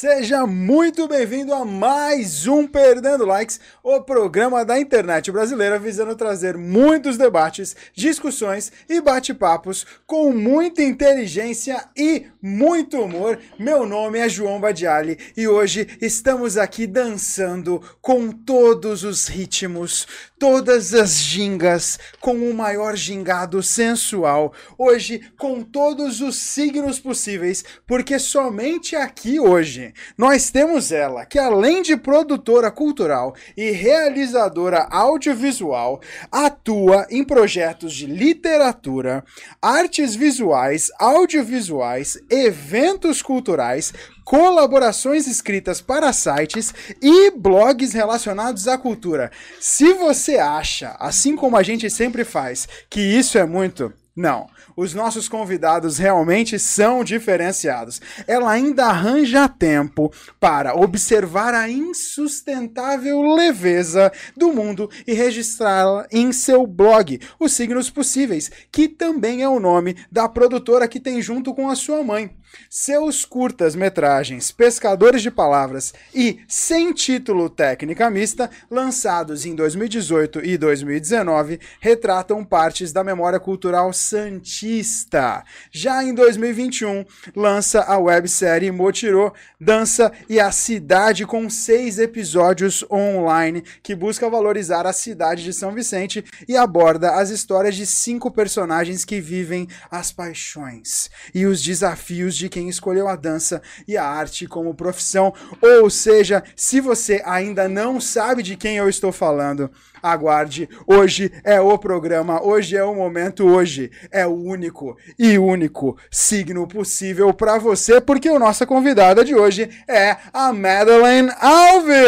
Seja muito bem-vindo a mais um Perdendo Likes, o programa da internet brasileira visando trazer muitos debates, discussões e bate-papos com muita inteligência e muito humor. Meu nome é João Badiali e hoje estamos aqui dançando com todos os ritmos, todas as gingas, com o maior gingado sensual. Hoje com todos os signos possíveis, porque somente aqui hoje hoje nós temos ela, que além de produtora cultural e realizadora audiovisual, atua em projetos de literatura, artes visuais, audiovisuais, eventos culturais, colaborações escritas para sites e blogs relacionados à cultura. Se você acha, assim como a gente sempre faz, que isso é muito, não os nossos convidados realmente são diferenciados. Ela ainda arranja tempo para observar a insustentável leveza do mundo e registrá-la em seu blog, Os Signos Possíveis, que também é o nome da produtora que tem junto com a sua mãe. Seus curtas-metragens Pescadores de Palavras e Sem Título Técnica Mista, lançados em 2018 e 2019, retratam partes da memória cultural santista. Já em 2021, lança a websérie Motirô, Dança e a Cidade com seis episódios online que busca valorizar a cidade de São Vicente e aborda as histórias de cinco personagens que vivem as paixões e os desafios de quem escolheu a dança e a arte como profissão. Ou seja, se você ainda não sabe de quem eu estou falando, aguarde. Hoje é o programa, hoje é o momento, hoje é o único e único signo possível para você, porque o nossa convidada de hoje é a Madeleine Alves.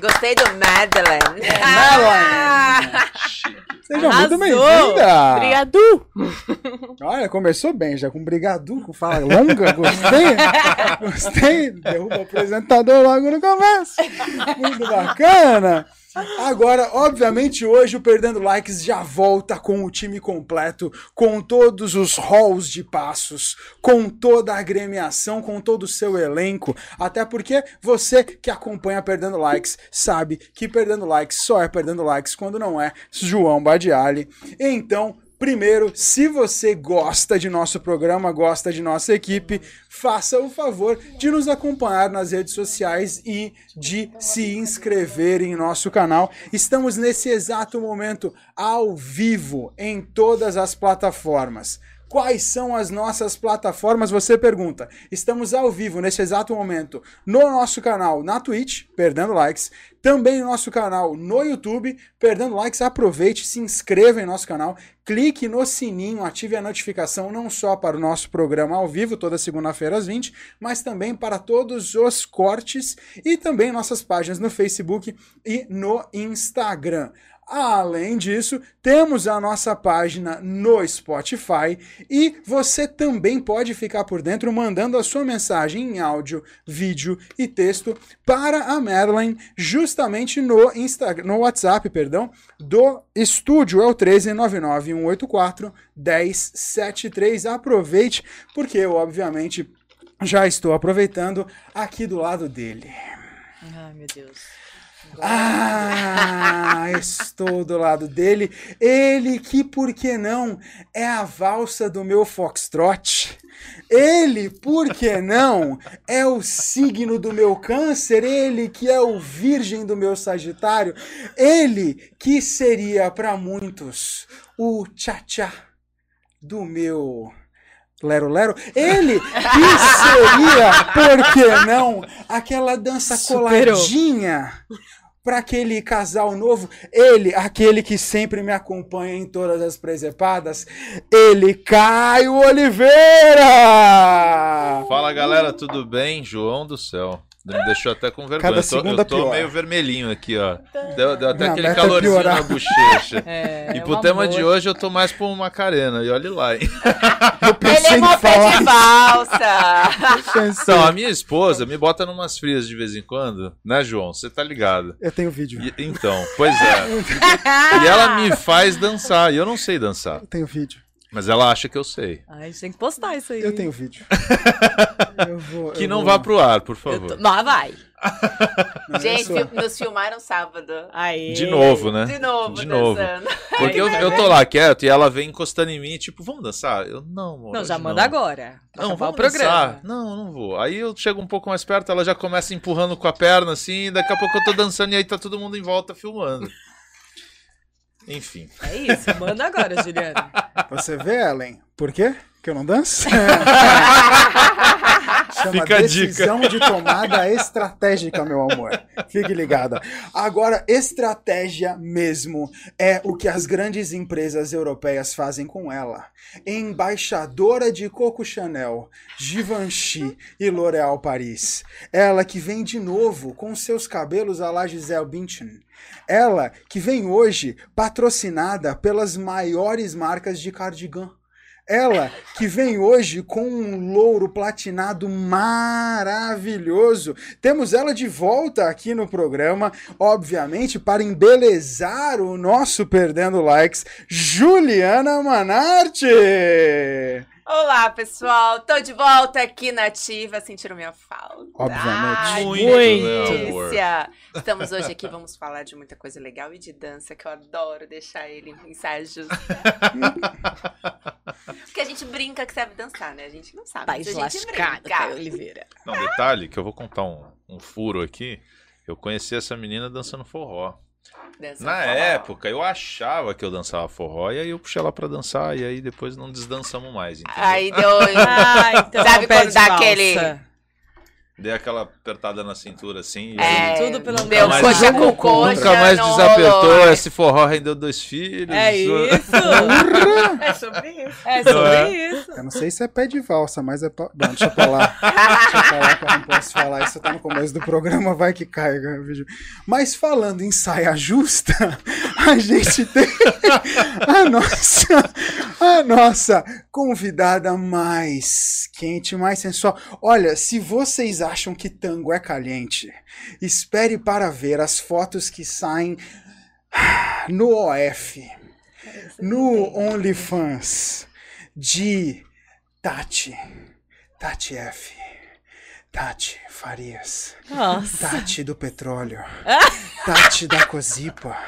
Gostei do Madeleine. É, Madeleine. Seja muito bem-vinda! Obrigado! Olha, começou bem, já com brigadu, com fala longa, gostei. gostei. Derruba o apresentador logo no começo. Muito bacana. Agora, obviamente, hoje o Perdendo Likes já volta com o time completo, com todos os halls de passos, com toda a agremiação, com todo o seu elenco. Até porque você que acompanha Perdendo Likes sabe que Perdendo Likes só é Perdendo Likes quando não é João Badiali. Então, Primeiro, se você gosta de nosso programa, gosta de nossa equipe, faça o favor de nos acompanhar nas redes sociais e de se inscrever em nosso canal. Estamos nesse exato momento ao vivo em todas as plataformas. Quais são as nossas plataformas? Você pergunta. Estamos ao vivo nesse exato momento no nosso canal na Twitch, Perdendo Likes, também no nosso canal no YouTube, Perdendo Likes. Aproveite, se inscreva em nosso canal, clique no sininho, ative a notificação não só para o nosso programa ao vivo, toda segunda-feira às 20, mas também para todos os cortes e também nossas páginas no Facebook e no Instagram. Além disso, temos a nossa página no Spotify e você também pode ficar por dentro mandando a sua mensagem em áudio, vídeo e texto para a Madeline justamente no Instagram, no WhatsApp, perdão, do estúdio é o 1399184 184 1073. Aproveite porque eu obviamente já estou aproveitando aqui do lado dele. Ai, meu Deus. Ah, estou do lado dele. Ele que, por que não, é a valsa do meu foxtrot. Ele, por que não, é o signo do meu câncer. Ele que é o virgem do meu sagitário. Ele que seria para muitos o tchá-tchá do meu Lero Lero, ele que seria, por que não, aquela dança Superou. coladinha para aquele casal novo, ele, aquele que sempre me acompanha em todas as presepadas, ele, Caio Oliveira! Fala galera, tudo bem? João do céu. Me deixou até com vergonha. Cada eu tô, eu tô meio vermelhinho aqui, ó. Deu, deu até Não, aquele calorzinho piorar. na bochecha. É, e pro tema de hoje eu tô mais pra uma Macarena. E olhe lá, hein? Eu pensei Ele é uma falar... de valsa. então, a minha esposa me bota numas frias de vez em quando, né, João? Você tá ligado? Eu tenho vídeo. E, então, pois é. e ela me faz dançar. E eu não sei dançar. Eu tenho vídeo. Mas ela acha que eu sei. Ai, a gente tem que postar isso aí. Eu tenho vídeo. eu vou, que eu não vou... vá pro ar, por favor. Tô... Não, vai. Não, gente, sou... nos filmaram sábado. Aí. De novo, né? De novo, De novo. Porque eu, eu tô lá quieto e ela vem encostando em mim, tipo, vamos dançar? Eu, não, amor, Não, já manda não. agora. Não, vamos o programa. Dançar. Não, não vou. Aí eu chego um pouco mais perto, ela já começa empurrando com a perna, assim, daqui a pouco eu tô dançando e aí tá todo mundo em volta filmando. Enfim. É isso, manda agora, Juliana. Você vê, Ellen? Por quê que eu não danço? Chama Fica decisão de tomada estratégica, meu amor. Fique ligada. Agora, estratégia mesmo é o que as grandes empresas europeias fazem com ela. Embaixadora de Coco Chanel, Givenchy e L'Oréal Paris. Ela que vem de novo com seus cabelos à la Gisele Bündchen. Ela que vem hoje patrocinada pelas maiores marcas de cardigan. Ela que vem hoje com um louro platinado maravilhoso. Temos ela de volta aqui no programa, obviamente, para embelezar o nosso Perdendo Likes, Juliana Manarte. Olá, pessoal. Tô de volta aqui na Ativa. Sentiram minha falta? Obviamente. Muito. Estamos hoje aqui, vamos falar de muita coisa legal e de dança, que eu adoro deixar ele em ensaios. Porque a gente brinca que sabe dançar, né? A gente não sabe. Mas a gente brinca. Oliveira. Não, detalhe que eu vou contar um, um furo aqui. Eu conheci essa menina dançando forró. Na forró. época, eu achava que eu dançava forró, e aí eu puxei ela pra dançar, e aí depois não desdançamos mais. Entendeu? Aí deu. ah, então Sabe quando dá aquele. Dei aquela apertada na cintura assim. É, tudo pelo meu coxa com coxa. Nunca mais desapertou. Esse forró rendeu dois filhos. É isso. é sobre isso. É sobre é? isso. Eu não sei se é pé de valsa, mas é. Bom, deixa pra lá. deixa pra lá que eu não posso falar. Isso tá no começo do programa, vai que cai o vídeo. Mas falando em saia justa, a gente tem a nossa, a nossa convidada mais quente, mais sensual. Olha, se vocês acham que tango é caliente, espere para ver as fotos que saem no OF, no OnlyFans de Tati, Tati F. Tati Farias. Nossa. Tati do petróleo. Tati da Cozipa.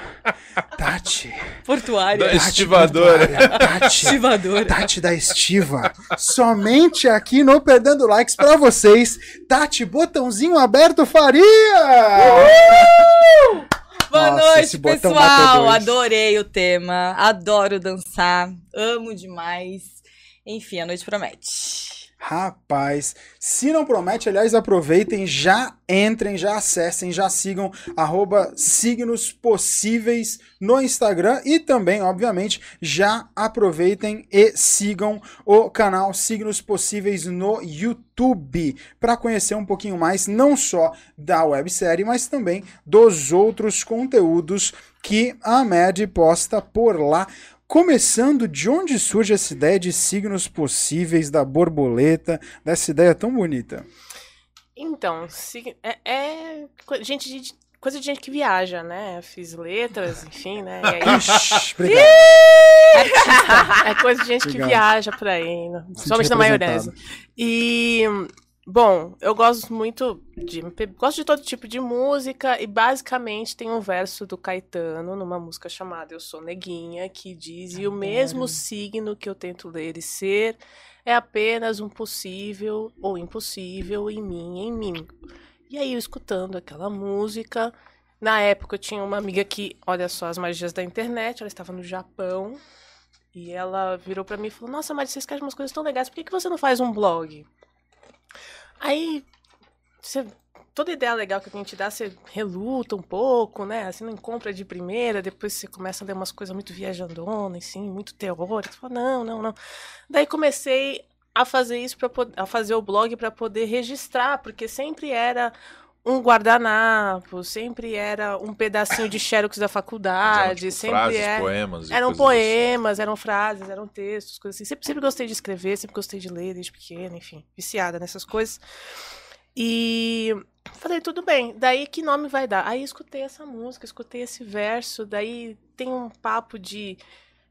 Tati. Portuária. Da estivadora. Tati. Estivadora. Tati da estiva. Somente aqui no Perdendo Likes pra vocês. Tati, botãozinho aberto Faria. Uhul! Boa Nossa, noite, pessoal. Adorei o tema. Adoro dançar. Amo demais. Enfim, a noite promete. Rapaz, se não promete, aliás, aproveitem, já entrem, já acessem, já sigam arroba signos possíveis no Instagram e também, obviamente, já aproveitem e sigam o canal Signos Possíveis no YouTube para conhecer um pouquinho mais, não só da websérie, mas também dos outros conteúdos que a MED posta por lá. Começando, de onde surge essa ideia de signos possíveis da borboleta, dessa ideia tão bonita? Então, é, é gente de, coisa de gente que viaja, né? Fiz letras, enfim, né? E aí... Ixi, é coisa de gente Obrigado. que viaja por aí, né? principalmente na maionese. E Bom, eu gosto muito de gosto de todo tipo de música e basicamente tem um verso do Caetano numa música chamada Eu Sou Neguinha que diz e o mesmo signo que eu tento ler e ser é apenas um possível ou impossível em mim, em mim. E aí eu escutando aquela música, na época eu tinha uma amiga que, olha só as magias da internet, ela estava no Japão e ela virou para mim e falou: "Nossa, mas você escreve umas coisas tão legais, por que, que você não faz um blog?" Aí, você, toda ideia legal que a gente dá, você reluta um pouco, né? Assim, não compra de primeira, depois você começa a ler umas coisas muito viajandonas, assim, muito teóricas. Você fala, não, não, não. Daí comecei a fazer isso, pra, a fazer o blog para poder registrar, porque sempre era um guardanapo, sempre era um pedacinho de xerox da faculdade, tipo, sempre frases, era, poemas, eram poemas, assim. eram frases, eram textos, coisas assim. Sempre, sempre gostei de escrever, sempre gostei de ler desde pequena, enfim, viciada nessas coisas. E falei, tudo bem, daí que nome vai dar? Aí escutei essa música, escutei esse verso, daí tem um papo de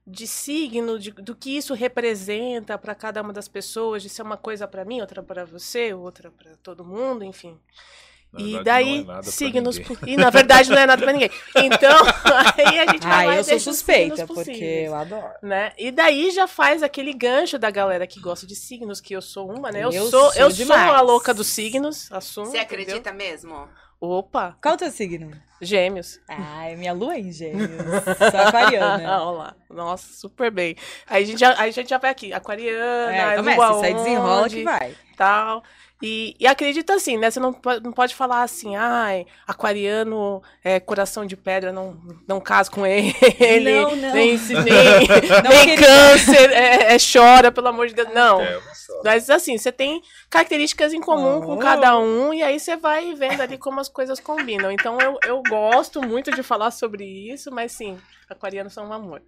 de signo, de, do que isso representa para cada uma das pessoas, de ser uma coisa para mim, outra para você, outra para todo mundo, enfim. Na e verdade, daí, é signos. E na verdade não é nada pra ninguém. Então, aí a gente vai Ah, eu sou suspeita, signos porque possíveis, eu adoro. né? E daí já faz aquele gancho da galera que gosta de signos, que eu sou uma, né? Eu, Eu sou, sou eu sou demais. a louca dos signos, assumo. Você entendeu? acredita mesmo? Opa, Qual o teu signo? gêmeos. Ah, é minha lua em gêmeos. Sou aquariana. Olha lá. Nossa, super bem. Aí a gente já, aí a gente já vai aqui, aquariana, É, começa, aí desenrola que vai. tal. E, e acredita assim, né? Você não, não pode falar assim, ai, aquariano é coração de pedra, não, não caso com ele. Não, não. Nem, se- nem, Não, nem câncer, é, é chora, pelo amor de Deus. Não. É, olha só. Mas assim, você tem características em comum com cada um, e aí você vai vendo ali como as coisas combinam. Então eu, eu gosto muito de falar sobre isso, mas sim, aquarianos são um amor.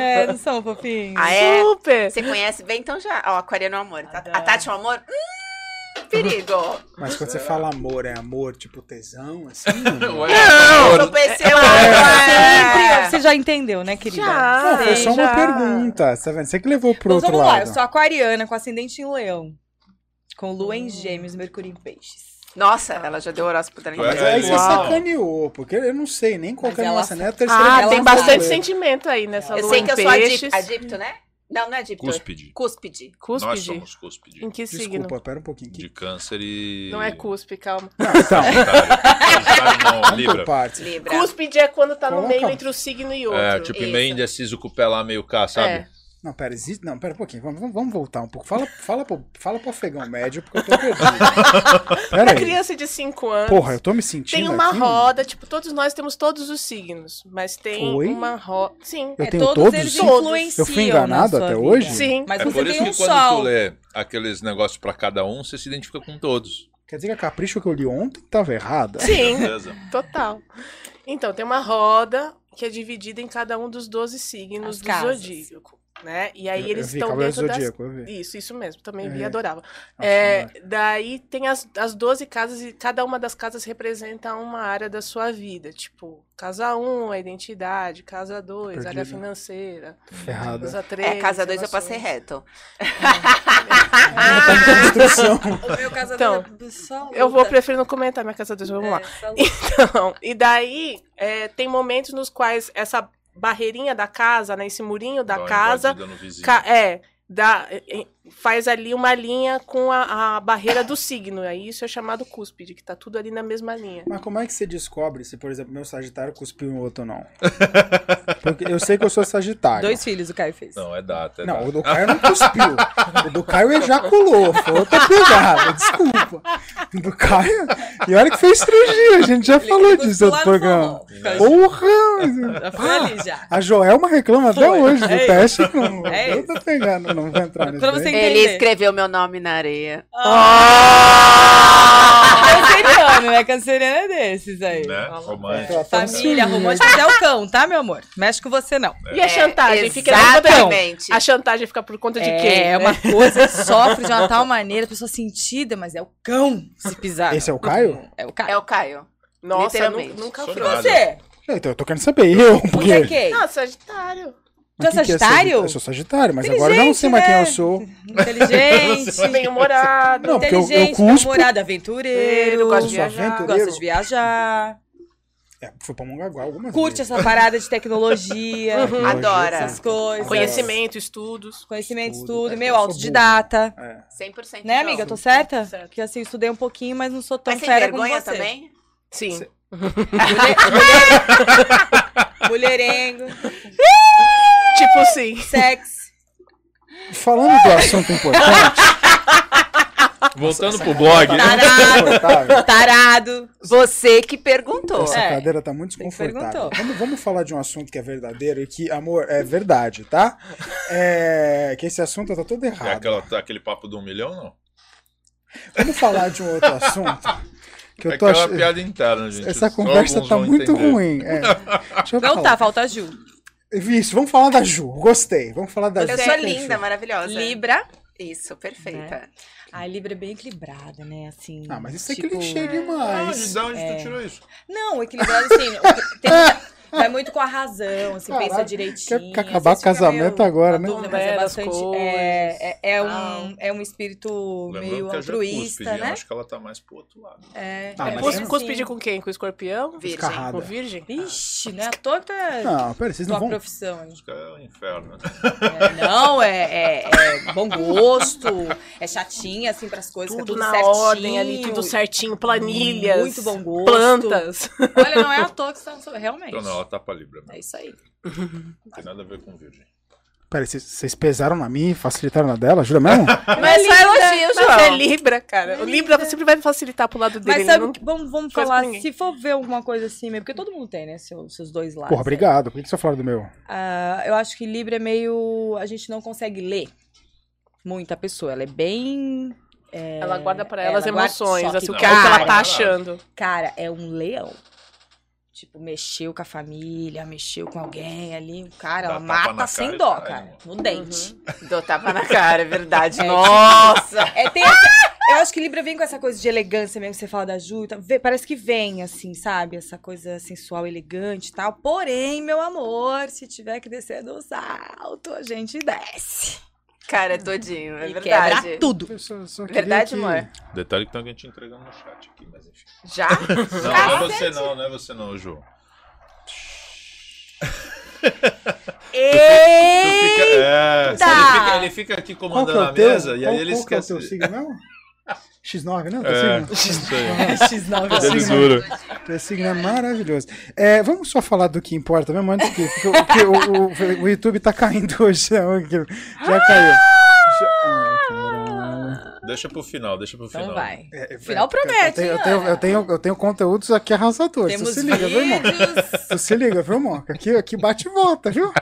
É, não são fofinhos. Ah, é? Super! Você conhece bem, então já. Ó, aquariano é um amor. A- Adoro. A Tati é um amor? Hum, perigo. Mas quando você fala amor, é amor tipo tesão, assim? Não, Ué, Não, amor, é- é. Você já entendeu, né, querida? Já. Não, foi só uma já. pergunta, tá vendo? Você que levou pro Então outro vamos lá, lado. eu sou aquariana com ascendente em leão. Com lua em gêmeos, mercúrio em peixes. Nossa, ela já deu horóscopo da Ué, Mas aí você Uau. sacaneou, porque eu não sei nem qual Mas que é a ela nossa, né? A terceira Ah, tem bastante eu- sentimento aí nessa Eu lua sei em que eu sou peixes. adip- adipto, né? Não, não é adipto. Cúspide. Cúspide. Cúspide. Nós somos cúspide. Em que signo? Desculpa, pera um pouquinho. De câncer e. Não é cúspide, calma. Não, então, Sagitário não, Libra. partes. Libra. Cúspide é quando tá no Coloca- meio entre o signo e outro. É, tipo, Isso. meio indeciso com o pé lá meio cá, sabe? É. Não, pera, existe... Não, pera um pouquinho. Vamos, vamos- voltar um pouco. Fala, fala, pro, fala pro afegão médio, porque eu tô perdido. Pera aí. criança de 5 anos. Porra, eu tô me sentindo Tem uma aqui, roda, tipo, todos nós temos todos os signos, mas tem Foi? uma roda. Sim. Eu é, tenho todos todos eles influenciam Eu fui enganado até vida. hoje? Sim. Mas é você por isso tem que um quando sol. tu lê aqueles negócios pra cada um, você se identifica com todos. Quer dizer que a capricho que eu li ontem tava errada? Sim, Beleza? total. Então, tem uma roda que é dividida em cada um dos 12 signos As do casas. zodíaco. Né? E aí Eu- eles eu vi, estão dentro das. Zodíaco, eu vi. Isso, isso mesmo. Também vi É. e adorava. Nossa, É, daí tem as, as 12 casas e cada uma das casas representa uma área da sua vida. Tipo, casa 1, a identidade, casa 2, área financeira, Ferrada. casa 3. É, casa 2 eu passei reto. Ah, tá. O meu Então, é Eu vou luta. preferir não comentar minha casa 2, vamos lá. É, luta. Então, e daí é, tem momentos nos quais essa barreirinha da casa, né, esse murinho da uma casa, ca- é, é, faz ali uma linha com a, a barreira do signo. Aí isso é chamado cúspide, que tá tudo ali na mesma linha. Mas como é que você descobre se, por exemplo, meu Sagitário cuspiu em outro ou não? Porque eu sei que eu sou Sagitário. Dois filhos o Caio fez. Não, é data. É Não, data. o do Caio não cuspiu. O do Caio ejaculou. Foi outra pegada. Desculpa. O do Caio. E olha que fez cirurgia. A gente já falou cuspiu disso no programa. forró. Porra! Já foi ali já. A Joelma reclama até Foi. hoje do É teste. Não, É outra pegada. Não vou entrar nisso. Pra você. Entender. Ele escreveu meu nome na areia. Canceriano, né? Canceriano é desses aí. Né? Romântico. Tá Família, no romântica, mas é o cão, tá, meu amor? Mexe com você, não. E a chantagem? Fica ali toda- Exatamente. A chantagem fica por conta de é, quem? É uma coisa que sofre de uma tal maneira, a pessoa sentida, mas é o cão se pisar. Esse é o Caio? É o Caio. É o Caio. Nossa, nunca E foi. nada. você? Então, eu tô querendo saber. Eu, Você é porque. quem? Ah, Sagitário. Tu é que Sagitário? Eu sou Sagitário, mas agora eu já não sei mais quem eu sou. Inteligente. É. Bem-humorado. Não, porque eu- eu inteligente, cuspo. namorado, aventureiro. Gosta de viajar. aventureiro. Gosta de viajar. É, fui pra Mongaguá algumas Curte vezes. essa parada de tecnologia. Tecnologia, Adora. Essas coisas. Conhecimento, estudos. Conhecimento, Estudo, estudo. é, Meu autodidata. É. 100% Né, amiga? Tô certa? Certo. Porque assim, eu estudei um pouquinho, mas não sou tão Mas fera como vergonha você. também? Sim. Mulherengo, Tipo sim. sexo. Falando do assunto importante, Voltando pro blog. Tarado, confortável, tarado. Você que perguntou. essa É. cadeira tá muito Você que desconfortável. perguntou. Vamos, vamos falar de um assunto que é verdadeiro e que, amor, é verdade, tá? É, que esse assunto tá todo É errado. aquela, aquele papo do um milhão, não? Vamos falar de um outro assunto que eu é tô aquela achando. piada interna, gente. Essa conversa tá muito entender. ruim. É. Deixa eu Não falar. tá, falta a Ju. Isso, vamos falar da Ju. Gostei. Vamos falar da Eu Ju. sou Perfeito. linda, maravilhosa. Libra. Isso, perfeita. A Libra é bem equilibrada, né? Assim. Ah, mas isso é tipo- clichê Ah, demais. de onde tu tirou isso? Não, equilibrada assim. tem vai muito com a razão, assim, Caraca, pensa direitinho. Quer acabar casamento agora, né? Dúvida, mas é bastante. É, é, é, um, é um espírito Lembrando meio altruísta, né? Eu acho que ela tá mais pro outro lado. É, ah, é mas cúspide com quem? Com o escorpião? Virgem. Com virgem? Ixi, né? Que tá. Não, pera, vocês não vão. profissão. Acho que é o inferno. É, não, é, é, é, bom gosto, é chatinha, assim, pras coisas. Tudo, tudo na certinho, ordem ali, tudo certinho, planilhas. Muito bom gosto. Plantas. Olha, não é à toa que você tá realmente. Então não, ela tá pra Libra. É isso aí. Não tem nada a ver com Virgem. Peraí, vocês pesaram na minha e facilitaram na dela? Jura mesmo? Mas só elogio, João. é Libra, cara. O Libra sempre vai facilitar pro lado dele. Mas sabe, não... vamos, vamos falar, se for ver alguma coisa assim, porque todo mundo tem, né, seus, seus dois lados. Porra, obrigado. Por que você falou do meu? Uh, eu acho que Libra é meio... A gente não consegue ler muita pessoa. Ela é bem... É... Ela guarda para ela, as emoções, assim, o que ela tá achando. Cara, é um leão. Tipo, mexeu com a família, mexeu com alguém ali. O cara, ela mata sem dó, cara. No dente. Uhum. Dou tapa na cara, é verdade. É, Nossa! Tipo, é, tem essa, eu acho que Libra vem com essa coisa de elegância mesmo, que você fala da Ju. Tá, parece que vem, assim, sabe? Essa coisa sensual, elegante e tal. Porém, meu amor, se tiver que descer do salto, a gente desce. Cara, é todinho, é e verdade. Quebra tudo. Só, só verdade, que... amor. Detalhe que tem alguém te entregando no chat aqui, mas enfim. Já? Não, não é você não, não é você não, Ju. Eita! Fica, é, ele, fica, ele fica aqui comandando é a mesa e aí ele qual esquece. Qual é o teu signo mesmo? X9, né? É, X9 é signo. Teu signo é maravilhoso. É, vamos só falar do que importa mesmo antes que. Porque o, o, o, o YouTube tá caindo hoje. Já caiu. Já, Deixa pro final, deixa pro final. Então vai. É, final promete. Eu tenho, eu, tenho, eu, tenho, eu tenho conteúdos aqui arrasadores. Temos tu se liga, vídeos. viu, irmão? Tu se liga, viu, Moca? Aqui, aqui bate e volta, viu?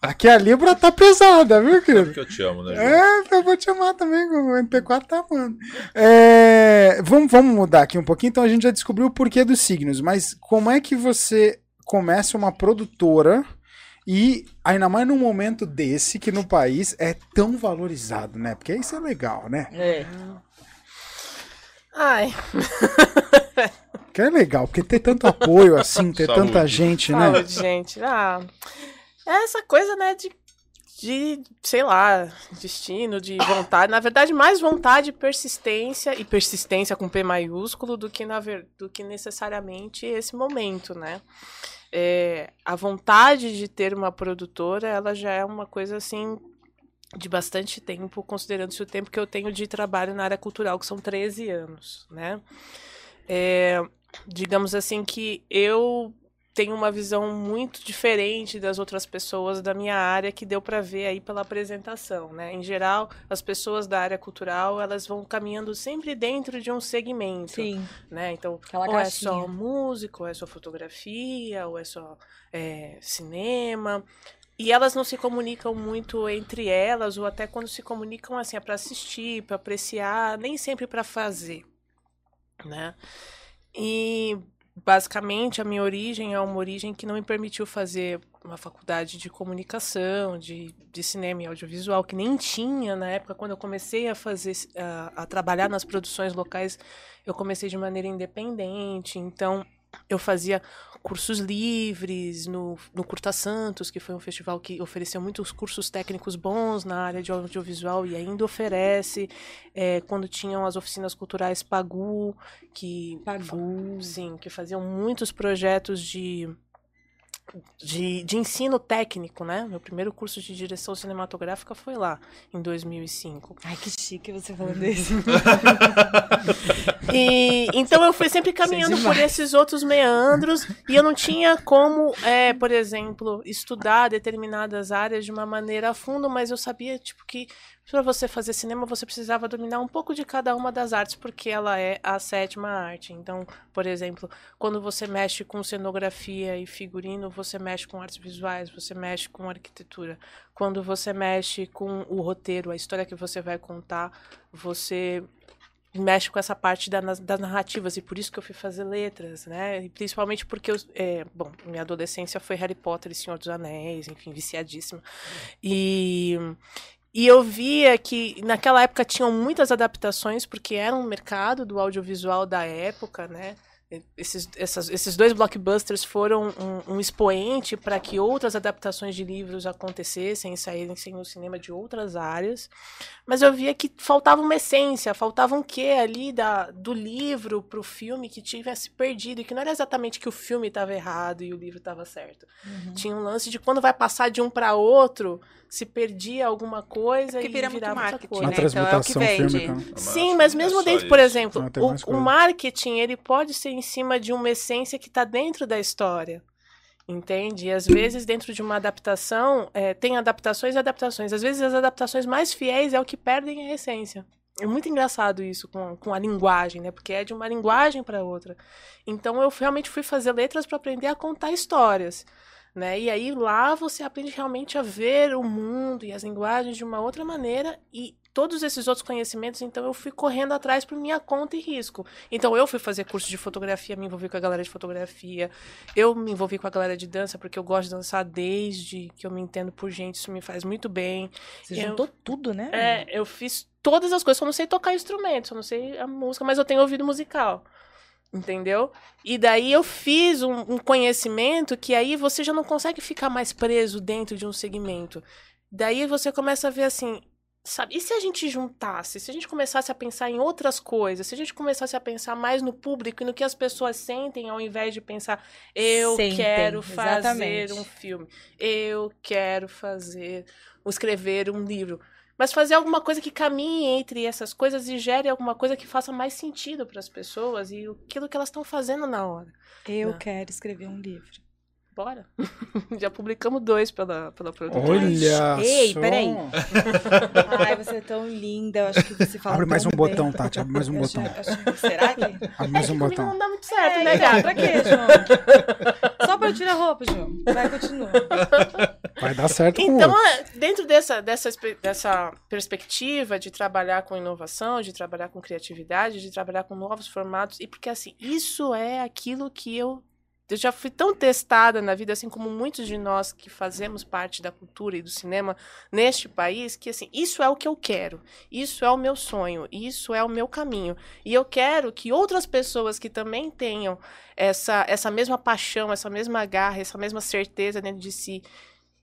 Aqui a Libra tá pesada, viu, querido? Porque eu te amo, né, Ju? É, eu vou te amar também, o MP4 tá amando. É, vamos, vamos mudar aqui um pouquinho. Então a gente já descobriu o porquê dos signos, mas como é que você começa uma produtora e ainda mais num momento desse que no país é tão valorizado, né? Porque isso é legal, né? É. Ai. Que é legal, porque ter tanto apoio assim, ter Saúde. tanta gente, né? Saúde, gente. Ah, é essa coisa, né, de, de, sei lá, destino, de vontade. Na verdade, mais vontade, persistência, e persistência com P maiúsculo, do que, na do que necessariamente esse momento, né? É, a vontade de ter uma produtora, ela já é uma coisa assim de bastante tempo, considerando-se o tempo que eu tenho de trabalho na área cultural, que são 13 anos, né? É, digamos assim que eu tenho uma visão muito diferente das outras pessoas da minha área que deu para ver aí pela apresentação, né? Em geral, as pessoas da área cultural, elas vão caminhando sempre dentro de um segmento, Sim. né? Então, Aquela ou é caixinha. só música, ou é só fotografia, ou é só é, cinema. E elas não se comunicam muito entre elas, ou até quando se comunicam assim, é para assistir, para apreciar, nem sempre para fazer, né? E basicamente a minha origem é uma origem que não me permitiu fazer uma faculdade de comunicação, de, de cinema e audiovisual, que nem tinha na época. Quando eu comecei a fazer a, a trabalhar nas produções locais, eu comecei de maneira independente, então eu fazia cursos livres no, no Curta Santos, que foi um festival que ofereceu muitos cursos técnicos bons na área de audiovisual e ainda oferece. É, quando tinham as oficinas culturais Pagu, que Pagu. sim, que faziam muitos projetos de de, de ensino técnico, né? Meu primeiro curso de direção cinematográfica foi lá, em 2005. Ai, que chique você falando isso. E, então eu fui sempre caminhando por esses outros meandros e eu não tinha como, é, por exemplo, estudar determinadas áreas de uma maneira a fundo, mas eu sabia tipo que para você fazer cinema você precisava dominar um pouco de cada uma das artes porque ela é a sétima arte. Então, por exemplo, quando você mexe com cenografia e figurino, você mexe com artes visuais, você mexe com arquitetura. Quando você mexe com o roteiro, a história que você vai contar, você mexe com essa parte da, das narrativas e por isso que eu fui fazer letras, né? E principalmente porque eu, é, bom, minha adolescência foi Harry Potter e Senhor dos Anéis, enfim, viciadíssima. E e eu via que naquela época tinham muitas adaptações porque era um mercado do audiovisual da época, né? Esses, essas, esses dois blockbusters foram um, um expoente para que outras adaptações de livros acontecessem e saíssem no cinema de outras áreas. Mas eu via que faltava uma essência, faltava um quê ali da, do livro para o filme que tivesse perdido. E que não era exatamente que o filme estava errado e o livro estava certo. Uhum. Tinha um lance de quando vai passar de um para outro, se perdia alguma coisa que e vira virava muito marketing, coisa. Né? Então é o que vende. Fílmica. Sim, mas mesmo é dentro, por exemplo, o, o marketing ele pode ser em cima de uma essência que está dentro da história. Entende? E às vezes, dentro de uma adaptação, é, tem adaptações e adaptações. Às vezes, as adaptações mais fiéis é o que perdem a essência. É muito engraçado isso com, com a linguagem, né? Porque é de uma linguagem para outra. Então, eu realmente fui fazer letras para aprender a contar histórias. Né? E aí lá você aprende realmente a ver o mundo e as linguagens de uma outra maneira e todos esses outros conhecimentos, então eu fui correndo atrás por minha conta e risco. Então eu fui fazer curso de fotografia, me envolvi com a galera de fotografia. Eu me envolvi com a galera de dança porque eu gosto de dançar desde que eu me entendo por gente, isso me faz muito bem. Você Eu- juntou tudo, né? É, eu fiz todas as coisas, só não sei tocar instrumento, só não sei a música, mas eu tenho ouvido musical. Entendeu? E daí eu fiz um, um conhecimento que aí você já não consegue ficar mais preso dentro de um segmento. Daí você começa a ver assim, sabe? E se a gente juntasse, se a gente começasse a pensar em outras coisas, se a gente começasse a pensar mais no público e no que as pessoas sentem, ao invés de pensar, eu Sentem, quero fazer exatamente. um filme, eu quero fazer, escrever um livro. Mas fazer alguma coisa que caminhe entre essas coisas e gere alguma coisa que faça mais sentido para as pessoas e aquilo que elas estão fazendo na hora. Eu Não. quero escrever um livro. Bora. Já publicamos dois pela, pela produtora. Olha Ei, só. peraí. Ai, você é tão linda. Eu acho que você fala Abre mais um bem. botão, Tati. Abre mais um Eu acho- botão. acho que- será que? Abre mais um Comigo botão. não dá muito certo, É, né, então, gata? pra quê, João? Só pra eu tirar a roupa, João. Vai, continua. Vai dar certo Então, é, dentro dessa, dessa, dessa perspectiva de trabalhar com inovação, de trabalhar com criatividade, de trabalhar com novos formatos, e porque assim, isso é aquilo que eu. Eu já fui tão testada na vida, assim como muitos de nós que fazemos parte da cultura e do cinema neste país, que assim, isso é o que eu quero, isso é o meu sonho, isso é o meu caminho. E eu quero que outras pessoas que também tenham essa, essa mesma paixão, essa mesma garra, essa mesma certeza dentro de si,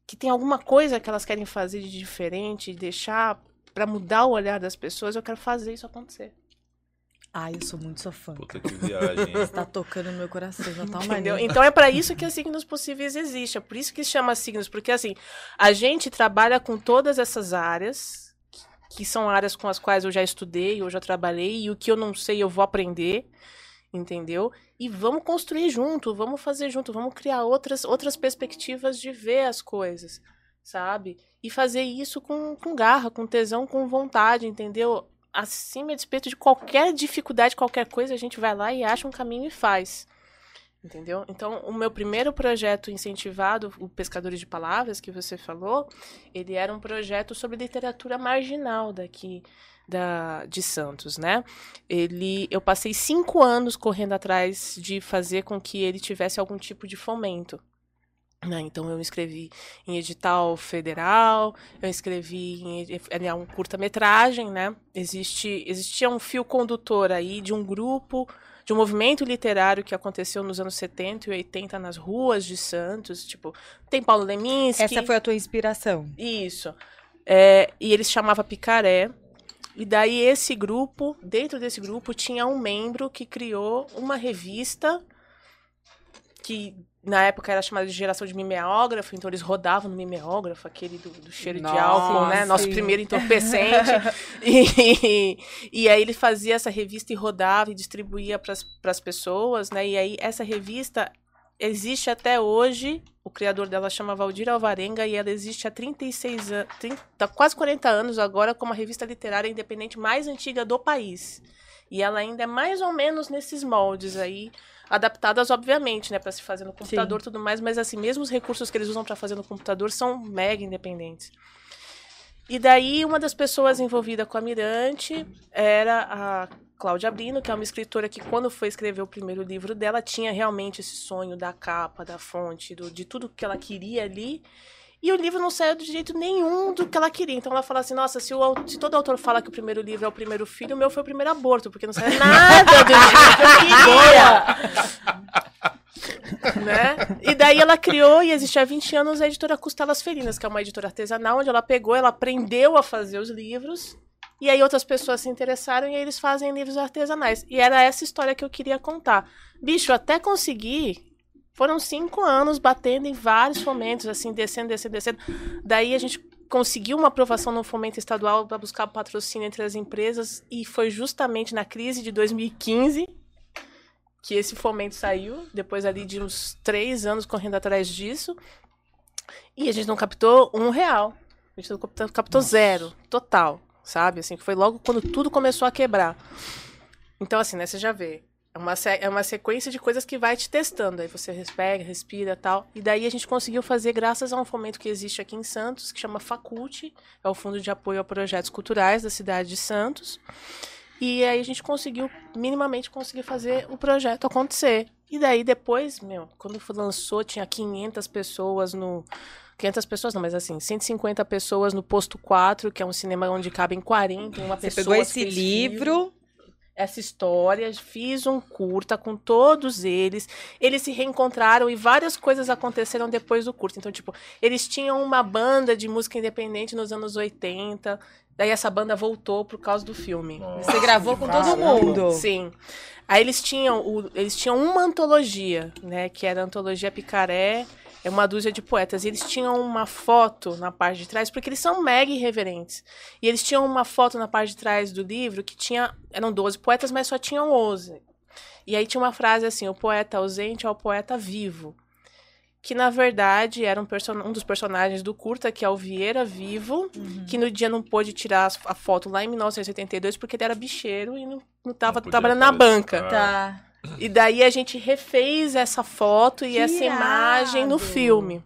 que tem alguma coisa que elas querem fazer de diferente, deixar para mudar o olhar das pessoas, eu quero fazer isso acontecer. Ai, eu sou muito sua fã. Puta que viagem. Tá tocando no meu coração, já tá mania. Então é para isso que a Signos Possíveis existe. É por isso que se chama Signos, porque assim, a gente trabalha com todas essas áreas, que são áreas com as quais eu já estudei, eu já trabalhei, e o que eu não sei eu vou aprender, entendeu? E vamos construir junto, vamos fazer junto, vamos criar outras, outras perspectivas de ver as coisas, sabe? E fazer isso com, com garra, com tesão, com vontade, entendeu? Acima a despeito de qualquer dificuldade, qualquer coisa, a gente vai lá e acha um caminho e faz. Entendeu? Então, o meu primeiro projeto incentivado, o Pescadores de Palavras, que você falou, ele era um projeto sobre literatura marginal daqui da, de Santos, né? Ele, eu passei cinco anos correndo atrás de fazer com que ele tivesse algum tipo de fomento. Né? Então, eu escrevi em edital federal, eu escrevi em edi- ele é um curta-metragem, né? Existe, existia um fio condutor aí de um grupo de um movimento literário que aconteceu nos anos 70 e 80 nas ruas de Santos, tipo, tem Paulo Leminski. Essa foi a tua inspiração. Isso. É, e ele se chamava Picaré. E daí esse grupo, dentro desse grupo, tinha um membro que criou uma revista que na época era chamada de geração de mimeógrafo, então eles rodavam no mimeógrafo, aquele do, do cheiro de Nossa, álcool, né? Nosso sim. primeiro entorpecente. e, e aí ele fazia essa revista e rodava e distribuía para as pessoas, né? E aí essa revista existe até hoje. O criador dela chama Valdir Alvarenga e ela existe há 36 anos, 30, quase 40 anos agora, como a revista literária independente mais antiga do país. E ela ainda é mais ou menos nesses moldes aí, adaptadas obviamente, né, para se fazer no computador e tudo mais, mas assim, mesmo os recursos que eles usam para fazer no computador são mega independentes. E daí uma das pessoas envolvida com a Mirante era a Cláudia Brino, que é uma escritora que quando foi escrever o primeiro livro dela tinha realmente esse sonho da capa, da fonte, do, de tudo que ela queria ali. E o livro não saiu de jeito nenhum do que ela queria. Então ela fala assim: nossa, se, o, se todo autor fala que o primeiro livro é o primeiro filho, o meu foi o primeiro aborto, porque não saiu nada do jeito que eu queria. né? E daí ela criou, e existe há 20 anos, a editora Costelas Felinas, que é uma editora artesanal, onde ela pegou, ela aprendeu a fazer os livros. E aí outras pessoas se interessaram e aí eles fazem livros artesanais. E era essa história que eu queria contar. Bicho, até conseguir foram cinco anos batendo em vários fomentos, assim, descendo, descendo, descendo. Daí a gente conseguiu uma aprovação no fomento estadual para buscar patrocínio entre as empresas e foi justamente na crise de 2015 que esse fomento saiu, depois ali de uns três anos correndo atrás disso. E a gente não captou um real. A gente não captou, captou zero, total, sabe? Assim, foi logo quando tudo começou a quebrar. Então, assim, né, você já vê. É uma, é uma sequência de coisas que vai te testando. Aí você respira, respira tal. E daí a gente conseguiu fazer, graças a um fomento que existe aqui em Santos, que chama Faculte, é o Fundo de Apoio a Projetos Culturais da cidade de Santos. E aí a gente conseguiu, minimamente, conseguir fazer o projeto acontecer. E daí depois, meu, quando lançou, tinha 500 pessoas no. 500 pessoas não, mas assim, 150 pessoas no Posto 4, que é um cinema onde cabem 41 pessoas. Você pegou esse livro essa história, fiz um curta com todos eles. Eles se reencontraram e várias coisas aconteceram depois do curta. Então, tipo, eles tinham uma banda de música independente nos anos 80. Daí essa banda voltou por causa do filme. Nossa, Você gravou com todo mundo? Sim. Aí eles tinham, o, eles tinham uma antologia, né? Que era a antologia Picaré é uma dúzia de poetas. E eles tinham uma foto na parte de trás, porque eles são mega irreverentes. E eles tinham uma foto na parte de trás do livro que tinha. Eram 12 poetas, mas só tinham 11. E aí tinha uma frase assim: o poeta ausente é o poeta vivo. Que na verdade era um, um dos personagens do curta, que é o Vieira Vivo, uhum. que no dia não pôde tirar a foto lá em 1982 porque ele era bicheiro e não, não tava não trabalhando na banca. Tá. E daí a gente refez essa foto e que essa irado. imagem no filme.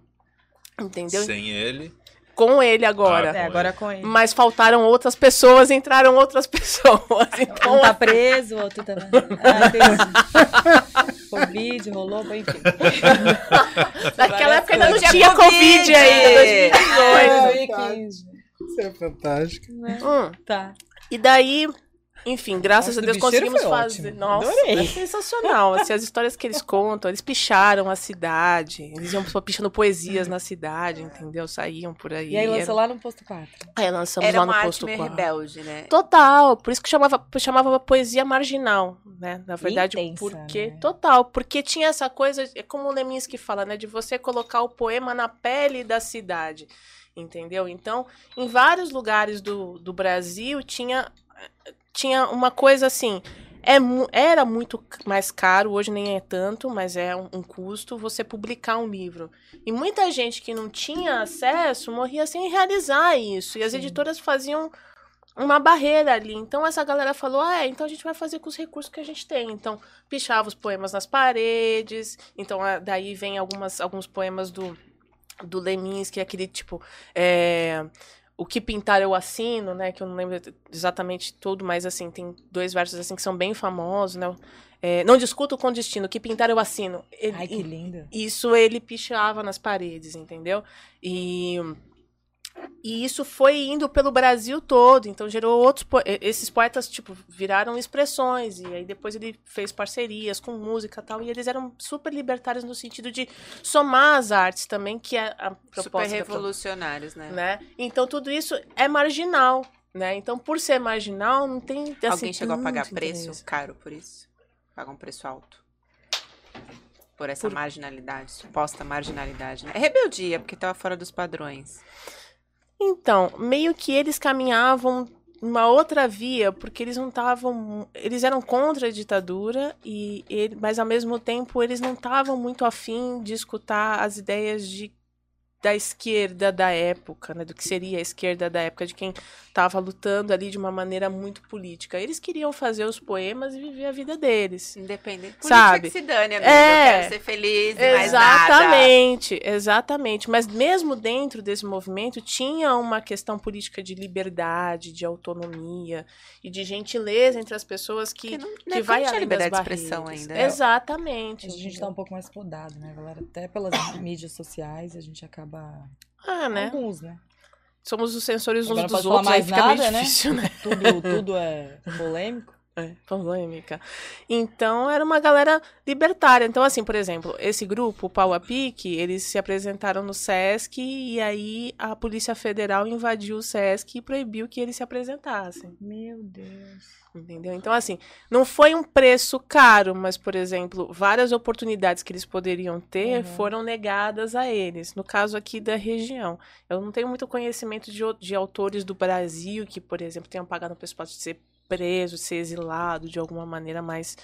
Entendeu? Sem ele. Com ele agora. Ah, é, agora com ele. Mas faltaram outras pessoas, entraram outras pessoas. Então, um tá preso, o outro tá. Ah. Covid, rolou, enfim. Naquela época ainda não tinha Covid, aí. 2018. 2015. Isso é fantástico. Né? Hum. Tá. E daí, enfim, graças Nossa, a Deus conseguimos fazer. Ótimo. Nossa, Adorei. é sensacional. Assim, as histórias que eles contam, eles picharam a cidade. Eles iam pichando poesias na cidade, entendeu? Saíam por aí. E aí lançou era... lá no posto 4. Aí lançamos Era lá no uma posto arte 4. rebelde, né? Total. Por isso que chamava, chamava poesia marginal, né? Na verdade, Intensa, porque. Né? Total. Porque tinha essa coisa, é como o Leminski fala, né? De você colocar o poema na pele da cidade. Entendeu? Então, em vários lugares do, do Brasil tinha tinha uma coisa assim. É, era muito mais caro, hoje nem é tanto, mas é um, um, custo você publicar um livro. E muita gente que não tinha acesso morria sem realizar isso. E as Sim. editoras faziam uma barreira ali. Então essa galera falou: ah, é, então a gente vai fazer com os recursos que a gente tem. Então, pichava os poemas nas paredes. Então, daí vem algumas, alguns poemas do, do Leminski, aquele tipo. É, o que pintar eu assino, né? Que eu não lembro exatamente tudo, mas assim, tem dois versos assim que são bem famosos, né? É, não discuto com destino, o que pintar eu assino. Ele, Ai, que lindo. Isso ele pichava nas paredes, entendeu? E e isso foi indo pelo Brasil todo, então gerou outros po esses poetas tipo viraram expressões e aí depois ele fez parcerias com música tal e eles eram super libertários no sentido de somar as artes também, que é a proposta super revolucionários, né? né? Então tudo isso é marginal, né? Então por ser marginal não tem assim, Alguém chegou a pagar preço caro por isso? Paga um preço alto por essa por... marginalidade, suposta marginalidade, né? É rebeldia, porque estava fora dos padrões. Então, meio que eles caminhavam uma outra via, porque eles não estavam. Eles eram contra a ditadura, e ele, mas ao mesmo tempo eles não estavam muito afim de escutar as ideias de da esquerda da época, né, do que seria a esquerda da época, de quem estava lutando ali de uma maneira muito política. Eles queriam fazer os poemas e viver a vida deles. Independente. Sabe? Que se dane, amiga. É, eu quero ser feliz e Exatamente, exatamente. Mas mesmo dentro desse movimento tinha uma questão política de liberdade, de autonomia e de gentileza entre as pessoas que, não, que vai além liberdade de expressão ainda. Né? Exatamente. A gente está um pouco mais podado, né, galera? Até pelas mídias sociais a gente acaba Ah, né? Alguns, né? Somos os sensores uns Agora dos outros, aí mais fica meio nada, né? difícil, né? Tudo, tudo é polêmico. É, polêmica. Então, era uma galera libertária. Então, assim, por exemplo, esse grupo, o Pau a Pique, eles se apresentaram no SESC e aí a Polícia Federal invadiu o SESC e proibiu que eles se apresentassem. Meu Deus. Entendeu? Então, assim, não foi um preço caro, mas, por exemplo, várias oportunidades que eles poderiam ter Uhum. foram negadas a eles. No caso aqui da região. Eu não tenho muito conhecimento de, de autores do Brasil que, por exemplo, tenham pagado o pessoal de ser preso, ser exilado de alguma maneira mais,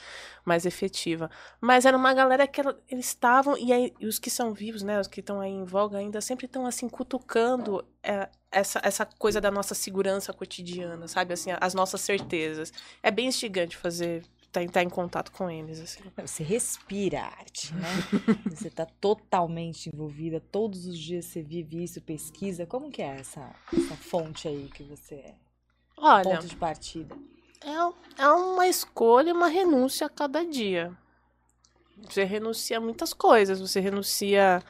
mais efetiva. Mas era uma galera que eles estavam, e aí e os que são vivos, né, os que estão aí em voga ainda, sempre estão assim, cutucando é, essa, essa coisa da nossa segurança cotidiana, sabe? Assim, as nossas certezas. É bem instigante fazer, estar em contato com eles, assim. Você respira arte, né? você tá totalmente envolvida, todos os dias você vive isso, pesquisa. Como que é essa, essa fonte aí que você é? Olha, Ponto de partida. é, é uma escolha, uma renúncia a cada dia. Você renuncia a muitas coisas. Você renuncia a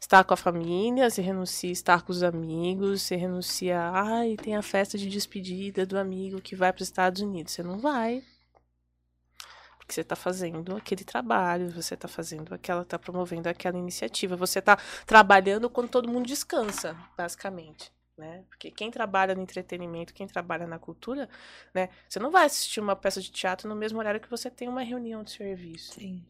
estar com a família, você renuncia a estar com os amigos, você renuncia. Ai, tem a festa de despedida do amigo que vai para os Estados Unidos. Você não vai. Porque você está fazendo aquele trabalho, você está fazendo aquela, está promovendo aquela iniciativa, você está trabalhando quando todo mundo descansa, basicamente. Né? Porque quem trabalha no entretenimento, quem trabalha na cultura, né? Você não vai assistir uma peça de teatro no mesmo horário que você tem uma reunião de serviço. Sim.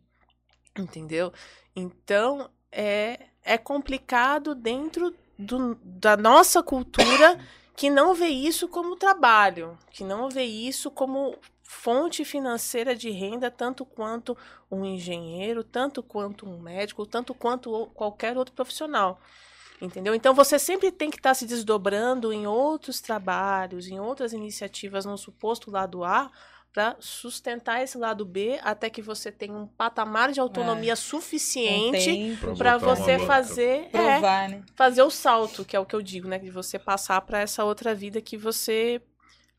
Entendeu? Então, é, é complicado dentro do, da nossa cultura que não vê isso como trabalho, que não vê isso como fonte financeira de renda, tanto quanto um engenheiro, tanto quanto um médico, tanto quanto qualquer outro profissional. Entendeu? Então você sempre tem que estar se desdobrando em outros trabalhos, em outras iniciativas no suposto lado A, para sustentar esse lado B até que você tenha um patamar de autonomia Um suficiente para você fazer é, provar, né? fazer o salto, que é o que eu digo, né, de você passar para essa outra vida que você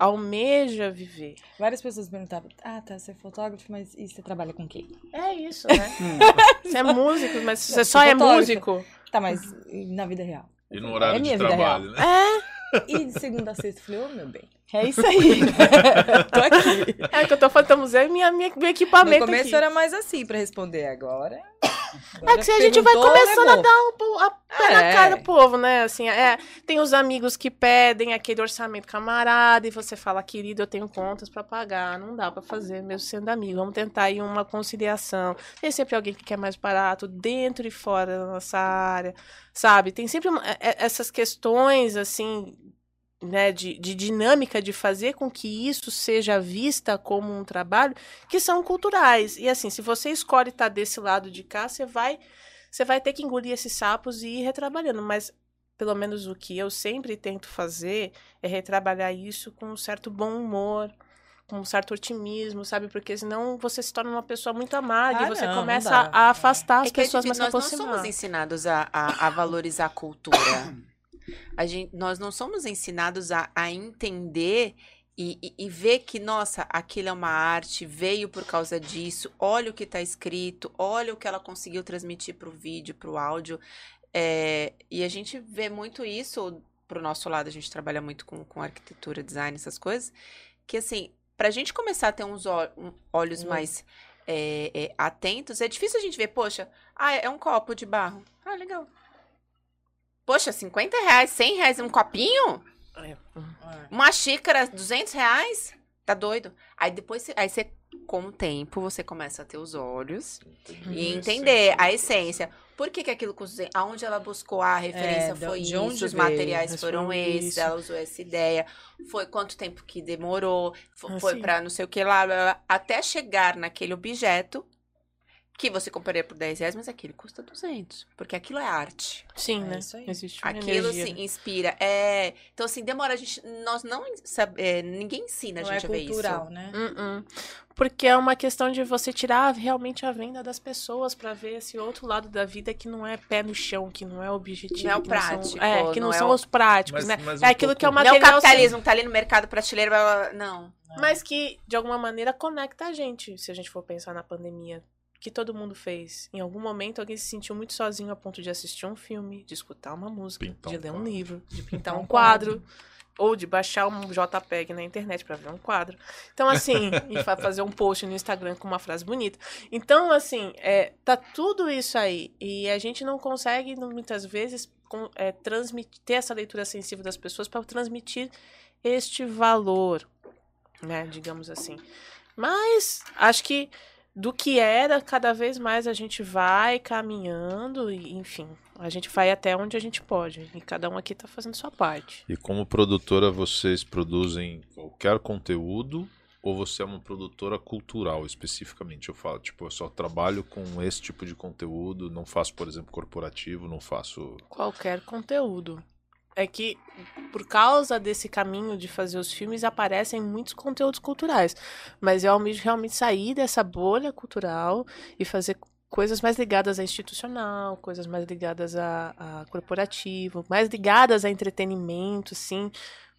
almeja viver. Várias pessoas perguntavam, ah, tá, você é fotógrafo, mas e você trabalha com o quê? É isso, né? você é músico, mas você só é músico. Tá, mas e na vida real? E no horário É de minha vida trabalho, né? E de segunda a sexta, eu falei, ô meu bem, é isso aí. Tô aqui. É que eu tô falando, estamos eu e minha, minha, meu No equipamento começo aqui. era mais assim pra responder, agora... É que se a gente vai perguntou, começando a levou. dar um, a pé na É. cara do povo, né? Assim, é, tem os amigos que pedem aquele orçamento camarada e você fala, querido, eu tenho contas pra pagar, não dá pra fazer mesmo sendo amigo. Vamos tentar aí uma conciliação. Tem sempre alguém que quer mais barato dentro e fora da nossa área, sabe? Tem sempre é- é- essas questões assim, né, de, de dinâmica de fazer com que isso seja vista como um trabalho que são culturais. E assim, se você escolhe estar desse lado de cá, você vai, você vai ter que engolir esses sapos e ir retrabalhando. Mas, pelo menos o que eu sempre tento fazer é retrabalhar isso com um certo bom humor, com um certo otimismo, sabe? Porque senão você se torna uma pessoa muito amarga Ah, e você não, não começa dá. a afastar as É que é pessoas mais se nós não somos ensinados a, a, a valorizar a cultura. A gente, nós não somos ensinados a, a entender e, e- e ver que, nossa, aquilo é uma arte, veio por causa disso, olha o que está escrito, olha o que ela conseguiu transmitir para o vídeo, para o áudio. É, e a gente vê muito isso pro nosso lado, a gente trabalha muito com, com arquitetura, design, essas coisas, que assim, pra gente começar a ter uns olhos Hum. mais é, é, atentos, é difícil a gente ver, poxa, ah, é um copo de barro. Ah, legal. Poxa, 50 reais, 100 reais um copinho? É. Uma xícara, 200 reais? Tá doido? Aí depois, aí você, com o tempo, você começa a ter os olhos Uhum. e entender a essência. Por que, que aquilo custa? Aonde ela buscou a referência É, de- foi de isso, onde os veio, materiais foram esses, isso. ela usou essa ideia, foi quanto tempo que demorou, Ah, foi sim. pra não sei o que lá, blá, blá, até chegar naquele objeto que você compraria por 10 reais, mas aquele custa 200, porque aquilo é arte. Sim, É né? isso aí. Existe uma Aquilo energia, se né? inspira. É... Então, assim, demora a gente. Nós não sabe, é, ninguém ensina a Não é gente a ver cultural, isso. né? Uh-uh. Porque é uma questão de você tirar realmente a venda das pessoas pra ver esse outro lado da vida que não é pé no chão, que não é objetivo. Não é o que são- prático, é, que não, não é são o- os práticos, Mas- né? mas é um aquilo que é o pouco- Não é o material. capitalismo que tá ali no mercado prateleira. blá, blá, blá. Não. Mas que, de alguma maneira, conecta a gente. Se a gente for pensar na pandemia, que todo mundo fez. Em algum momento alguém se sentiu muito sozinho a ponto de assistir um filme, de escutar uma música, Pintar de um ler um quadro. livro, de pintar um quadro. Ou de baixar um JPEG na internet para ver um quadro. Então, assim, e fa- fazer um post no Instagram com uma frase bonita. Então, assim, é, tá tudo isso aí. E a gente não consegue, muitas vezes, com- é, transmitir, ter essa leitura sensível das pessoas para transmitir este valor, né? Digamos assim. Mas acho que do que era, cada vez mais a gente vai caminhando e, enfim, a gente vai até onde a gente pode. E cada um aqui tá fazendo sua parte. E como produtora, vocês produzem qualquer conteúdo ou você é uma produtora cultural especificamente? Eu falo, tipo, eu só trabalho com esse tipo de conteúdo, não faço, por exemplo, corporativo, não faço. Qualquer conteúdo. É que, por causa desse caminho de fazer os filmes, aparecem muitos conteúdos culturais. Mas eu almejo realmente sair dessa bolha cultural e fazer coisas mais ligadas a institucional, coisas mais ligadas a, a corporativo, mais ligadas a entretenimento, sim.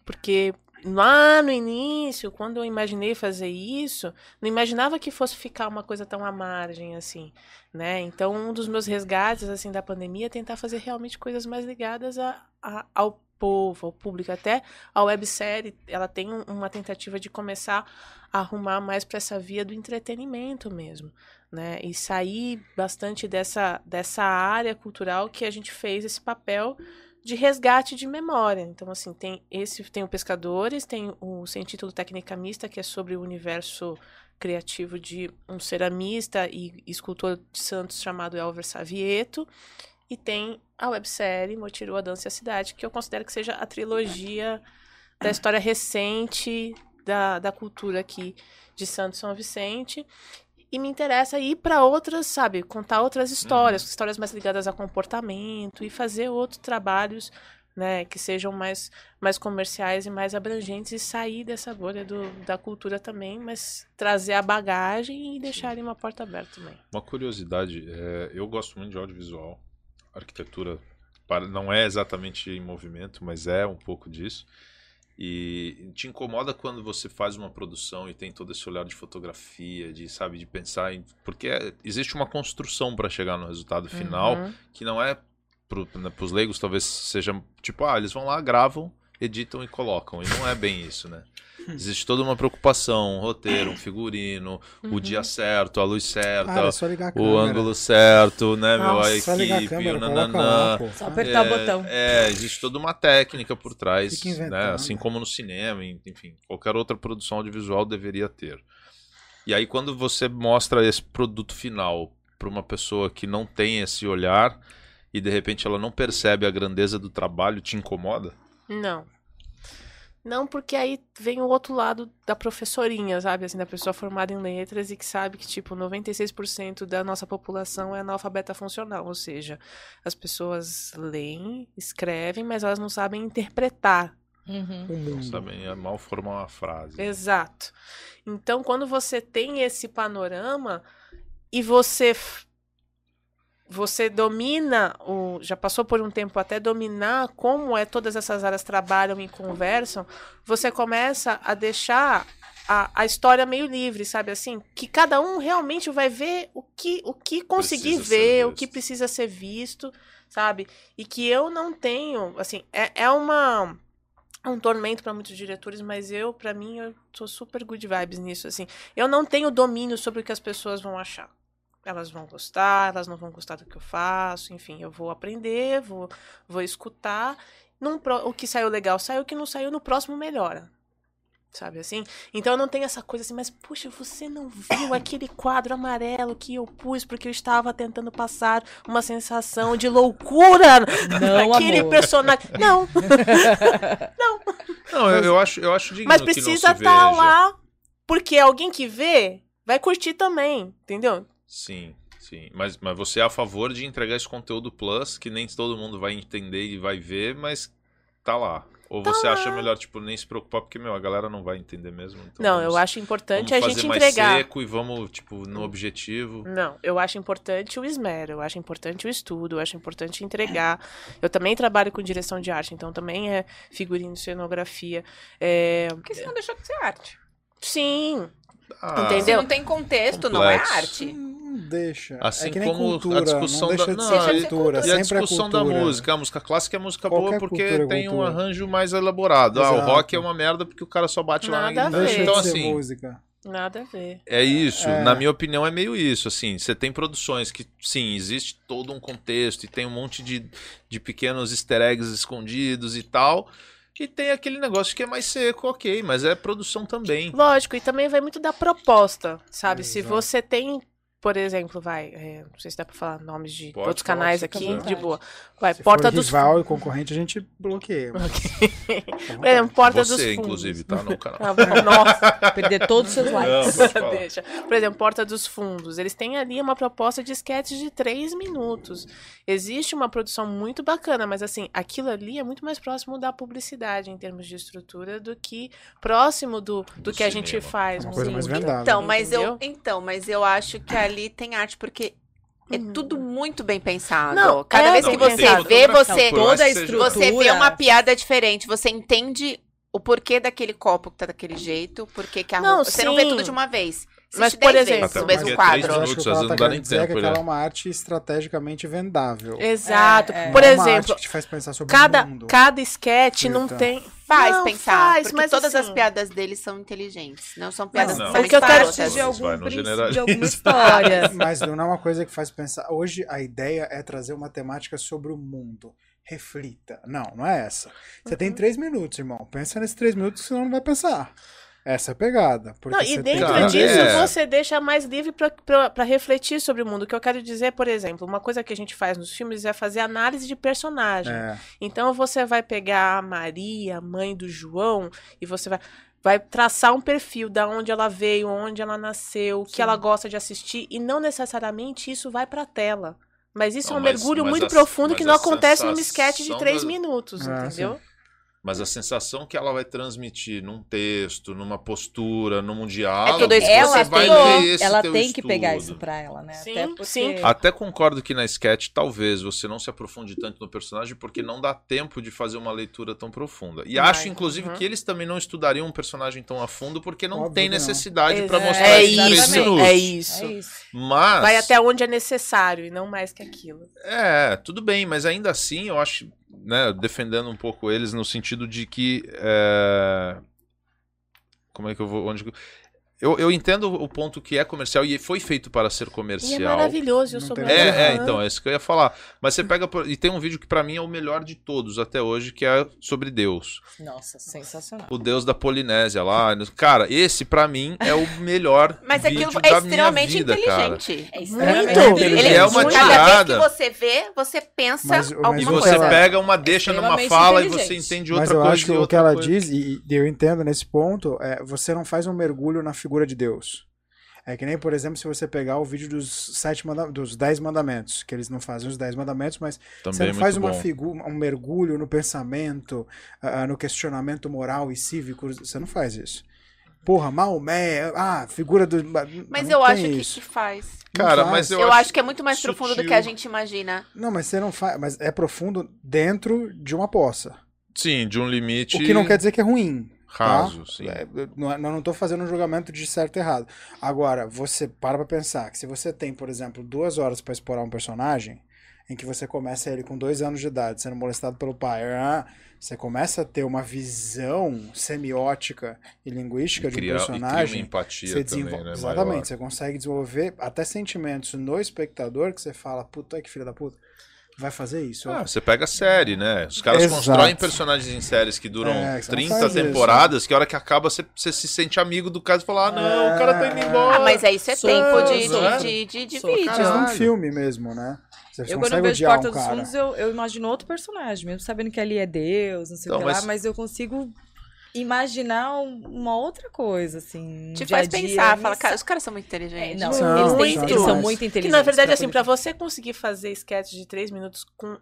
Porque lá no início, quando eu imaginei fazer isso, não imaginava que fosse ficar uma coisa tão à margem assim né? Então, um dos meus resgates assim da pandemia é tentar fazer realmente coisas mais ligadas a, a- ao povo, ao público, até a websérie, ela tem um- uma tentativa de começar a arrumar mais para essa via do entretenimento mesmo, né? E sair bastante dessa dessa área cultural que a gente fez esse papel de resgate de memória. Então, assim, tem esse tem o Pescadores, tem o Sem Título Técnica Mista, que é sobre o universo criativo de um ceramista e escultor de Santos chamado Elver Savieto. E tem a websérie Motirou a Dança e a Cidade, que eu considero que seja a trilogia da história recente da, da cultura aqui de Santos São Vicente. E me interessa ir para outras, sabe, contar outras histórias, histórias mais ligadas a comportamento e fazer outros trabalhos, né, que sejam mais, mais comerciais e mais abrangentes e sair dessa bolha do, da cultura também, mas trazer a bagagem e deixar ali uma porta aberta também. Uma curiosidade, é, eu gosto muito de audiovisual. Arquitetura para- não é exatamente em movimento, mas é um pouco disso. E te incomoda quando você faz uma produção e tem todo esse olhar de fotografia, de sabe, de pensar em porque é- existe uma construção para chegar no resultado final Uhum. que não é para os leigos talvez seja tipo ah eles vão lá gravam editam e colocam e não é bem isso né existe toda uma preocupação um roteiro um figurino o dia certo a luz certa Cara, é só ligar a o ângulo certo, né, meu? Nossa, A Só ligar a equipe, câmera, o nananã. lá. Só apertar é, o botão. É, existe toda uma técnica por trás, né? Assim como no cinema, em- enfim, qualquer outra produção audiovisual deveria ter. E aí quando você mostra esse produto final para uma pessoa que não tem esse olhar e de repente ela não percebe a grandeza do trabalho, te incomoda? Não. Não, porque aí vem o outro lado da professorinha, sabe? Assim, da pessoa formada em letras e que sabe que, tipo, 96% da nossa população é analfabeta funcional. Ou seja, as pessoas leem, escrevem, mas elas não sabem interpretar. Uhum. Sabem é mal formar uma frase. Exato. Então, quando você tem esse panorama e você você domina o já passou por um tempo até dominar como é todas essas áreas trabalham e conversam, você começa a deixar a, a história meio livre, sabe assim, que cada um realmente vai ver o que o que conseguir Precisa ver, o que precisa ser visto, sabe? E que eu não tenho, assim, é, é uma um tormento para muitos diretores, mas eu, para mim, eu sou super good vibes nisso, assim. Eu não tenho domínio sobre o que as pessoas vão achar. Elas vão gostar, elas não vão gostar do que eu faço, enfim, eu vou aprender, vou, vou escutar. Num pro- o que saiu legal saiu, o que não saiu no próximo melhora. Sabe assim? Então eu não tenho essa coisa assim, mas puxa, você não viu aquele quadro amarelo que eu pus porque eu estava tentando passar uma sensação de loucura Não, naquele amor. personagem. Não, Não, eu, eu acho, eu acho digno Mas que não precisa estar veja. lá, porque alguém que vê vai curtir também, entendeu? Sim, sim. Mas, mas você é a favor de entregar esse conteúdo plus, que nem todo mundo vai entender e vai ver, mas tá lá. Ou Tá você lá. acha melhor, tipo, nem se preocupar, porque, meu, a galera não vai entender mesmo. Então não, vamos, eu acho importante vamos a fazer gente mais entregar. seco e vamos, tipo, no objetivo. Não, eu acho importante o esmero, eu acho importante o estudo, eu acho importante entregar. Eu também trabalho com direção de arte, então também é figurino, cenografia. É, Porque senão deixou de ser arte. Sim. Ah, Entendeu? Se não tem contexto, não é Complexo. arte. Não deixa. Assim é que nem como cultura, a discussão não deixa da- de não, ser e- cultura. E a discussão é da música. A música clássica é música Qualquer boa porque cultura é tem um cultura. arranjo mais elaborado. Ah, o rock é uma merda porque o cara só bate lá Nada na a ver. Deixa Então, de ser assim, música. Nada a ver. é isso. É. Na minha opinião, é meio isso. Assim, você tem produções que, sim, existe todo um contexto e tem um monte de, de pequenos easter eggs escondidos e tal. E tem aquele negócio que é mais seco, ok, mas é produção também. Lógico, e também vai muito da proposta, sabe? Se Exato. você tem, por exemplo, vai, é, não sei se dá pra falar nomes de Pode outros canais à aqui, de boa. Vai, Se Porta for dos rival e concorrente, a gente bloqueia. mas- Por exemplo, Porta dos Você, Fundos. inclusive, tá no canal. Ah, bom, Nossa, Perder todos os seus likes. Não, pode deixa. Por exemplo, Porta dos Fundos. Eles têm ali uma proposta de sketches de três minutos. Existe uma produção muito bacana, mas assim, aquilo ali é muito mais próximo da publicidade em termos de estrutura do que próximo do, do, Do que a gente cinema. faz. É uma coisa mais cinema. vendável. Então, mas eu, então, mas eu acho que ali tem arte porque é Uhum. tudo muito bem pensado. Não, Cada é vez que você pensado. vê, Não, você toda a estrutura- você vê uma piada diferente, você entende o porquê daquele copo que tá daquele jeito, porque que a Não, roupa- você não vê tudo de uma vez. Mas, por exemplo- Até o mesmo quadro. Eu acho minutos, que o às que ela tá não querendo dizer é que tempo, aquela é uma arte estrategicamente vendável. Exato. É, é. Por Não é uma arte exemplo, que te faz pensar sobre cada, o mundo. cada sketch não tem. Faz Não, pensar, faz, mas todas as assim- piadas deles são inteligentes, não são piadas Não. que são O que eu quero escrotas. de algum não princípio, generaliza. de alguma história. Mas não é uma coisa que faz pensar. Hoje a ideia é trazer uma temática sobre o mundo. Reflita. Não, não é essa. Você Uhum. tem três minutos, irmão. Pensa nesses três minutos, senão não vai pensar. Essa é a pegada. Porque Não, e você dentro tem... Disso é. você deixa mais livre para refletir sobre o mundo. O que eu quero dizer, por exemplo, uma coisa que a gente faz nos filmes é fazer análise de personagem. É, Então você vai pegar a Maria, a mãe do João, e você vai, vai traçar um perfil da onde ela veio, onde ela nasceu, o que Sim. ela gosta de assistir, e não necessariamente isso vai pra tela. Mas isso Não, é um mas- mergulho mas muito a- profundo que não acontece num sketch de três da- minutos, Ah, entendeu? Mas a sensação que ela vai transmitir num texto, numa postura, num diálogo, tudo isso que ela você você vai falou. ler esse ela teu tem que pegar estudo. isso pra ela, né? Sim, Até porque... sim. Até concordo que na sketch talvez você não se aprofunde tanto no personagem porque não dá tempo de fazer uma leitura tão profunda. E Vai, acho, inclusive, uhum. que eles também não estudariam um personagem tão a fundo porque não Óbvio tem não. necessidade pra É, mostrar é isso, é isso. É isso. Mas Vai até onde é necessário e não mais que aquilo. É, tudo bem, mas ainda assim eu acho, né, defendendo um pouco eles no sentido de que. é, Como é que eu vou. Onde... eu- Eu, entendo o ponto que é comercial e foi feito para ser E é comercial. maravilhoso, eu sou muito É, é, então, é isso que eu ia falar. Mas você pega. por- E tem um vídeo que pra mim é o melhor de todos até hoje, que é sobre Deus. Nossa, sensacional. O Deus da Polinésia lá. Cara, esse pra mim é o melhor. Mas vídeo aquilo é extremamente vida, cara. inteligente. É extremamente Ele, Ele é uma cada vez tirada. que você vê, você pensa Mas- mas E alguma o que você coisa. pega uma, deixa numa extremamente fala e inteligente. você entende Mas outra eu coisa. acho que e o que ela coisa. diz, e e eu entendo nesse ponto, é você não faz um mergulho na figura de Deus. É que nem, por exemplo, se você pegar o vídeo dos sete manda dos dez mandamentos, que eles não fazem os dez mandamentos, mas Também você é não faz uma figura, um mergulho no pensamento, ah, no questionamento moral e cívico, você não faz isso. Porra, Maomé, ah, figura do. Mas eu acho que, isso. que faz. Cara, faz. mas eu, Eu, acho, acho que é muito mais profundo do que a sutil. gente imagina. Não, mas você não faz. Mas é profundo dentro de uma poça. Sim, de um limite O que não quer dizer que é ruim. Raso, sim. É, eu não, é- não estou fazendo um julgamento de certo e errado. Agora, você para pra pensar que se você tem, por exemplo, duas horas para explorar um personagem, em que você começa ele com dois anos de idade, sendo molestado pelo pai, ah, você começa a ter uma visão semiótica e linguística de um criar, e cria uma personagem. empatia Você também, desenvolve, né? exatamente, maior. você consegue desenvolver até sentimentos no espectador que você fala, puta que filha da puta, vai fazer isso. Ah, você pega a série, né? Os caras Exato. constroem personagens em séries que duram É, você não 30 faz isso, temporadas, que a hora que acaba você, você se sente amigo do caso e fala: ah, não, o cara tá indo É. embora. Ah, mas é isso é Sou, tempo de, de, de, de, de vídeo. Mas num filme mesmo, né? Você Eu, quando eu vejo Porta um dos cara. Fundos, eu, eu imagino outro personagem, mesmo sabendo que ali é Deus, não sei o Então, que lá, mas- mas eu consigo imaginar um- uma outra coisa, assim. Te dia faz a dia, pensar, fala, cara, os caras são muito É, inteligentes. não, São, eles, têm- são eles são muito Que inteligentes. na verdade, pra assim, poder pra você conseguir fazer sketch de três minutos com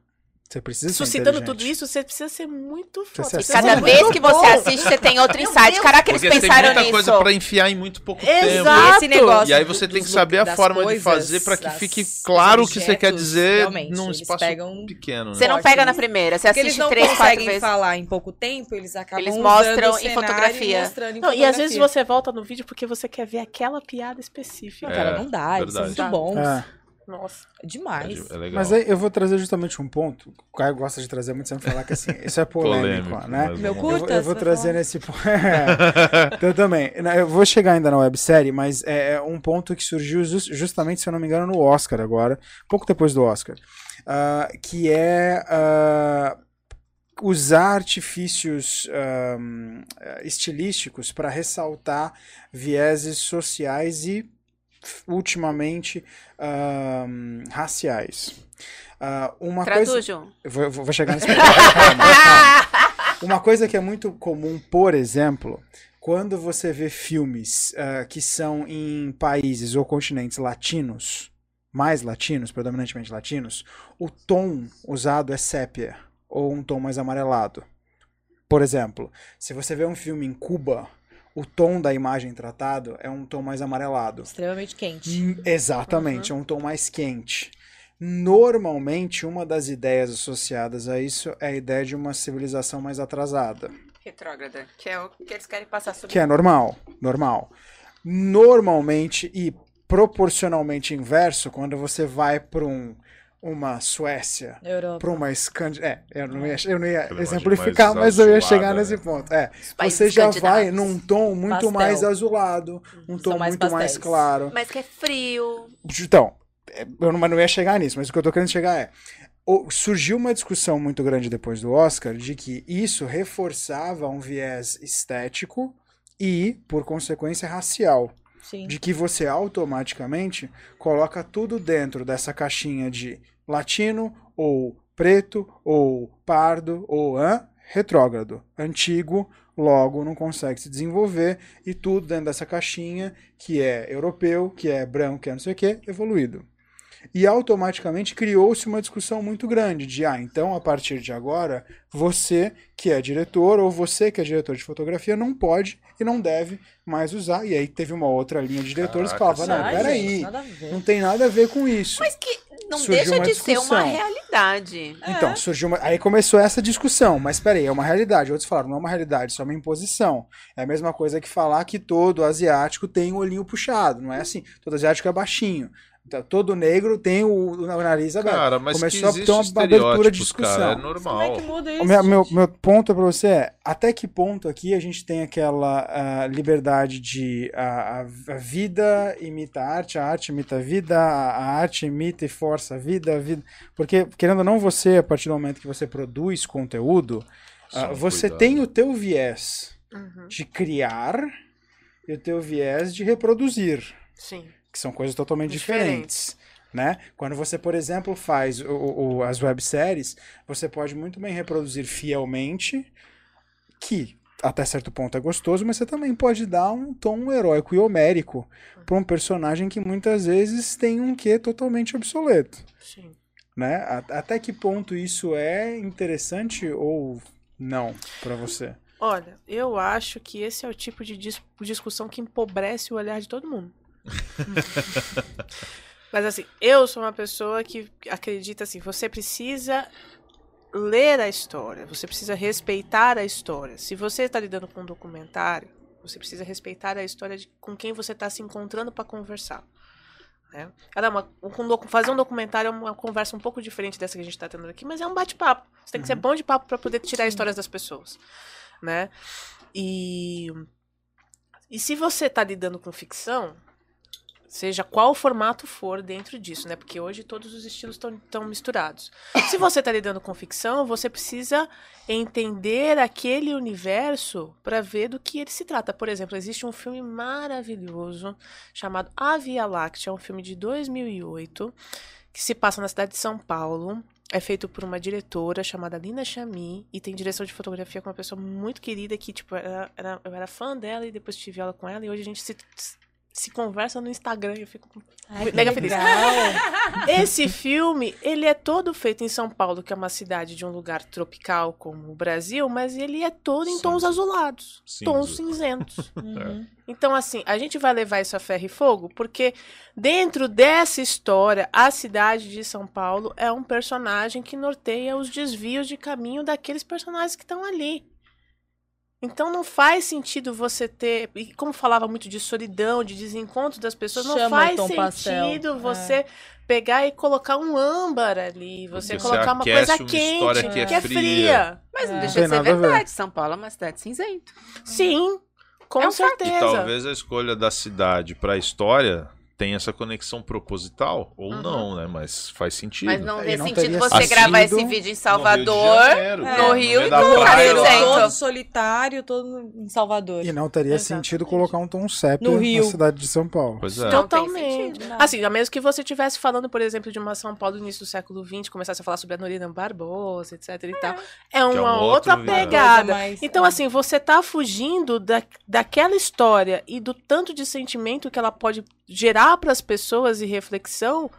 Você precisa suscitando tudo isso, você precisa ser muito foda. Você Cada Muito vez que você assiste, você tem outro insight. Caraca, eles Porque tem pensaram muita nisso. coisa pra enfiar em muito pouco tempo. Exato. Esse negócio E aí você do- tem que saber a forma de coisas, fazer pra que fique claro o que você quer dizer num eles espaço pegam- pequeno. Né? Você não Forte, pega na eles- primeira, você Porque eles assiste não três, quatro conseguem vezes. falar em pouco tempo, eles acabam Eles mostram em fotografia. E, mostrando em Não, e às vezes fotografia. você volta no vídeo porque você quer ver aquela piada específica. Não, cara, É, não dá, eles são muito bons. É. Nossa. É demais. É legal. Mas aí eu vou trazer justamente um ponto. O Caio gosta de trazer muito, sempre falar que assim, isso é polêmico, Polêmico, né? Meu vamos lá. Eu vou, curta, eu vou vai trazer falar? nesse ponto. eu também. Eu vou chegar ainda na websérie, mas é é um ponto que surgiu jus- justamente, se eu não me engano, no Oscar agora, pouco depois do Oscar. ah, que é ah, usar artifícios ahm, estilísticos para ressaltar vieses sociais e, ultimamente, raciais. Ah, uma coisa. Traduz, João. Eu vou, vou chegar nesse ponto. Uma coisa que é muito comum, por exemplo, quando você vê filmes ah, que são em países ou continentes latinos, mais latinos, predominantemente latinos, o tom usado é sépia ou um tom mais amarelado. Por exemplo, se você vê um filme em Cuba, o tom da imagem tratado é um tom mais amarelado. Extremamente quente. Hum, Exatamente, é um tom mais quente. Normalmente, uma das ideias associadas a isso é a ideia de uma civilização mais atrasada, Retrógrada, que é o que eles querem passar sobre. que é normal, normal. Normalmente e proporcionalmente inverso, quando você vai para um, uma Suécia, para uma Escandinávia. É, eu não ia, eu não ia Aquela exemplificar, mais mas eu ia azulada, chegar né? nesse ponto. É, você já vai num tom muito Pastel. mais azulado, um tom mais muito mais pastéis. claro. Mas que é frio. Então, é, eu não, não ia chegar nisso, mas o que eu tô querendo chegar é. o- surgiu uma discussão muito grande depois do Oscar de que isso reforçava um viés estético e, por consequência, racial. Sim. De que você automaticamente coloca tudo dentro dessa caixinha de latino, ou preto, ou pardo, ou hã? retrógrado, antigo, logo não consegue se desenvolver, e tudo dentro dessa caixinha que é europeu, que é branco, que é não sei o que, evoluído. E automaticamente criou-se uma discussão muito grande de, ah, então a partir de agora, você que é diretor ou você que é diretor de fotografia não pode e não deve mais usar. E aí teve uma outra linha de diretores que Caraca, falava, não, peraí, não tem nada a ver com isso. Mas que não Surgiu deixa uma de ser uma discussão. realidade. Então, surgiu uma... Aí começou essa discussão, mas peraí, é uma realidade. Outros falaram, não é uma realidade, isso é uma imposição. É a mesma coisa que falar que todo asiático tem um olhinho puxado, não é assim. Todo asiático é baixinho. Então, todo negro tem o, o nariz aberto. Cara, mas Começou que a ter uma abertura de estereótipos, cara, discussão. é Como é normal. que muda isso? O meu, meu, meu ponto para você é, até que ponto aqui a gente tem aquela ah, liberdade de a, a- a vida imita a arte, a arte imita a vida, a, a arte imita e força a vida, a vida... Porque, querendo ou não, você, a partir do momento que você produz conteúdo, um você cuidado. tem o teu viés Uhum. de criar e o teu viés de reproduzir Sim. Que são coisas totalmente Diferentes. diferentes. Né? Quando você, por exemplo, faz o, o- as webséries, você pode muito bem reproduzir fielmente, que até certo ponto é gostoso, mas você também pode dar um tom heróico e homérico para um personagem que muitas vezes tem um quê totalmente obsoleto. Sim. Né? Até que ponto isso é interessante ou não para você? Olha, eu acho que esse é o tipo de dis- discussão que empobrece o olhar de todo mundo. Mas assim, eu sou uma pessoa que acredita assim, você precisa ler a história, você precisa respeitar a história. Se você está lidando com um documentário, você precisa respeitar a história de com quem você está se encontrando para conversar. Né? Ela é um fazer um documentário é uma conversa um pouco diferente dessa que a gente está tendo aqui, mas é um bate-papo. Você tem que ser bom de papo para poder tirar histórias das pessoas né? E e se você está lidando com ficção, seja qual formato for dentro disso, né? Porque hoje todos os estilos estão misturados. Se você está lidando com ficção, você precisa entender aquele universo para ver do que ele se trata. Por exemplo, existe um filme maravilhoso chamado A Via Láctea, é um filme de 2008 que se passa na cidade de São Paulo. É feito por uma diretora chamada Lina Chami e tem direção de fotografia com uma pessoa muito querida que, tipo, era, era- eu era fã dela e depois tive aula com ela e hoje a gente se, se conversa no Instagram. Eu fico Ai, mega feliz. Esse filme, ele é todo feito em São Paulo, que é uma cidade de um lugar tropical como o Brasil, mas ele é todo em tons Cinza. azulados, tons Cinza. cinzentos. Uhum. Então, assim, a gente vai levar isso a ferro e fogo, porque dentro dessa história, a cidade de São Paulo é um personagem que norteia os desvios de caminho daqueles personagens que estão ali. Então não faz sentido você ter, e como falava muito de solidão, de desencontro das pessoas, não Chama o faz sentido pastel, é. você pegar e colocar um âmbar ali, você Porque você colocar uma coisa uma quente, que é que é fria. fria. Mas não É. deixa de ser a verdade. São Paulo é uma cidade cinzenta. Sim, com É um fato. E certeza. talvez a escolha da cidade pra história tenha essa conexão proposital, ou Uhum. não, né? Mas faz sentido. Mas não vê não sentido você sido gravar esse no vídeo em No Salvador. Rio de Janeiro, É. no No Rio meio e praia lá. Todo solitário, todo em Salvador. E não teria Exatamente. sentido colocar um tom sépia No na Rio. cidade de São Paulo. Pois é. Tem Totalmente. sentido? Assim, a menos que você estivesse falando, por exemplo, de uma São Paulo do início do século XX, começasse a falar sobre a Norina Barbosa, etc e tal. É uma Que é um outra pegada. Coisa mais- Então, é. assim, você tá fugindo da, daquela história e do tanto de sentimento que ela pode gerar para as pessoas e reflexão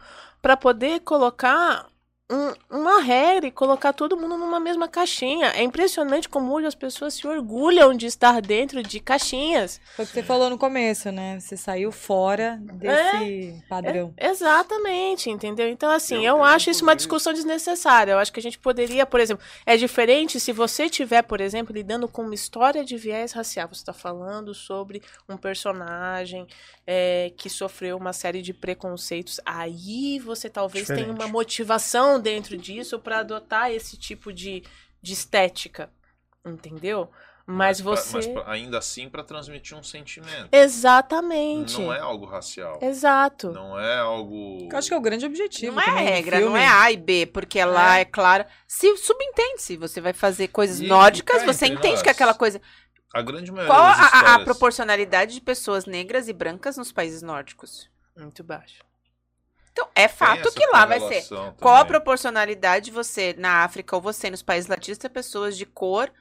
para poder colocar um- uma regra e colocar todo mundo numa mesma caixinha. É impressionante como hoje as pessoas se orgulham de estar dentro de caixinhas. Foi o que você falou no começo, né? Você saiu fora desse padrão. É, exatamente, entendeu? Então, assim, Eu- eu, eu, acho isso uma discussão desnecessária. Eu acho que a gente poderia, por exemplo, é diferente se você tiver, por exemplo, lidando com uma história de viés racial. Você está falando sobre um personagem é, que sofreu uma série de preconceitos. Aí você talvez tenha Diferente. uma motivação dentro disso para adotar esse tipo de, de estética, entendeu? Mas pra- você. mas pra- ainda assim para transmitir um sentimento. Exatamente. Não é algo racial. Exato. Não é algo. Eu acho que é o grande objetivo. Não é regra, não é A e B, porque lá é, claro. Se subentende-se, você vai fazer coisas E- nórdicas, você entende nós, que aquela coisa. A grande maioria Qual a, das a- a histórias- proporcionalidade de pessoas negras e brancas nos países nórdicos? Muito baixo. Então, é fato que lá vai ser. correlação Qual a também. proporcionalidade de você, na África ou você nos países latinos, ter pessoas de cor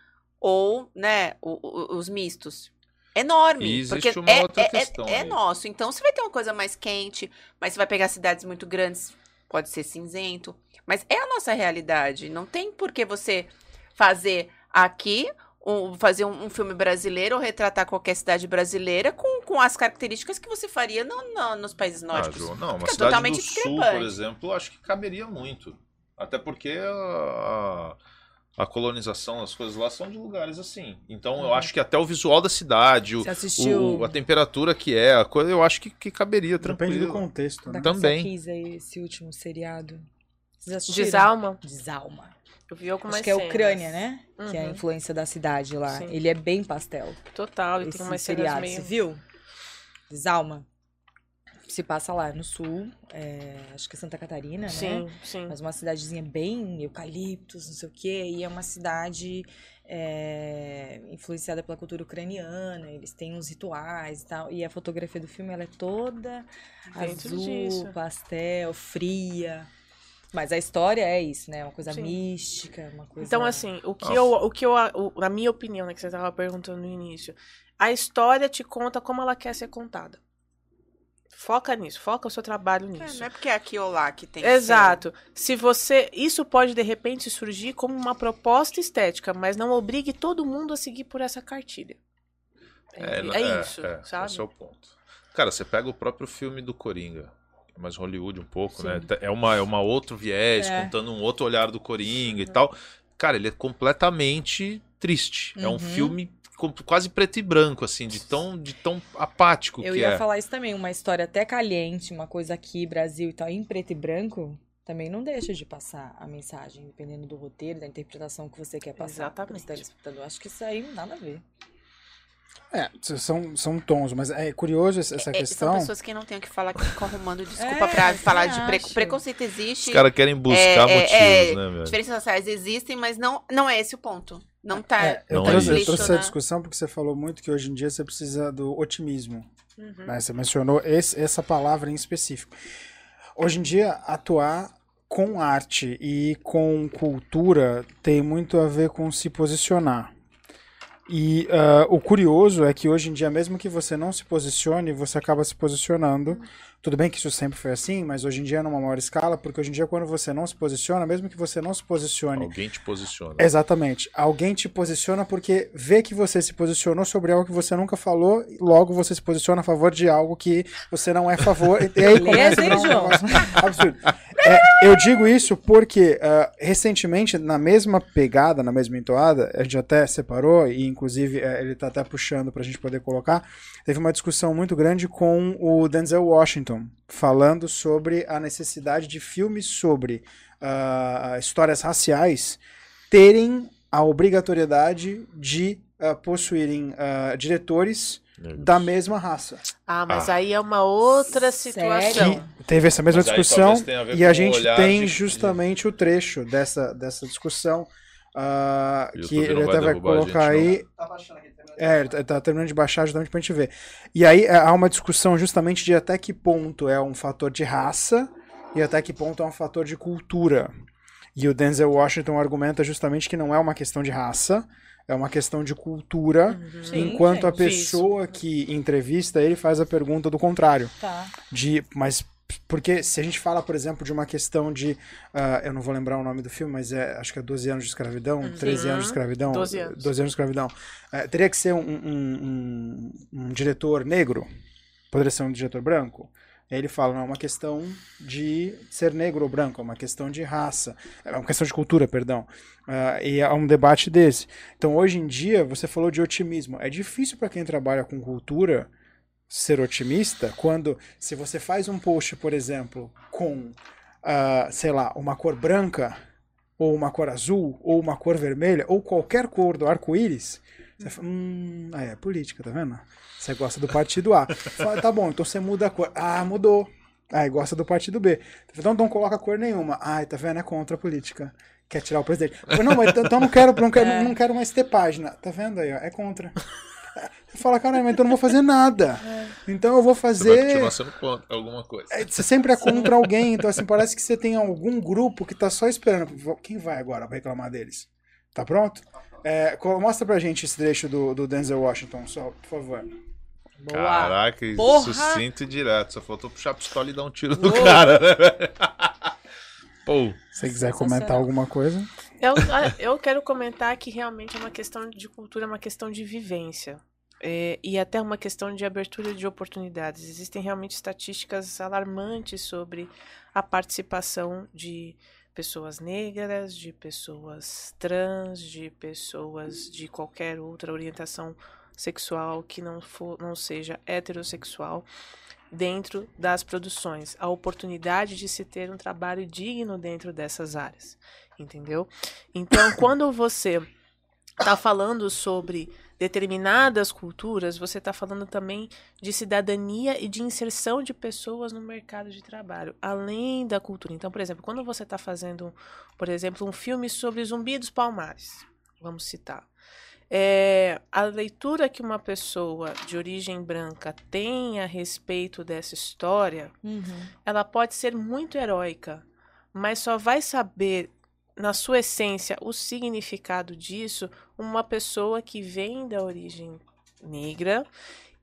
ou, né, o- o- os mistos? Enorme. E existe porque uma é, outra é- é- questão é aí. nosso. Então, você vai ter uma coisa mais quente, mas você vai pegar cidades muito grandes, pode ser cinzento. Mas é a nossa realidade. Não tem por que você fazer aqui, um- fazer um, um filme brasileiro ou retratar qualquer cidade brasileira com, com as características que você faria no- no- nos países Ah, nórdicos. Ju, não, uma cidade totalmente do sul, por exemplo, acho que caberia muito. Até porque a, a colonização, as coisas lá são de lugares assim. Então Uhum. eu acho que até o visual da cidade, o, assistiu o- a temperatura que é, a coisa, eu acho que, que caberia Depende tranquilo. do contexto, da né? também. Também. Kiss aí, esse último seriado. Vocês assistiram? Desalma. Desalma. Eu vi algumas Acho que é cenas. Ucrânia, né? Que é a Uhum. influência da cidade lá. Sim. Ele é bem pastel. Total, e tem umas cenas meio... Você viu? Desalma. Se passa lá no sul, é, acho que é Santa Catarina, Sim, né? sim. Mas uma cidadezinha bem eucaliptos, não sei o quê. E é uma cidade é, influenciada pela cultura ucraniana. Eles têm uns rituais e tal. E a fotografia do filme ela é toda Dentro azul, disso. pastel, fria. Mas a história é isso, né? Uma coisa Sim. mística, uma coisa... Então, assim, o que Nossa. eu, o que eu, o- na minha opinião, né, que você estava perguntando no início, a história te conta como ela quer ser contada. Foca nisso, foca o seu trabalho É, nisso. não é porque é aqui ou lá que tem que Exato. Se você, isso pode de repente surgir como uma proposta estética, mas não obrigue todo mundo a seguir por essa cartilha. É, é isso, é, sabe? Esse é o ponto. Cara, você pega o próprio filme do Coringa, que é mais Hollywood um pouco, Sim. né? É uma, é uma outro viés, É. contando um outro olhar do Coringa e tal. Cara, ele é completamente triste. É um Uhum. filme quase preto e branco, assim, de tão, de tão apático Eu que ia é. falar isso também, uma história até caliente, uma coisa aqui, Brasil e tal, em preto e branco, também não deixa de passar a mensagem, dependendo do roteiro, da interpretação que você quer passar para Exatamente. telespectador. Acho que isso aí não nada a ver. É, são, são tons, mas é curioso essa É, São questão. pessoas que não têm o que falar, que ficam arrumando desculpa É, pra falar de pre- preconceito existe. Os caras querem buscar É, é, motivos, é, né, velho? Diferenças raciais existem, mas não, não é esse o ponto. Não tá. É, eu Não é trouxe, eu trouxe essa né? discussão porque você falou muito que hoje em dia você precisa do otimismo. Uhum. né? Você mencionou esse- essa palavra em específico. Hoje em dia, atuar com arte e com cultura tem muito a ver com se posicionar. E uh, o curioso é que hoje em dia, mesmo que você não se posicione, você acaba se posicionando. Tudo bem que isso sempre foi assim, mas hoje em dia é numa maior escala, porque hoje em dia, quando você não se posiciona, mesmo que você não se posicione. Alguém te posiciona. Exatamente. Alguém te posiciona porque vê que você se posicionou sobre algo que você nunca falou, logo você se posiciona a favor de algo que você não é a favor. e aí começa a um negócio absurdo. É, eu digo isso porque uh, recentemente, na mesma pegada, na mesma entoada, a gente até separou, e inclusive uh, ele está até puxando para a gente poder colocar, teve uma discussão muito grande com o Denzel Washington, falando sobre a necessidade de filmes sobre uh, histórias raciais terem a obrigatoriedade de possuírem diretores da mesma raça. Ah, mas ah. aí é uma outra situação. Que teve essa mesma mas discussão a e a gente tem de... justamente o trecho dessa, dessa discussão uh, que ele até vai colocar aí. Tá é, ele tá, tá terminando de baixar justamente pra gente ver. E aí é, há uma discussão justamente de até que ponto é um fator de raça e até que ponto é um fator de cultura. E o Denzel Washington argumenta justamente que não é uma questão de raça, é uma questão de cultura, uhum. Sim, enquanto a pessoa isso. que entrevista ele faz a pergunta do contrário. Tá. De, mas porque se a gente fala, por exemplo, de uma questão de. Uh, eu não vou lembrar o nome do filme, mas é, acho que é 12 anos de escravidão, uhum. 13 anos de escravidão. 12 anos. 12 anos de escravidão. Uh, teria que ser um, um, um, um, diretor negro? Poderia ser um diretor branco? ele fala, não é uma questão de ser negro ou branco, é uma questão de raça, é uma questão de cultura, perdão. Uh, e é um debate desse. Então, hoje em dia, você falou de otimismo. É difícil para quem trabalha com cultura ser otimista quando, se você faz um post, por exemplo, com, uh, sei lá, uma cor branca, ou uma cor azul, ou uma cor vermelha, ou qualquer cor do arco-íris, você fala, hum, ah, é política, tá vendo? Você gosta do partido A. Fala, tá bom, então você muda a cor. Ah, mudou. Ah, gosta do partido B. Então não coloca cor nenhuma. Ai, tá vendo? É contra a política. Quer tirar o presidente. não, mas então não quero, não quero, é. não quero mais ter página. Tá vendo aí, ó? É contra. Fala, caralho, mas então eu não vou fazer nada. É. Então eu vou fazer. Você vai continuar sendo contra alguma coisa. É, você sempre é contra alguém. Então, assim, parece que você tem algum grupo que tá só esperando. Quem vai agora pra reclamar deles? Tá pronto? É, mostra pra gente esse trecho do, do Denzel Washington, só, por favor. Boa. Caraca, Porra. sucinto e direto. Só faltou puxar a pistola e dar um tiro no cara, né? Pô. Se quiser comentar alguma coisa. Eu, eu quero comentar que realmente é uma questão de cultura, é uma questão de vivência. É, e até uma questão de abertura de oportunidades. Existem realmente estatísticas alarmantes sobre a participação de pessoas negras, de pessoas trans, de pessoas de qualquer outra orientação sexual que não, for, não seja heterossexual dentro das produções, a oportunidade de se ter um trabalho digno dentro dessas áreas, entendeu? Então, quando você está falando sobre determinadas culturas, você está falando também de cidadania e de inserção de pessoas no mercado de trabalho, além da cultura. Então, por exemplo, quando você está fazendo, por exemplo, um filme sobre Zumbi dos Palmares, vamos citar, é, a leitura que uma pessoa de origem branca tem a respeito dessa história, uhum. ela pode ser muito heróica, mas só vai saber, na sua essência, o significado disso uma pessoa que vem da origem negra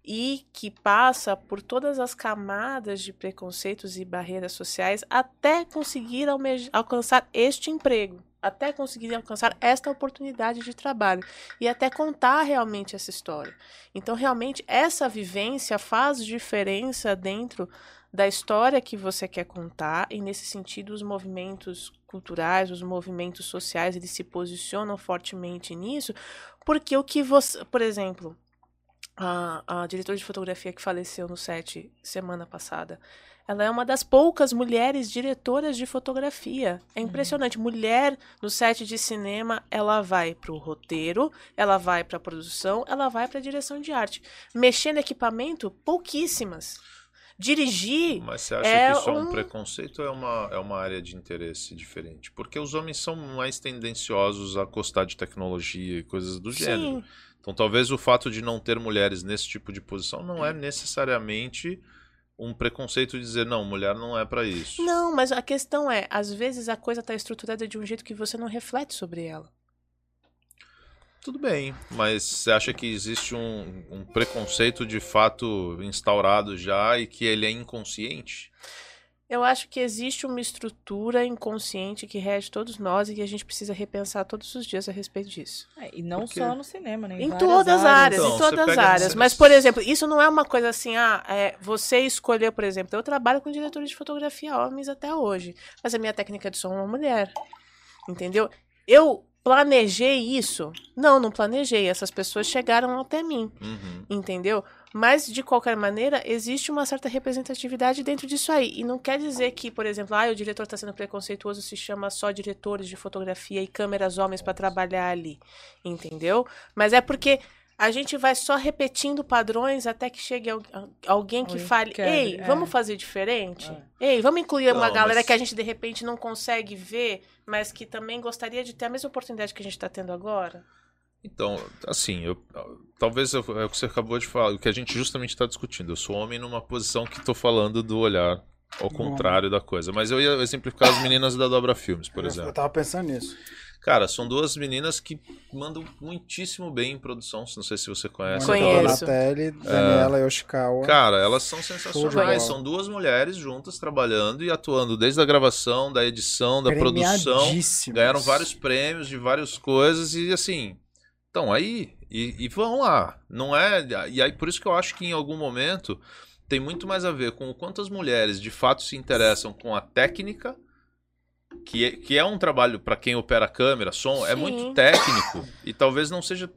e que passa por todas as camadas de preconceitos e barreiras sociais até conseguir alcançar este emprego até conseguir alcançar esta oportunidade de trabalho e até contar realmente essa história. Então, realmente, essa vivência faz diferença dentro da história que você quer contar e, nesse sentido, os movimentos culturais, os movimentos sociais, eles se posicionam fortemente nisso, porque o que você, por exemplo, a, a diretora de fotografia que faleceu no set semana passada, ela é uma das poucas mulheres diretoras de fotografia. É impressionante. Uhum. Mulher no set de cinema, ela vai para o roteiro, ela vai para a produção, ela vai para a direção de arte. Mexer no equipamento, pouquíssimas. Dirigir. Mas você acha é que isso é um, um preconceito ou é uma, é uma área de interesse diferente? Porque os homens são mais tendenciosos a gostar de tecnologia e coisas do Sim. gênero. Então talvez o fato de não ter mulheres nesse tipo de posição não é necessariamente um preconceito de dizer, não, mulher não é para isso. Não, mas a questão é, às vezes a coisa está estruturada de um jeito que você não reflete sobre ela. Tudo bem, mas você acha que existe um, um preconceito de fato instaurado já e que ele é inconsciente? Eu acho que existe uma estrutura inconsciente que rege todos nós e que a gente precisa repensar todos os dias a respeito disso. É, e não Porque- só no cinema, né? Em várias todas as áreas, Então, em todas as áreas. Mas, por exemplo, isso não é uma coisa assim, ah, é, você escolheu, por exemplo, eu trabalho com diretores de fotografia homens até hoje, mas a minha técnica de som é uma mulher. Entendeu? Eu planejei isso? Não, não planejei. Essas pessoas chegaram até mim, Uhum. entendeu? Mas, de qualquer maneira, existe uma certa representatividade dentro disso aí. E não quer dizer que, por exemplo, ah, o diretor está sendo preconceituoso se chama só diretores de fotografia e câmeras homens para trabalhar ali, entendeu? Mas é porque a gente vai só repetindo padrões até que chegue al- alguém que Alguém fale, quebre, ei, é. vamos fazer diferente? Ei, vamos incluir uma Não, galera mas- que a gente de repente não consegue ver, mas que também gostaria de ter a mesma oportunidade que a gente está tendo agora? Então, assim, eu, talvez eu- é o que você acabou de falar, o que a gente justamente está discutindo. Eu sou homem numa posição que estou falando do olhar ao contrário da coisa. Mas eu ia exemplificar as meninas da Dobra Filmes, por Eu- Eu exemplo. tava pensando nisso. Cara, são duas meninas que mandam muitíssimo bem em produção. Não sei se você conhece. Conheço. Donatelli, Daniela Yoshikawa. Cara, elas são sensacionais. São duas mulheres juntas trabalhando e atuando desde a gravação, da edição, da produção. Ganharam vários prêmios de várias coisas e assim, estão aí e, e vão lá. Não é. E aí por isso que eu acho que em algum momento tem muito mais a ver com o quanto as mulheres de fato se interessam com a técnica. Que é, que é um trabalho para quem opera câmera, som, é Sim. muito técnico e talvez não seja.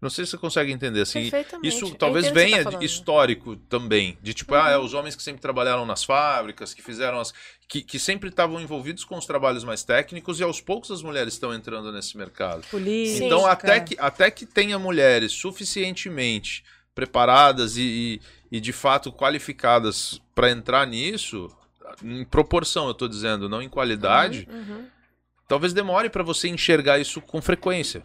Não sei se você consegue entender assim. Isso talvez venha tá. Uhum. histórico também. De tipo, ah, é os homens que sempre trabalharam nas fábricas, que fizeram as. que, que sempre estavam envolvidos com os trabalhos mais técnicos, e aos poucos as mulheres estão entrando nesse mercado. Política. Então, até que, até que tenha mulheres suficientemente preparadas e, e, e, de fato qualificadas para entrar nisso, em proporção, eu tô dizendo, não em qualidade, Uhum. talvez demore para você enxergar isso com frequência.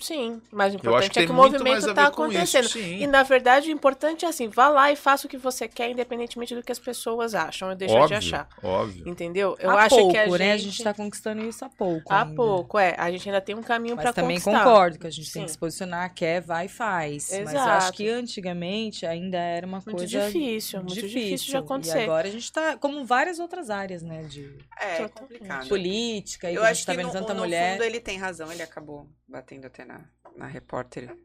Sim, mas o Eu importante que é tem que o movimento está isso. acontecendo. Sim. E na verdade o importante é assim, vá lá e faça o que você quer, independentemente do que as pessoas acham ou deixam de óbvio, achar. óbvio. Entendeu? Eu há acho pouco, que a gente... né? A gente tá conquistando isso há pouco. Há ainda. pouco, é. A gente ainda tem um caminho Mas para também conquistar. concordo que a gente tem Sim. que se posicionar, quer, vai e faz. Mas eu Exato. acho que antigamente ainda era uma Muito coisa difícil, muito difícil de acontecer. E agora a gente tá, como várias outras áreas, né? De É, Totalmente. complicado. política, e Eu a acho gente tá que vendo no, tanta no mulher. fundo ele tem razão, ele acabou batendo até na, na repórter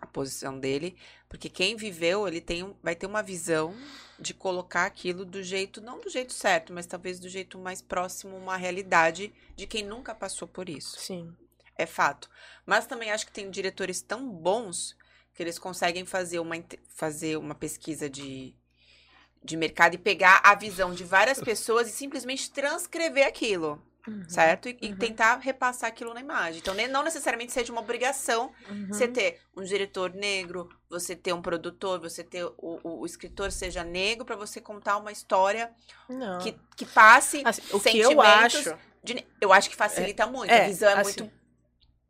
a posição dele, porque quem viveu, ele tem, vai ter uma visão de colocar aquilo do jeito, não do jeito certo, mas talvez do jeito mais próximo uma realidade de quem nunca passou por isso. Sim. É fato. Mas também acho que tem diretores tão bons que eles conseguem fazer uma, fazer uma pesquisa de, de mercado e pegar a visão de várias pessoas e simplesmente transcrever aquilo, Uhum. certo? E, e Uhum. tentar repassar aquilo na imagem. Então, não necessariamente seja uma obrigação Uhum. você ter um diretor negro, você ter um produtor, você ter o, o- escritor seja negro para você contar uma história Não. que, que passe Assim, o que eu acho. de eu acho que facilita muito. é, a visão é assim- muito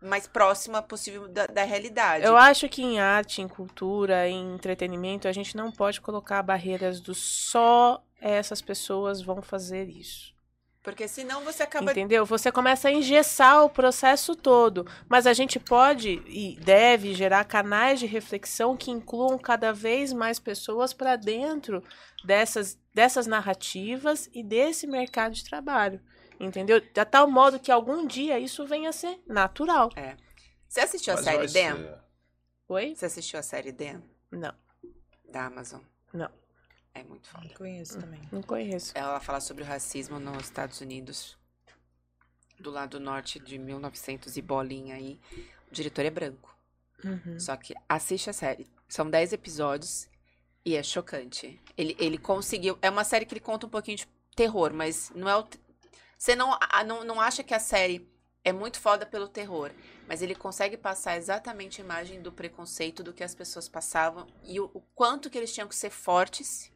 mais próxima possível da, da realidade. Eu acho que em arte, em cultura, em entretenimento, a gente não pode colocar barreiras do só essas pessoas vão fazer isso. Porque senão você acaba. Entendeu? Você começa a engessar o processo todo. Mas a gente pode e deve gerar canais de reflexão que incluam cada vez mais pessoas para dentro dessas, dessas narrativas e desse mercado de trabalho. Entendeu? De tal modo que algum dia isso venha a ser natural. Você assistiu a Mas série vai Dan? ser- Oi? Você assistiu a série Dan Não, da Amazon? Não. É muito foda. Conheço também. não conheço. Ela fala sobre o racismo nos Estados Unidos, do lado norte de 1900 e bolinha aí. O diretor é branco. Uhum. Só que assiste a série. São 10 episódios e é chocante. Ele, ele conseguiu. É uma série que ele conta um pouquinho de terror, mas não é o. Você não, a- não, não acha que a série é muito foda pelo terror, mas ele consegue passar exatamente a imagem do preconceito do que as pessoas passavam e o, o quanto que eles tinham que ser fortes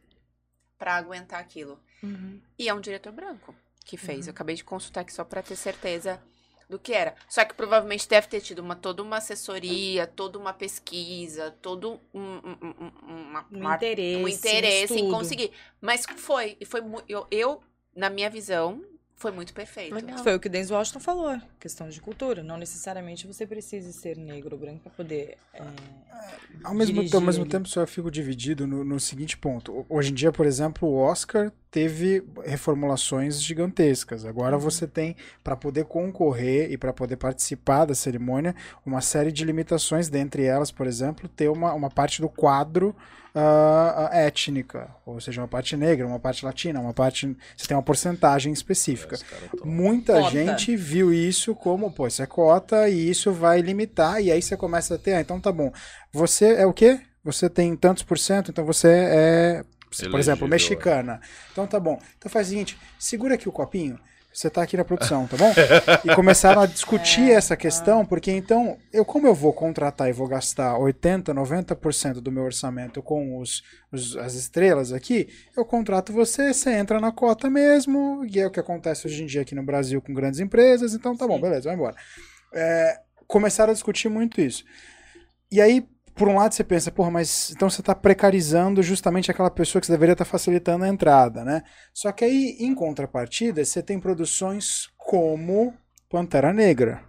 pra aguentar aquilo. Uhum. E é um diretor branco que fez. Eu acabei de consultar aqui só pra ter certeza do que era. Só que provavelmente deve ter tido uma, toda uma assessoria, toda uma pesquisa, todo um, um, um- um- uma, Um interesse. um interesse em conseguir. Mas foi. E foi eu, eu, na minha visão, Foi muito perfeito. Legal. Foi o que o Denzel Washington falou, questão de cultura. Não necessariamente você precisa ser negro ou branco pra poder. é, Ao mesmo, dirigir ao mesmo tempo, só eu fico dividido no, no seguinte ponto. Hoje em dia, por exemplo, o Oscar teve reformulações gigantescas. Agora Uhum. você tem, para poder concorrer e para poder participar da cerimônia, uma série de limitações, dentre elas, por exemplo, ter uma, uma parte do quadro ah, étnica, ou seja, uma parte negra, uma parte latina, uma parte. Você tem uma porcentagem específica. Tão- Muita Cota. gente viu isso como, pô, isso é cota e isso vai limitar, e aí você começa a ter, ah, então tá bom. Você é o quê? Você tem tantos por cento, então você é, por exemplo, Elegível, mexicana. Então tá bom. Então faz o seguinte, segura aqui o copinho, você tá aqui na produção, tá bom? E começaram a discutir essa questão, porque então, eu como eu vou contratar e vou gastar 80, 90% do meu orçamento com os, os- as estrelas aqui, eu contrato você, você entra na cota mesmo, e é o que acontece hoje em dia aqui no Brasil com grandes empresas, então tá bom, beleza, vai embora. É, começaram a discutir muito isso. E aí, por um lado, você pensa, porra, mas então você está precarizando justamente aquela pessoa que você deveria estar facilitando a entrada, né? Só que aí, em contrapartida, você tem produções como Pantera Negra,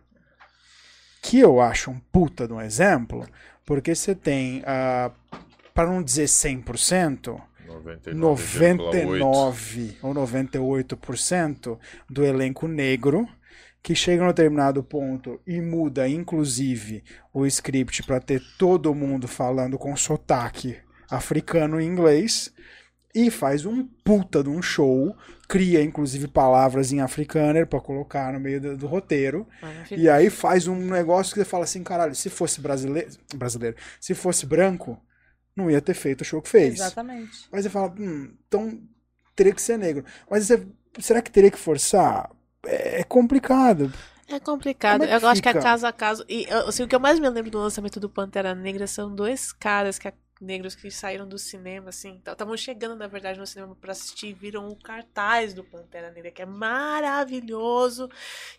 que eu acho um puta de um exemplo, porque você tem, ah, para não dizer 100%, 99,8. 99 ou 98% do elenco negro que chega num determinado ponto e muda, inclusive, o script para ter todo mundo falando com sotaque africano e inglês e faz um puta de um show, cria inclusive palavras em africâner para colocar no meio do, do roteiro e aí faz um negócio que você fala assim, caralho, se fosse brasileiro, brasileiro, se fosse branco, não ia ter feito o show que fez. Exatamente. Aí você fala, hum, então teria que ser negro. Mas você, será que teria que forçar? É complicado. É complicado. É eu acho que é fica? caso a caso. E assim, o que eu mais me lembro do lançamento do Pantera Negra são dois caras que negros que saíram do cinema, assim. Estavam chegando, na verdade, no cinema pra assistir e viram o cartaz do Pantera Negra, que é maravilhoso.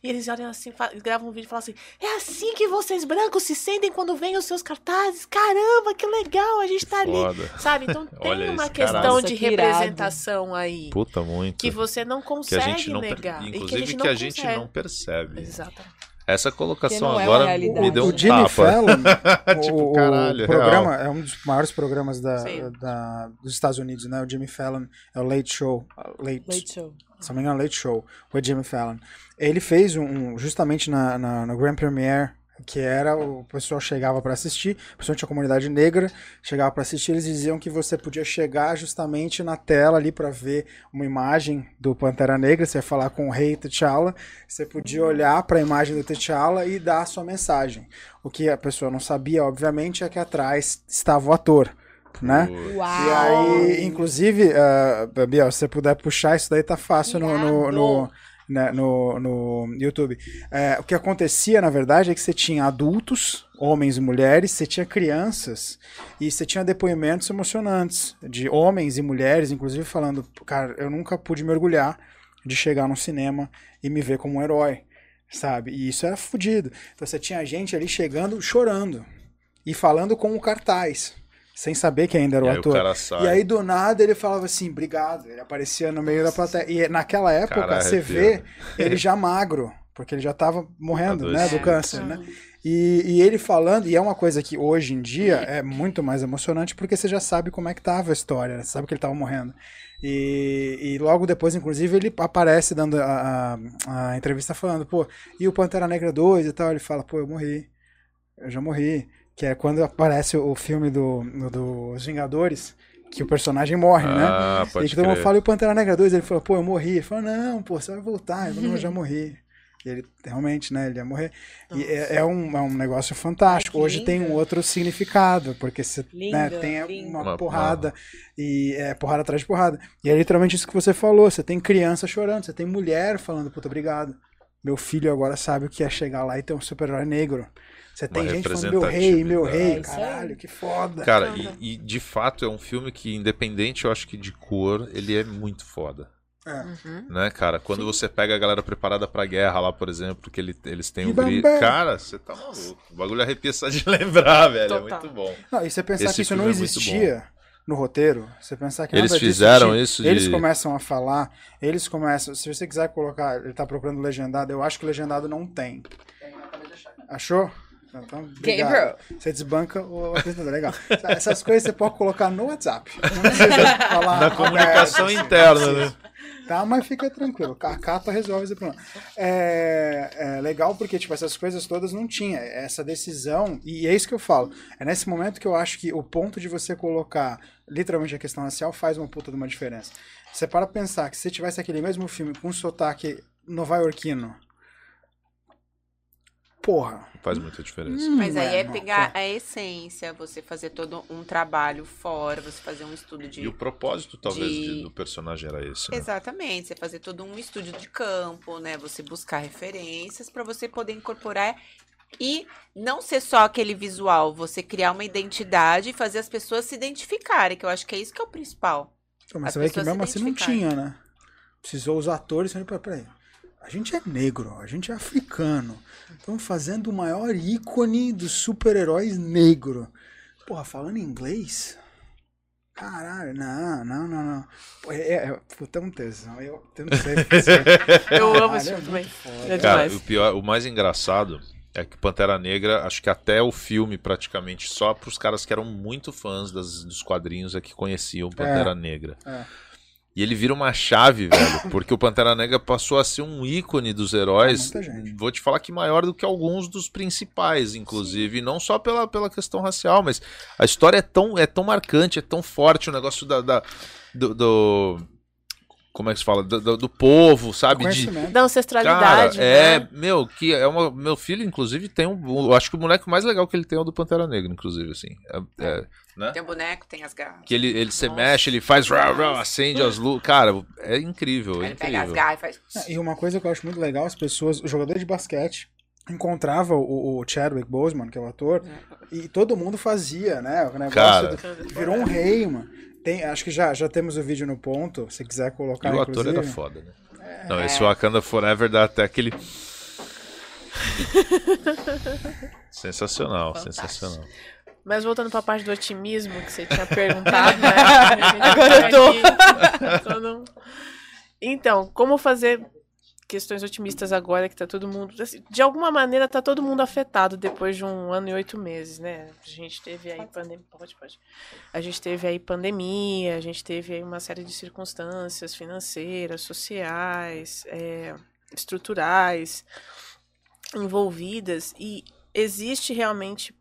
E eles olham assim, gravam um vídeo e falam assim: é assim que vocês brancos se sentem quando veem os seus cartazes? Caramba, que legal, a gente tá ali. Foda. Sabe? Então tem Olha uma questão caralho. de que irado. representação aí. Puta muito. Que você não que consegue a gente não per- negar. e que a Inclusive gente que não a gente não percebe. Exatamente. Essa colocação é agora me deu um o Jimmy tapa. Fallon, Tipo, o, o caralho, programa é um dos maiores programas da, da- dos Estados Unidos, né? O Jimmy Fallon é o Late Show, Late, Late show. se não me engano, Late Show, o Jimmy Fallon. Ele fez um, um- justamente na, na- no Grand Premiere, que era o pessoal chegava para assistir, principalmente a comunidade negra, chegava para assistir, eles diziam que você podia chegar justamente na tela ali para ver uma imagem do Pantera Negra, você ia falar com o rei T'Challa, você podia olhar para a imagem do T'Challa e dar a sua mensagem. O que a pessoa não sabia, obviamente, é que atrás estava o ator, né? Uau! E aí, inclusive, uh, Biel, se você puder puxar, isso daí tá fácil no, no, no, né, no, no YouTube. É, o que acontecia, na verdade, é que você tinha adultos, homens e mulheres, você tinha crianças e você tinha depoimentos emocionantes de homens e mulheres, inclusive falando, cara, eu nunca pude me orgulhar de chegar no cinema e me ver como um herói, sabe? E isso era fodido. Então você tinha gente ali chegando, chorando e falando com o cartaz, sem saber que ainda era E o aí o ator. cara sai. E aí, do nada, ele falava assim, obrigado. Ele aparecia no meio da plateia. E naquela época, você arrepia. vê ele já magro, porque ele já tava morrendo, né, do câncer, né? E, e ele falando, e é uma coisa que hoje em dia é muito mais emocionante, porque você já sabe como é que tava a história, né? você sabe que ele tava morrendo. E, e logo depois, inclusive, ele aparece dando a, a, a entrevista falando, pô, e o Pantera Negra 2 e tal, ele fala, pô, eu morri, eu já morri. Que é quando aparece o filme do, no- dos Vingadores, que o personagem morre, né? Ah, E pode que todo mundo fala, e o Pantera Negra 2? Ele falou, pô, eu morri. Ele falou, não, pô, você vai voltar. Ele falou, não, eu já morri. E ele, realmente, né, ele ia morrer. E é, é um, é um negócio fantástico. Hoje tem um outro significado, porque você né, tem lindo. uma Uma- porrada, e é porrada atrás de porrada. E é literalmente isso que você falou. Você tem criança chorando, você tem mulher falando, puta, obrigado. Meu filho agora sabe o que é chegar lá e ter um super-herói negro. Você tem gente falando, meu rei, meu rei, É caralho, que foda. Cara, e, e de fato é um filme que, independente, eu acho que de cor, ele é muito foda. Uhum. Né, cara? Quando você pega a galera preparada pra guerra lá, por exemplo, que ele- eles têm um grito. Cara, você tá maluco. O bagulho arrepia só de lembrar, velho. É Total. muito bom. Não, e você pensar Esse que isso não é existia no roteiro, você pensar que Eles nada disso fizeram tinha. isso de- Eles começam a falar, eles começam. Se você quiser colocar, ele tá procurando legendado, eu acho que legendado não tem. Achou? Então, obrigado. Gabriel. Você desbanca o apresentador, legal. Essas coisas você pode colocar no WhatsApp. Não precisa falar Na comunicação aberto, assim, interna, né? Tá, mas fica tranquilo. A capa resolve esse problema. É, é legal porque, tipo, essas coisas todas não tinha. Essa decisão, e é isso que eu falo. É nesse momento que eu acho que o ponto de você colocar literalmente a questão racial faz uma puta de uma diferença. Você para pensar que se tivesse aquele mesmo filme com um sotaque nova-iorquino. Porra. Faz muita diferença. hum, Mas aí é não, pegar a essência, você fazer todo um trabalho fora, você fazer um estudo de. E o propósito, talvez, de- de- do personagem era esse. Né? Exatamente, você fazer todo um estudo de campo, né? Você buscar referências para você poder incorporar e não ser só aquele visual, você criar uma identidade e fazer as pessoas se identificarem, que eu acho que é isso que é o principal. Mas As você vê que mesmo assim não tinha, né? Precisou os atores. falando, "Pera- Peraí, a gente é negro, a gente é africano. Estamos fazendo o maior ícone dos super-heróis negro. Porra, falando inglês? Caralho, não, não, não, não. Pô, é, é, puta, é um tesão. Eu, eu não sei. Eu amo esse é filme também. É Cara, demais. o pior, o mais engraçado é que Pantera Negra, acho que até o filme, praticamente, só pros caras que eram muito fãs das- dos quadrinhos é que conheciam Pantera Negra. é. E ele vira uma chave, velho, porque o Pantera Negra passou a ser um ícone dos heróis. É. Vou te falar que maior do que alguns dos principais, inclusive. E não só pela, pela questão racial, mas a história é tão, é tão marcante, é tão forte o negócio da. da- do, do- Como é que se fala? Do, do- do povo, sabe? De. Da ancestralidade, Cara, é, né? meu, que é uma. Meu filho, inclusive, tem um. Eu acho que o moleque mais legal que ele tem é o do Pantera Negra, inclusive, assim. É- é, né? Tem o boneco, tem as garras. Que ele, ele se mexe, ele faz. rá, rá, acende as luzes. Cara, é incrível, é Ele pega as incrível. garras e faz. Ah, E uma coisa que eu acho muito legal, as pessoas, o jogador de basquete encontrava o, o Chadwick Boseman, que é o ator, e todo mundo fazia, né? O negócio Cara. do- virou um rei, mano. Tem, acho que já, já temos o vídeo no ponto, se quiser E colocar, o ator era foda, né? Não, esse Wakanda Forever dá até aquele. sensacional, Fantástico. sensacional. Mas voltando pra parte do otimismo que você tinha perguntado, né? Agora eu tô. tô. Todo- Então, como fazer questões otimistas agora que tá todo mundo. assim, De alguma maneira tá todo mundo afetado depois de um ano e oito meses, né? A gente teve aí pandemia. Pode, pode. A gente teve aí pandemia, a gente teve aí uma série de circunstâncias financeiras, sociais, é, estruturais envolvidas e existe realmente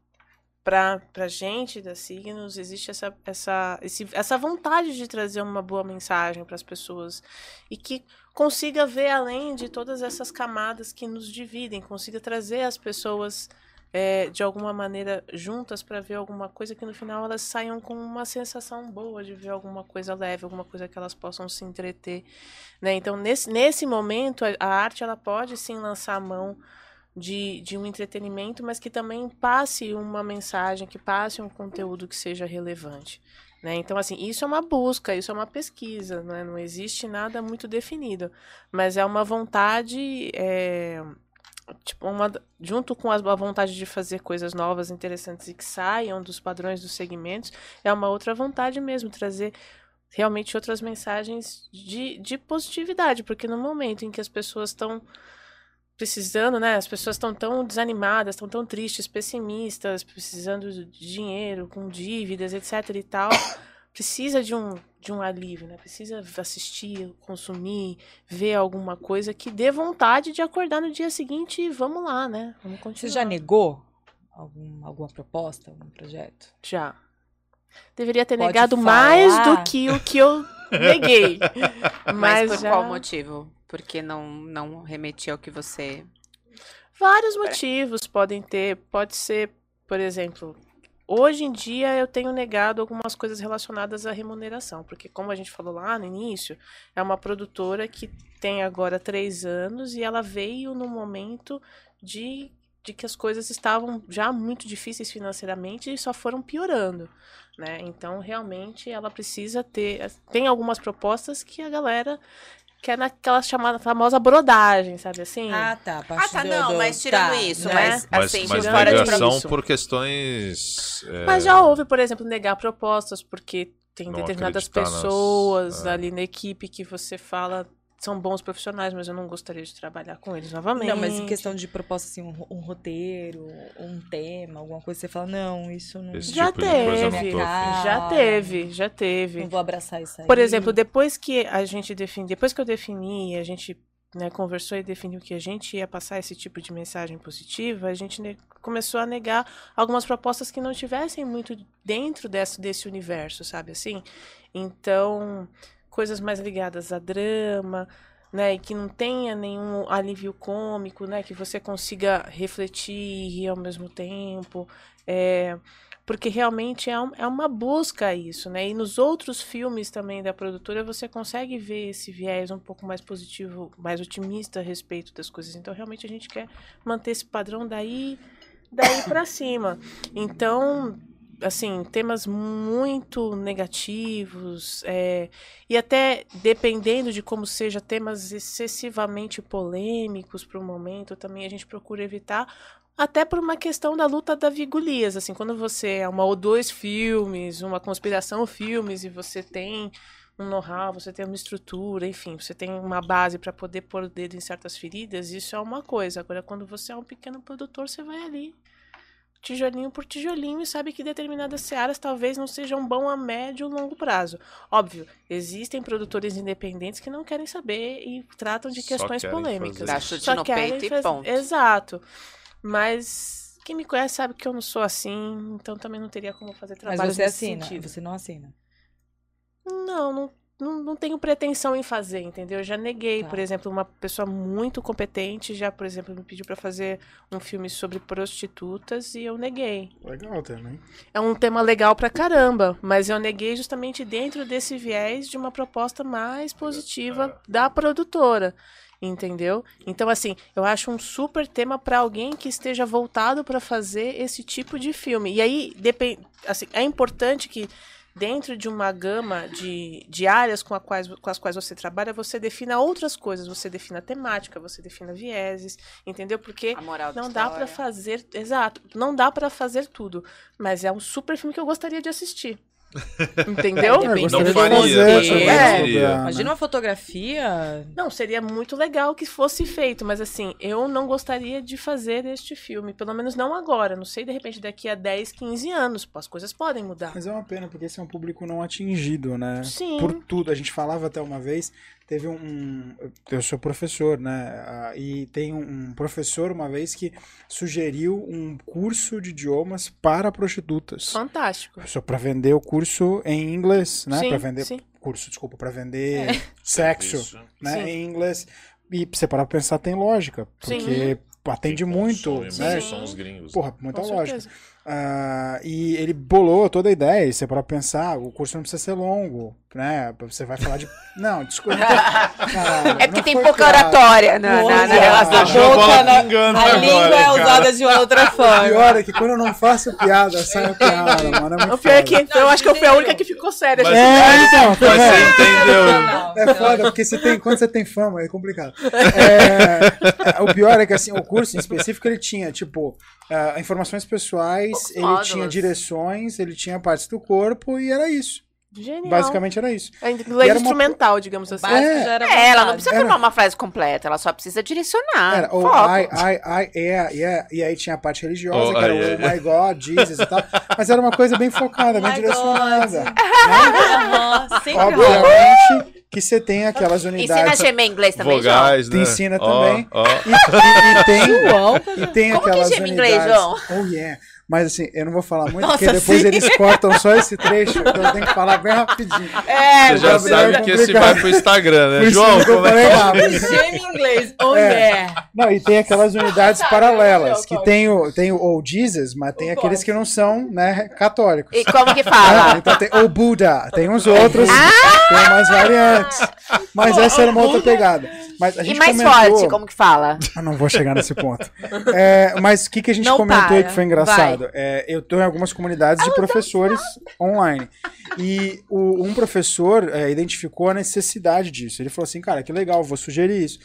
para a gente da Signos existe essa, essa, esse, essa vontade de trazer uma boa mensagem para as pessoas e que consiga ver além de todas essas camadas que nos dividem, consiga trazer as pessoas é, de alguma maneira juntas para ver alguma coisa que no final elas saiam com uma sensação boa de ver alguma coisa leve, alguma coisa que elas possam se entreter, né? Então nesse, nesse momento a, a arte ela pode sim lançar a mão de, de um entretenimento, mas que também passe uma mensagem, que passe um conteúdo que seja relevante. Né? Então, assim, isso é uma busca, isso é uma pesquisa, né? não existe nada muito definido, mas é uma vontade, é, tipo, uma, junto com a vontade de fazer coisas novas, interessantes e que saiam dos padrões dos segmentos, é uma outra vontade mesmo, trazer realmente outras mensagens de, de positividade, porque no momento em que as pessoas estão precisando, né? As pessoas estão tão desanimadas, estão tão tristes, pessimistas, precisando de dinheiro, com dívidas, etc e tal. Precisa de um, de um alívio, né? Precisa assistir, consumir, ver alguma coisa que dê vontade de acordar no dia seguinte e vamos lá, né? Vamos Você continuar. já negou algum, alguma proposta, algum projeto? Já. Deveria ter Pode negado falar. mais do que o que eu neguei. Mas, Mas, por já... qual motivo? Porque não, não remetia ao que você. Vários motivos podem ter. Pode ser, por exemplo, hoje em dia eu tenho negado algumas coisas relacionadas à remuneração, porque como a gente falou lá no início, é uma produtora que tem agora três anos e ela veio no momento de, de que as coisas estavam já muito difíceis financeiramente e só foram piorando. Né? Então, realmente, ela precisa ter. Tem algumas propostas que a galera quer naquela chamada famosa brodagem, sabe assim? Ah, tá. Ah, tá, do- não, do- mas tirando tá, isso, né? mas, Mas, assim, mas tirando fora de negação isso. por questões. é, Mas já houve, por exemplo, negar propostas porque tem Não determinadas acreditar nas- pessoas é. ali na equipe que você fala são bons profissionais, mas eu não gostaria de trabalhar com eles novamente. Não, mas em questão de proposta, assim, um, um roteiro, um tema, alguma coisa, você fala, não, isso não, Esse Já tipo teve. Já teve, já teve. não vou abraçar isso aí. Por exemplo, depois que a gente define, depois que eu defini, a gente né, conversou e definiu que a gente ia passar esse tipo de mensagem positiva, a gente começou a negar algumas propostas que não tivessem muito dentro desse, desse universo, sabe assim? Então, coisas mais ligadas a drama, né, e que não tenha nenhum alívio cômico, né, que você consiga refletir e rir ao mesmo tempo, é, porque realmente é, um- é uma busca isso, né? E nos outros filmes também da produtora você consegue ver esse viés um pouco mais positivo, mais otimista a respeito das coisas. Então realmente a gente quer manter esse padrão daí, daí para cima. Então assim, temas muito negativos, é, e até dependendo de como seja, temas excessivamente polêmicos para o momento, também a gente procura evitar, até por uma questão da luta da Vigolias, assim, quando você é uma ou dois filmes, uma conspiração filmes, e você tem um know-how, você tem uma estrutura, enfim, você tem uma base para poder pôr o dedo em certas feridas, isso é uma coisa. Agora, quando você é um pequeno produtor, você vai ali tijolinho por tijolinho e sabe que determinadas searas talvez não sejam bom a médio ou longo prazo. Óbvio, existem produtores independentes que não querem saber e tratam de questões polêmicas. Dá chute Só no querem peito e ponto. Exato. Mas quem me conhece sabe que eu não sou assim, então também não teria como fazer Mas trabalho você nesse assina, sentido. você não assina. Não, não, não, não tenho pretensão em fazer, entendeu? Eu já neguei, Tá. por exemplo, uma pessoa muito competente já, por exemplo, me pediu pra fazer um filme sobre prostitutas e eu neguei. Legal também. É um tema legal pra caramba, mas eu neguei justamente dentro desse viés de uma proposta mais positiva da produtora. Entendeu? Então, assim, eu acho um super tema pra alguém que esteja voltado pra fazer esse tipo de filme. E aí, depend... assim, é importante que dentro de uma gama de, de áreas com, a quais, com as quais você trabalha, você defina outras coisas. Você defina temática, você defina vieses, entendeu? Porque não dá história. fazer, exato, não dá pra fazer tudo, mas é um super filme que eu gostaria de assistir. Entendeu? É, Não de faria, fazer sobre a- Imagina uma fotografia. Não, seria muito legal que fosse feito, mas assim, eu não gostaria de fazer este filme, pelo menos não agora, não sei de repente daqui a 10, 15 anos, as coisas podem mudar. Mas é uma pena, porque esse é um público não atingido, né? Sim. Por tudo. A gente falava até uma vez, teve um. um- eu sou professor, né? Ah, E tem um, professor uma vez que sugeriu um curso de idiomas para prostitutas. Fantástico. Só para vender o curso em inglês, né? Sim, Para vender sim. curso, desculpa, para vender sexo, Isso. né? Sim. Em inglês. E pra você parar pra pensar, tem lógica. Sim. Porque atende Quem muito, consome né? muito São os gringos. Porra, muita Com lógica. certeza. Ah, e ele bolou toda a ideia, e você para pensar, o curso não precisa ser longo, né? Você vai falar de. Não, desculpa. Caralho, É porque não tem pouca piada. oratória na, na, na Boa. relação. A boca na- pingando A agora, língua é cara. usada de uma outra O forma. pior é que quando eu não faço piada, sai a piada, mano. É muito O pior é que eu acho que eu fui a única que ficou séria. Mas-. É, então, tá Mas você entendeu. Não, É não. foda, porque você tem, quando você tem fama é complicado. É, o pior é que assim, o curso em específico ele tinha, tipo, ah, informações pessoais, Poucos ele módulos. tinha direções, ele tinha partes do corpo e era isso. Genial. Basicamente era isso. É inglês era uma- instrumental, digamos assim. É. já era É, ela não precisa Era- formar uma frase completa, ela só precisa direcionar. Era o Foco. I, I, I, yeah, yeah, e aí tinha a parte religiosa, Oh, que era Oh my God, Jesus e tal. Mas era uma coisa bem focada, bem My direcionada. Né? Rola. Obviamente que você tem aquelas Ensina a unidades. gemer inglês também, João. Vogais, né? Te ensina Ó, também. ó. E, e- e tem, João, e tem Como que aquelas geme inglês, unidades. João? Oh yeah. Mas assim, eu não vou falar muito, Nossa, porque depois sim. eles cortam só esse trecho, então eu tenho que falar bem rapidinho. É, Você já sabe é que esse vai pro Instagram, né? Isso João, que eu como é falei rápido. geme inglês. Oh, É. yeah. Não, e tem aquelas unidades paralelas, que tem o, tem o Oh Jesus, mas tem O aqueles God. que não são, né, católicos. E como que Ah, fala? então tem o Buda, tem uns outros, tem umas variantes. Mas essa era uma outra pegada. Mas a E gente mais comentou... forte, como que fala? Eu não vou chegar nesse ponto. É, mas o que, que a gente Não comentou para, que foi engraçado? É, eu estou em algumas comunidades de professores online. E o- um professor é, identificou a necessidade disso. Ele falou assim, cara, que legal, vou sugerir isso.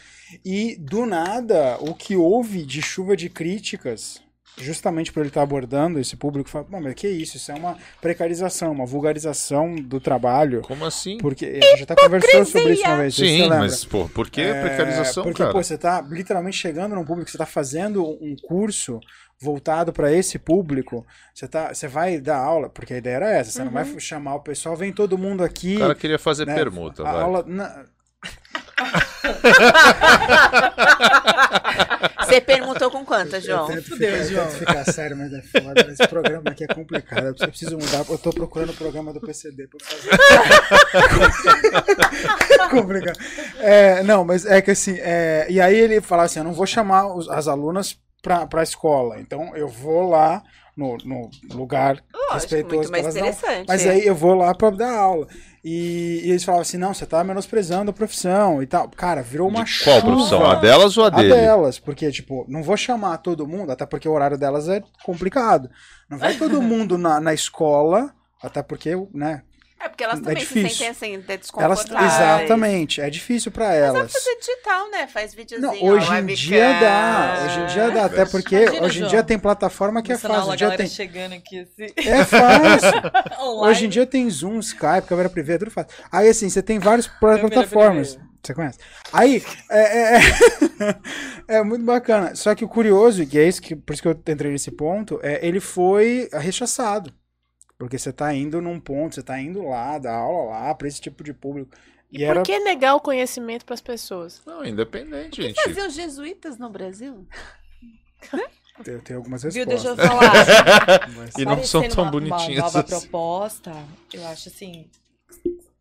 E do nada, o que houve de chuva de críticas justamente por ele estar abordando esse público, fala, "Não, mas que isso? Isso é uma precarização, uma vulgarização do trabalho. Como assim? Porque a gente já conversou sobre isso uma vez, Sim, mas, pô, por que É, precarização, porque, cara? pô, você tá literalmente chegando num público, você tá fazendo um curso voltado para esse público, você tá, você vai dar aula, porque a ideia era essa, você não vai chamar o pessoal, vem todo mundo aqui, O cara queria fazer né, permuta, a vai. aula, na- Você perguntou com quantas, eu João? tento, ficar, eu tento ficar sério, mas é foda, esse programa aqui é complicado, eu preciso mudar, eu tô procurando o programa do PCD pra fazer. complicado. É, não, mas é que assim, é, e aí ele falava assim, eu não vou chamar os- as alunas pra, pra escola, então eu vou lá no, no lugar Lógico, respeitoso muito mais interessante. mas é. aí eu vou lá pra dar aula. E, e eles falavam assim, não, você tá menosprezando a profissão e tal. Cara, virou uma De qual chuva. profissão? A delas ou a A dele? delas, porque, tipo, não vou chamar todo mundo, até porque o horário delas é complicado. Não vai todo mundo na, na escola, até porque, né? É porque elas é também se difícil. sentem assim, até Elas, desconfortáveis. exatamente, é difícil pra Mas vai elas. fazer digital, né? Faz videozinho. Não, hoje em dia dá, hoje em dia dá, até porque Imagina, hoje em João. dia tem plataforma que é fácil. Hoje dia galera tem, chegando aqui assim. é fácil. Hoje em dia tem Zoom, Skype, câmera privada, tudo fácil. Aí assim, você tem várias Câmera plataformas. Você conhece? Aí, é, é, é, é muito bacana. Só que o curioso, e é isso que, por isso que eu entrei nesse ponto, é ele foi rechaçado. Porque você tá indo num ponto, você tá indo lá, dar aula lá, pra esse tipo de público. E era. Por que negar o conhecimento pras pessoas? Não, independente, gente. Os jesuítas no Brasil? Eu tenho algumas Viu, respostas. deixa eu falar. mas- E não são tão uma- bonitinhos Uma nova assim. proposta, eu acho assim.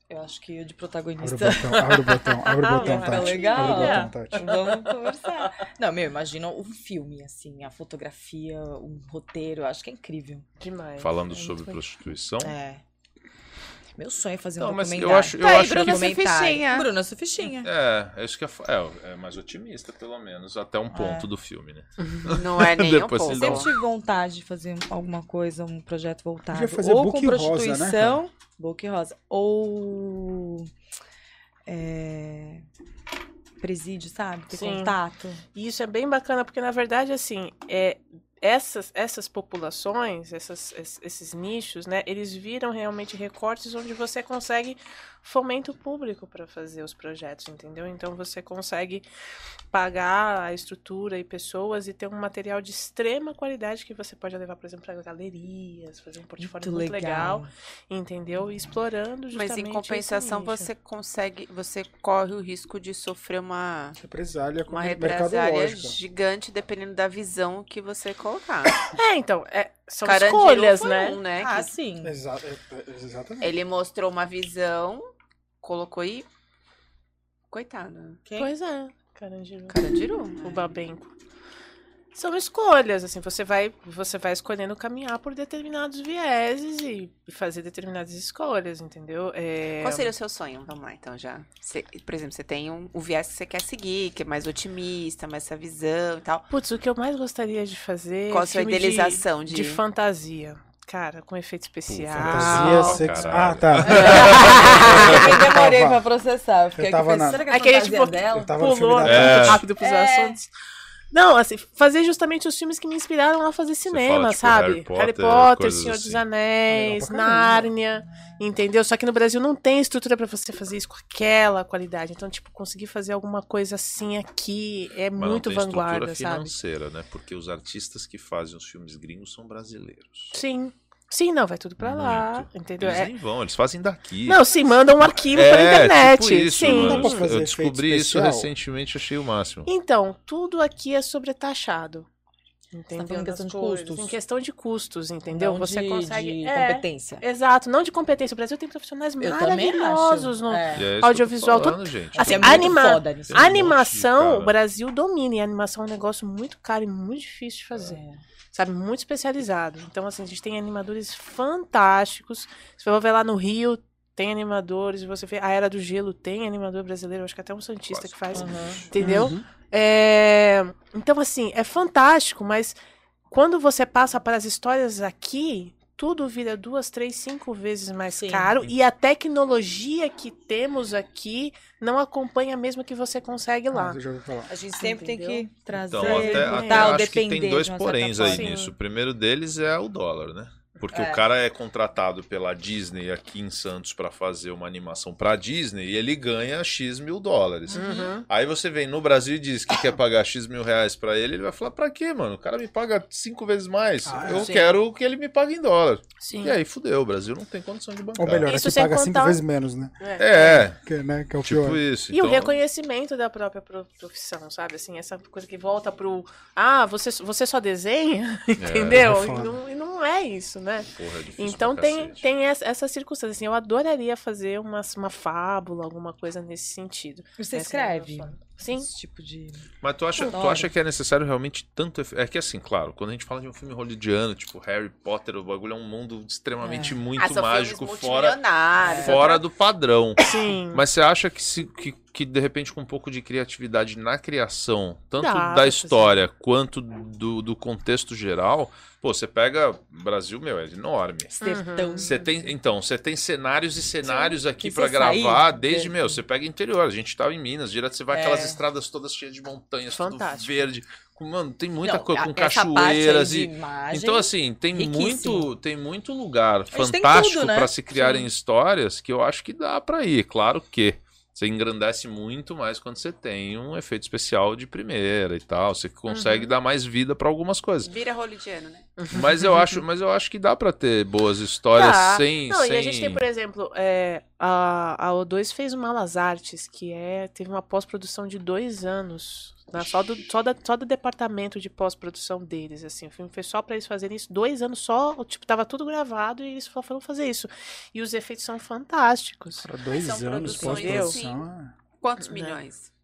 Eu acho que o de Abre o protagonista. botão, abre o botão, abre o Ah, botão, Tati. legal. Abre o botão. Tati. Vamos conversar. Não, meu, imagina um filme, assim, a fotografia, um roteiro, eu acho que é incrível. Demais. Falando É sobre prostituição. É. Meu sonho é fazer Não, um mas eu documentário. acho, eu Tá acho Bruna que. Bruna Surfichinha. É, é isso que é, é, é mais otimista, pelo menos, até um ponto do filme, né? Não é nem um dão- Sempre tive vontade de fazer alguma coisa, um projeto voltado. Podia fazer ou book com rosa, né, prostituição, book rosa, ou é, presídio, sabe? Ter Sim. contato. E isso é bem bacana, porque na verdade, assim, é, essas, essas populações, essas, es- esses nichos, né, eles viram realmente recortes onde você consegue fomento público para fazer os projetos, entendeu? Então você consegue pagar a estrutura e pessoas e ter um material de extrema qualidade que você pode levar, por exemplo, para galerias, fazer um portfólio muito, legal. entendeu? E explorando justamente Mas em compensação, você consegue, você corre o risco de sofrer uma, Represália uma com represália mercadológica. gigante, dependendo da visão que você colocar. É, então, é, são Carandiru escolhas, foi né? um, né? Ah, que sim. Exa- é- é- exatamente. ele mostrou uma visão, colocou aí. Coitado. Quem? Pois é, Carandiru. Carandiru. o Babenco. São escolhas, assim, você vai, você vai escolhendo caminhar por determinados vieses e fazer determinadas escolhas, entendeu? É, Qual seria o seu sonho? Vamos lá, então já. Você- por exemplo, você tem um, um viés que você quer seguir, que é mais otimista, mais essa visão e tal. Putz, o que eu mais gostaria de fazer Qual é a sua de- idealização de. de, fantasia. Cara, com efeito especial. Fantasia Ah, sexual. Ah, tá. Eu demorei tava- pra processar. Eu fiquei eu tava aqui na- é Aquele, fantasia tipo, dela? Eu tava no filme Pulou da né, É. Rápido pros É. assuntos. Não, assim, fazer justamente os filmes que me inspiraram a fazer cinema, fala, tipo, sabe? Harry Potter, coisas Senhor dos assim. Anéis, pra caramba. Nárnia, entendeu? Só que no Brasil não tem estrutura pra você fazer isso com aquela qualidade. Então, tipo, conseguir fazer alguma coisa assim aqui é Mas muito não tem vanguarda, estrutura sabe? financeira, né? Porque os artistas que fazem os filmes gringos são brasileiros. Sim. Sim, não, vai tudo pra lá, Muito. entendeu? Eles É- nem vão, eles fazem daqui. Não, sim, manda um arquivo é, pela internet. Tipo isso, sim. mano. Eu efeito descobri isso especial? recentemente, achei o máximo. Então, tudo aqui é sobretaxado. Entendeu? falando em questão de custos. Em questão de custos, entendeu? Não Você de, consegue. de é, competência. Exato, não de competência. O Brasil tem profissionais Eu maravilhosos no. É. É eu tô Audiovisual, falando, gente. Assim, É anima- foda nisso. Tem um monte Animação, o Brasil domina. E a animação é um negócio muito caro e muito difícil de fazer. É. Sabe? Muito especializado. Então, assim, a gente tem animadores fantásticos. Se você for ver lá no Rio, tem animadores. Se você vê a Era do Gelo, tem animador brasileiro. Acho que até um Santista Quase que faz. Uhum. Entendeu? É, Então, assim, é fantástico, mas quando você passa para as histórias aqui, tudo vira duas, três, cinco vezes mais Sim. caro e a tecnologia que temos aqui não acompanha mesmo que você consegue lá. Ah. A gente sempre tem Entendeu? que trazer Então, até, até tal, acho que tem dois poréns aí forma. nisso. O primeiro deles é o dólar, né? Porque É. o cara é contratado pela Disney aqui em Santos pra fazer uma animação pra Disney e ele ganha X mil dólares. Uhum. Aí você vem no Brasil e diz que quer pagar X mil reais pra ele, ele vai falar, pra quê, mano? O cara me paga cinco vezes mais. Ah, Eu sim. quero que ele me pague em dólar. Sim. E aí, fudeu, o Brasil não tem condição de bancar. Ou melhor, Isso aqui sem paga cinco contar- vezes menos, né? É, Que, né? que é o tipo pior. isso. E o Então, reconhecimento da própria pro- profissão, sabe? Assim, essa coisa que volta pro. Ah, você, você só desenha? Entendeu? é e, não, e não é isso, né? Porra, é Então tem, tem essa, essa circunstância. Assim, eu adoraria fazer uma, uma fábula, alguma coisa nesse sentido. Você Essa é escreve? forma. Sim. Esse tipo de. Mas tu acha, tu acha que é necessário realmente tanto. efe- É que assim, claro, quando a gente fala de um filme hollywoodiano, tipo Harry Potter, o bagulho é um mundo extremamente É. muito Ah, são mágico, fora, multimilionários, fora do padrão. Sim. Mas você acha que, se, que, que de repente com um pouco de criatividade na criação, tanto Dá da história quanto do, do contexto geral, pô, você pega. Brasil, meu, é enorme. Sertão. Você tem, então, você tem cenários e cenários aqui pra você sair gravar, de- desde, meu, você pega interior, a gente tava em Minas, direto você vai É. aquelas estradas todas cheias de montanhas, tudo Fantástico. verde, com, mano, tem muita coisa, com cachoeiras e... imagem, Então, assim, tem riquíssimo. muito, tem muito lugar fantástico tudo, né? pra se criarem histórias que eu acho que dá pra ir. Claro que você engrandece muito mais quando você tem um efeito especial de primeira e tal. Você consegue Uhum. dar mais vida pra algumas coisas. Vira hollywoodiano, né? Mas eu acho, mas eu acho que dá pra ter boas histórias Dá. sem, Não, sem... e a gente tem, por exemplo, é, a, a O2 fez o Malas Artes, que é, teve uma pós-produção de dois anos. né, só, do, só, da, só do departamento de pós-produção deles, assim. O filme foi só pra eles fazerem isso. Dois anos só, tipo, tava tudo gravado e eles só foram fazer isso. E os efeitos são fantásticos. Para dois São anos pós-produção. é. Quantos Né?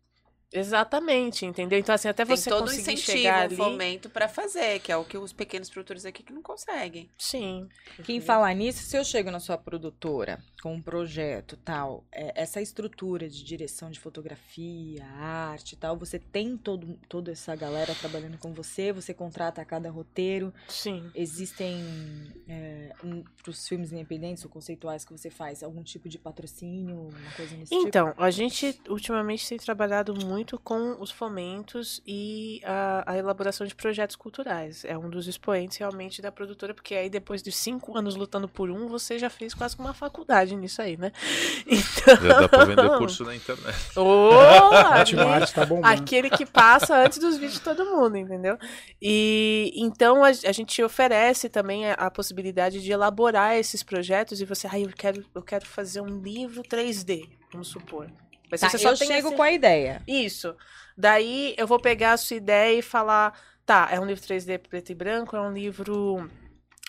Exatamente, entendeu? Então, assim, até Tem você todo um conseguir incentivo, chegar um ali... fomento pra fazer, que é o que os pequenos produtores aqui que não conseguem. Sim. Quem falar nisso, se eu chego na sua produtora com um projeto tal, é, essa estrutura de direção de fotografia, arte e tal, você tem todo, toda essa galera trabalhando com você, você contrata a cada roteiro, Sim. existem é, para os filmes independentes ou conceituais que você faz algum tipo de patrocínio, uma coisa nesse tipo? Então, a gente ultimamente tem trabalhado muito com os fomentos e a, a elaboração de projetos culturais. É um dos expoentes realmente da produtora, porque aí depois de cinco anos lutando por um, você já fez quase que uma faculdade nisso aí, né? Então. Já dá pra vender curso na internet. A aquele- tá. Aquele que passa antes dos vídeos de todo mundo, entendeu? E então a, a gente oferece também a, a possibilidade de elaborar esses projetos e você, ai, eu quero, eu quero fazer um livro 3D, vamos supor. Mas Tá, você só eu tem chego esse- com a ideia. Isso. Daí eu vou pegar a sua ideia e falar, tá, é um livro 3D preto e branco, é um livro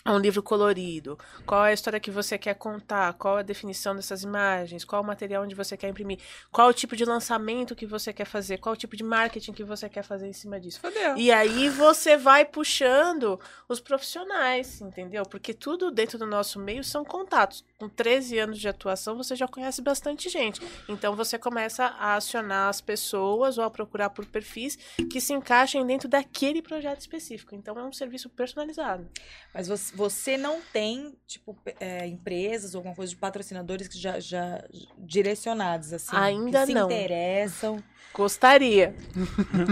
é um livro colorido. Qual é a história que você quer contar? Qual é a definição dessas imagens? Qual é o material onde você quer imprimir? Qual é o tipo de lançamento que você quer fazer? Qual o tipo de marketing que você quer fazer em cima disso? Fodeu. E aí você vai puxando os profissionais, entendeu? Porque tudo dentro do nosso meio são contatos. Com 13 anos de atuação, você já conhece bastante gente. Então você começa a acionar as pessoas ou a procurar por perfis que se encaixem dentro daquele projeto específico. Então é um serviço personalizado. Mas você, você não tem, tipo, é, empresas ou alguma coisa de patrocinadores que já, já direcionados, assim. Ainda que se não. interessam. Gostaria.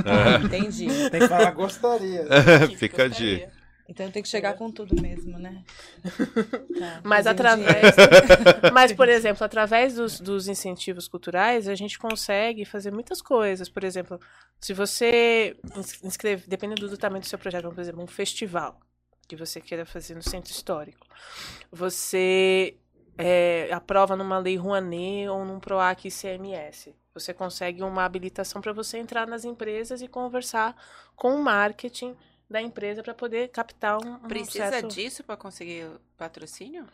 Ah, entendi. Tem que falar, gostaria. Fica a Gostaria. dica. Então tem que chegar com tudo mesmo, né? Tá, Mas através. Mas, por exemplo, através dos, dos incentivos culturais, a gente consegue fazer muitas coisas. Por exemplo, se você ins- inscreve, dependendo do tamanho do seu projeto, por exemplo, um festival que você queira fazer no centro histórico, você é, aprova numa lei Rouanet ou num PROAC ICMS. Você consegue uma habilitação para você entrar nas empresas e conversar com o marketing da empresa para poder captar um, um Precisa disso pra conseguir patrocínio?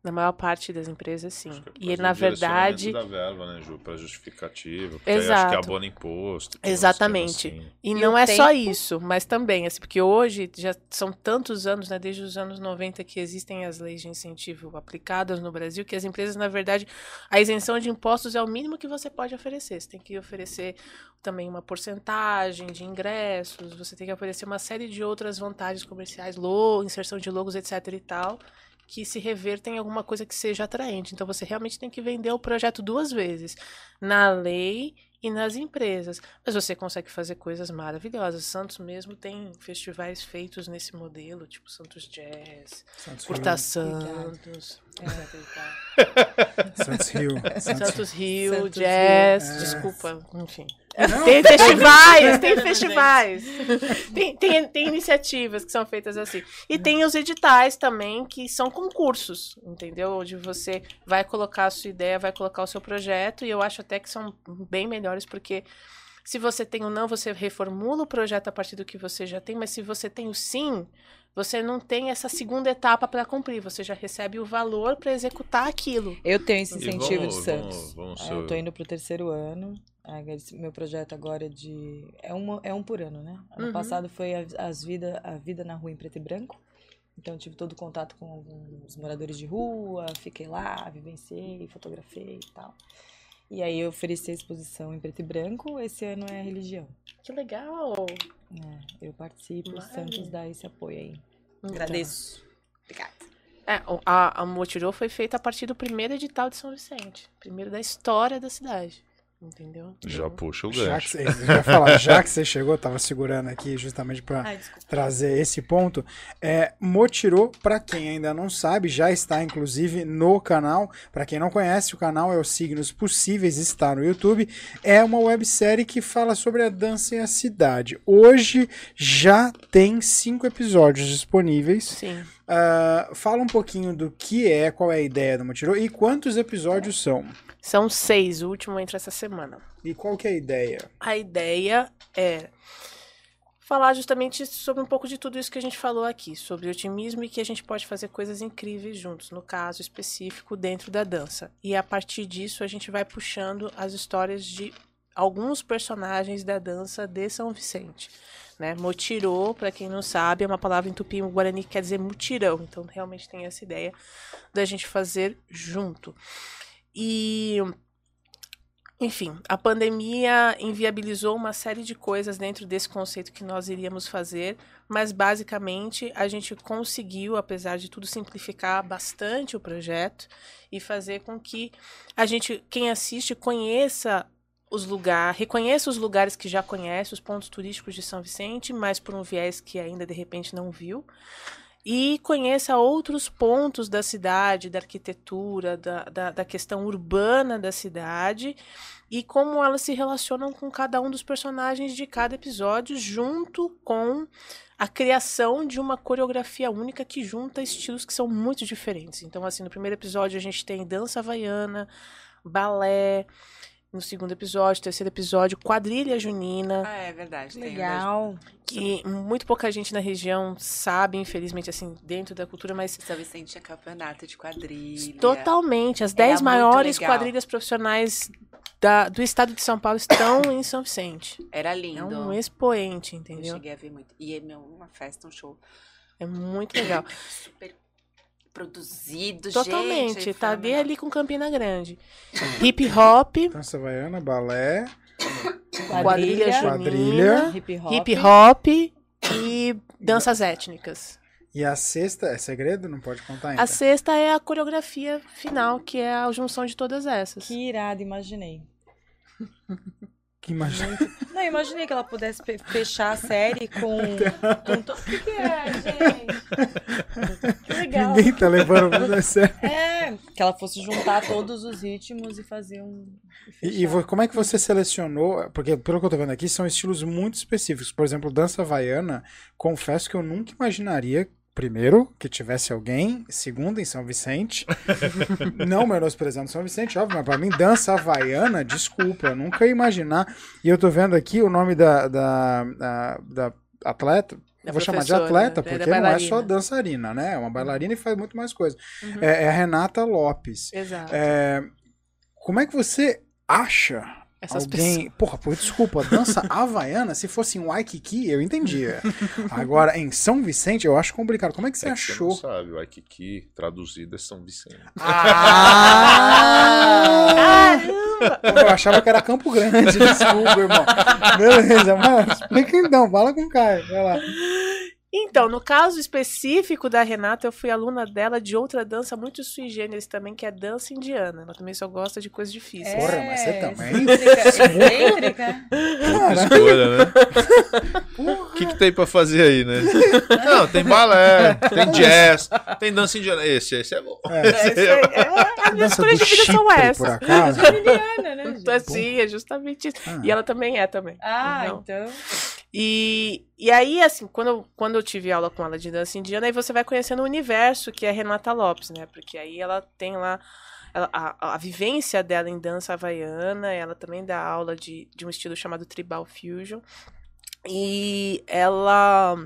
Na maior parte das empresas, sim. Acho que E na verdade, da verba, né, Ju, pra justificativa. Porque aí acho que Exato. abona imposto. Exatamente. assim. E E não é só tempo? isso, mas também, assim, porque hoje já são tantos anos, né, desde os anos 90 que existem as leis de incentivo aplicadas no Brasil, que as empresas, na verdade, a isenção de impostos é o mínimo que você pode oferecer. Você tem que oferecer também uma porcentagem de ingressos, você tem que oferecer uma série de outras vantagens comerciais, lo, inserção de logos, etc e tal. Que se reverta em alguma coisa que seja atraente. Então você realmente tem que vender o projeto duas vezes, na lei e nas empresas. Mas você consegue fazer coisas maravilhosas. Santos mesmo tem festivais feitos nesse modelo, tipo Santos Jazz, Santos Curta Rio. Santos, Santos Rio. Santos Rio, Santos Jazz, Rio. É. desculpa, enfim. Não, Tem festivais, tem festivais. Tem, tem, tem iniciativas que são feitas assim. E tem os editais também, que são concursos, entendeu? Onde você vai colocar a sua ideia, vai colocar o seu projeto, e eu acho até que são bem melhores, porque se você tem o não, você reformula o projeto a partir do que você já tem, mas se você tem o sim, você não tem essa segunda etapa para cumprir, você já recebe o valor para executar aquilo. Eu tenho esse E incentivo vamos- de Santos. vamos- vamos Ah, ser- Eu tô indo pro terceiro ano. Meu projeto agora é de. É, uma, é um por ano, né? Ano Uhum. passado foi a, as vida, a vida na rua em preto e branco. Então tive todo o contato com alguns moradores de rua, fiquei lá, vivenciei, fotografei e tal. E aí eu ofereci a exposição em preto e branco. Esse ano é religião. Que legal! É, eu participo, o Maravilha. Santos dá esse apoio aí. Agradeço. Obrigada. É, a, a Motirô foi feita a partir do primeiro edital de São Vicente. Primeiro da história da cidade. Entendeu? Já Então, puxa o Já gancho. que, você, eu ia falar, já que você chegou, tava segurando aqui justamente para trazer esse ponto. É, Motirô, para quem ainda não sabe, já está inclusive no canal. Para quem não conhece, o canal é os Signos Possíveis, está no YouTube. É uma websérie que fala sobre a dança e a cidade. Hoje já tem cinco episódios disponíveis. Sim. Ah, fala um pouquinho do que é, qual é a ideia do Motirô e quantos episódios são. São seis, o último entra essa semana. E qual que é a ideia? A ideia é falar justamente sobre um pouco de tudo isso que a gente falou aqui, sobre otimismo e que a gente pode fazer coisas incríveis juntos, no caso específico dentro da dança. E a partir disso a gente vai puxando as histórias de alguns personagens da dança de São Vicente. Né? Motirô, para quem não sabe, é uma palavra em tupi guarani que quer dizer mutirão. Então realmente tem essa ideia da gente fazer junto. E enfim, a pandemia inviabilizou uma série de coisas dentro desse conceito que nós iríamos fazer, mas basicamente a gente conseguiu, apesar de tudo, simplificar bastante o projeto e fazer com que a gente, quem assiste, conheça os lugares, reconheça os lugares que já conhece, os pontos turísticos de São Vicente, mas por um viés que ainda de repente não viu e conheça outros pontos da cidade, da arquitetura, da, da, da, questão urbana da cidade e como elas se relacionam com cada um dos personagens de cada episódio, junto com a criação de uma coreografia única que junta estilos que são muito diferentes. Então, assim, no primeiro episódio a gente tem dança havaiana, balé. No segundo episódio, terceiro episódio, quadrilha junina. Ah, é verdade. Legal. Que muito pouca gente na região sabe, infelizmente, assim, dentro da cultura, mas. São Vicente tinha campeonato de quadrilha. Totalmente. As dez maiores quadrilhas profissionais da, do estado de São Paulo estão em São Vicente. Era lindo. É um expoente, entendeu? Eu cheguei a ver muito. E é meu, uma festa, um show. É muito legal. Super produzido, Totalmente. gente. tá bem ali com Campina Grande. Hip hop. Dança havaiana, balé. Quadrilha, quadrilha hip hop. Hip hop e danças étnicas. E a sexta é segredo? Não pode contar ainda. A sexta é a coreografia final, que é a junção de todas essas. Que irado, imaginei. Que imagina. Não, eu imaginei que ela pudesse fe- fechar a série com. com to... O que, que é, gente? Que legal. Ninguém tá levando muito a sério. É, que ela fosse juntar todos os ritmos e fazer um. E, e como é que você selecionou? Porque, pelo que eu tô vendo aqui, são estilos muito específicos. Por exemplo, dança havaiana, confesso que eu nunca imaginaria. Primeiro, que tivesse alguém. Segundo, em São Vicente. Não menosprezando São Vicente, óbvio, mas pra mim, dança havaiana, desculpa, eu nunca ia imaginar. E eu tô vendo aqui o nome da, da, da, da atleta. Da vou chamar de atleta, né? Porque não é só dançarina, né? É uma bailarina e faz muito mais coisa. Uhum. É, é a Renata Lopes. Exato. É, como é que você acha Essas alguém. Porra, pô, desculpa, dança havaiana, se fosse em Waikiki, eu entendia. Agora, em São Vicente, eu acho complicado. Como é que você É que você achou? não sabe, o Waikiki traduzido é São Vicente. Ah! Eu achava que era Campo Grande, desculpa, irmão. Beleza, mas explica então, fala com o Caio, vai lá. Então, no caso específico da Renata, eu fui aluna dela de outra dança muito sui generis também, que é dança indiana. Ela também só gosta de coisas difíceis. Porra, mas você também? Excêntrica. Escolha, né? O que, que tem pra fazer aí, né? Não, tem balé, tem jazz, tem dança indiana. Esse, esse é bom. É. É isso aí. É, as minhas escolhas de vida são essas. por acaso? Indiana, né, gente? Então, Sim, é justamente isso. Ah. E ela também é também. Ah, Não. então. E, e aí, assim, quando, eu- quando eu tive aula com ela de dança indiana, aí você vai conhecendo o universo que é Renata Lopes, né? Porque aí ela tem lá ela- a, a, vivência dela em dança havaiana, ela também dá aula de, de um estilo chamado Tribal Fusion. E ela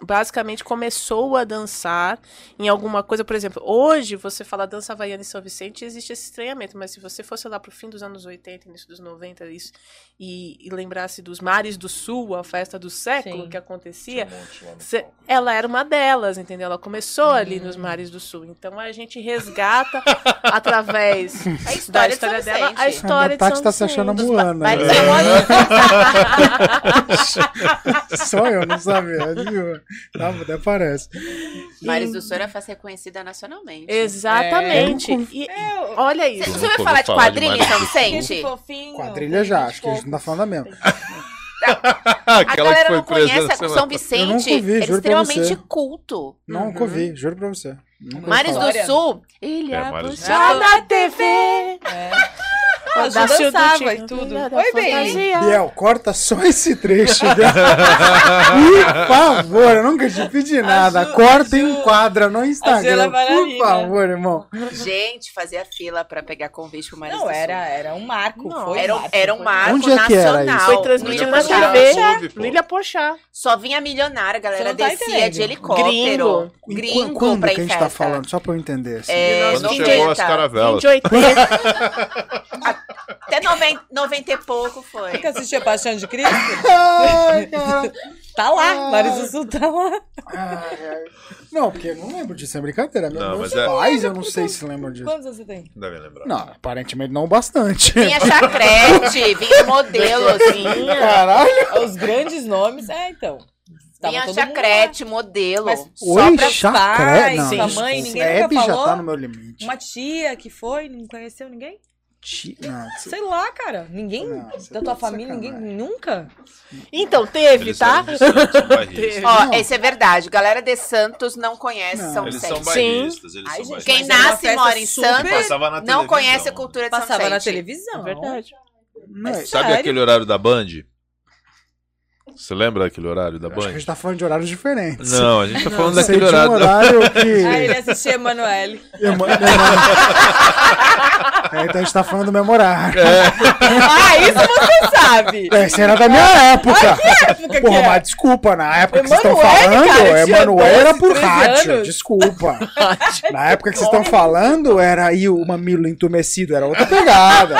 basicamente começou a dançar em alguma coisa, por exemplo, hoje você fala dança havaiana em São Vicente, existe esse estranhamento, mas se você fosse lá pro fim dos anos 80, início dos 90, isso, e, e lembrasse dos Mares do Sul, a festa do século Sim. que acontecia, cê- ela era uma delas, entendeu? Ela começou ali nos Mares do Sul. Então a gente resgata através A da história, história de dela a história a Tati de tá São se achando. Moana. Né? é Só eu não sabia. viu? Tá, até parece. Mares do Sul era fácil reconhecida nacionalmente. Exatamente. É, E- olha isso. Você ouvi falar de falar de quadrilha Vicente? fofinho. Quadrilha já, acho que a gente não tá falando da mesma. A Aquela que galera foi não presa conhece na a São Vicente. Eu ouvi, é extremamente culto. Nunca ouvi, juro pra você. Nunca Mares do Sul, ele É, é na TV. Ah, do dançava e tudo. Oi, bem. Biel, corta só esse trecho. Por favor, eu nunca te pedi nada. Ju- corta e enquadra no Gela Instagram. Por favor, irmão. Gente, fazia fila pra pegar convite pro Mares Não, era, era um marco. Não, foi Era, marco. era um marco Onde é que era nacional. isso? Foi transmitido na. TV. Porchá. Só vinha milionária, a galera tá descia entendendo. de helicóptero. Gringo. Gringo qu- quando pra que a gente tá falando? Só pra eu entender. assim. É, Quando 90, chegou as caravelas. 20, 80. Até 90, 90 e pouco foi. Você que assistia Paixão de Cristo? Ai, cara. Tá lá. Maris do Sul tá lá. Ai, ai. Não, porque eu não lembro disso, é brincadeira. Meu, Não, meus mas é- pais, eu não sei se lembram disso. Quantos anos você tem? Devem lembrar. Não, aparentemente não bastante. Vinha chacrete, vinha modelo, assim. Caralho. Os grandes nomes. É, então. Tava Vinha todo mundo chacrete, modelo. Mas Oi, Só pra chacré? pais, Não, sua mãe, o ninguém nunca já falou? tá no meu limite. Uma tia que foi, não conheceu ninguém? Ti- Não, Sei lá, cara. Ninguém Não, da tá tua de família, ninguém sacanagem. nunca. Então, teve, Eles tá? Teve. Ó, Não. isso é verdade. Galera de Santos não conhece Não. São Eles são bairristas, eles Ai, são gente. Quem nasce e mora em Santos Passava não conhece a cultura de São Passava na televisão. É verdade. é- Sabe Sério? aquele horário da Band? Você lembra daquele horário da que a gente tá falando de horários diferentes. Não, a gente tá falando Sei daquele de um horário. horário que... Aí ele assistia Emanuele. Ema- Ema- É, então a gente tá falando do memorário. Ah, isso você sabe. Esse era da minha época. época Porra, que é? mas desculpa, na época que vocês estão Emanuele, falando, cara, Emanuele era 12, por 13 rádio, anos. desculpa. Na época que vocês estão falando, era aí o mamilo entumecido, era outra pegada.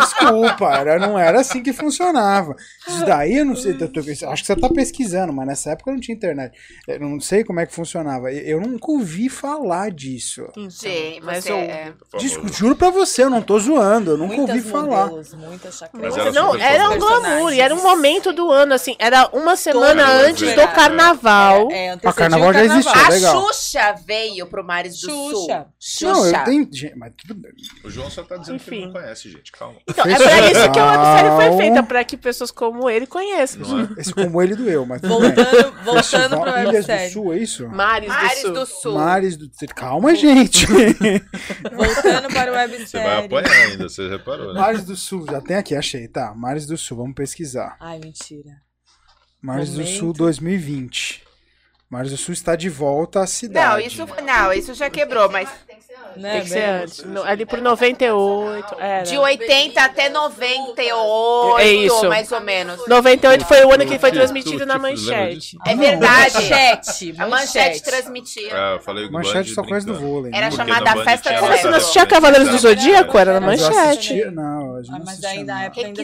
Desculpa, era, não era assim que funcionava. Isso daí eu não sei, eu tô- acho que você tá pesquisando, mas nessa época não tinha internet. Eu não sei como é que funcionava. Eu nunca ouvi falar disso. Gente, Mas você eu- é... Desculpa, juro pra você, eu não tô zoando, eu nunca ouvi Muitas falar. modelos, muitas. Mas era Não, era um glamour, e era um momento do ano, assim, era uma semana antes do vê. carnaval. É, é, A antecedia carnaval o já existia. carnaval. A legal. Xuxa veio pro Mares do Sul. Xuxa. Xuxa. Não, eu entendi, mas tudo bem. O João só tá dizendo que ele Enfim. não conhece, gente. Calma. Então, é pra isso que a websérie foi feita, pra que pessoas como ele conheçam. Não é? Esse como ele doeu, mas. Voltando, voltando pra Ilhas do websérie. Sul, é isso? Mares, Mares do Sul. do Sul. Mares do Calma, gente. Voltando para o Você vai websérie. apanhar ainda, você reparou, né? Mares do Sul, já tem aqui, achei, tá. Mares do Sul, vamos pesquisar. Ai, mentira. Mares do Momento. Sul 2020. Mares do Sul está de volta à cidade. Não, isso, não, isso já quebrou, mas Né, Tem que ser bem? antes. No- ali por 98. Era. de 80 até 98, É isso. mais ou menos. 98 foi o ano que foi transmitido na manchete. É verdade. Manchete. A manchete transmitia. Ah, eu falei o Manchete Band só coisa do vôlei. Era né? Porque chamada Band Festa do Você não Não, assistia Cavaleiros do Zodíaco? Era na manchete. não, mas na época manchete.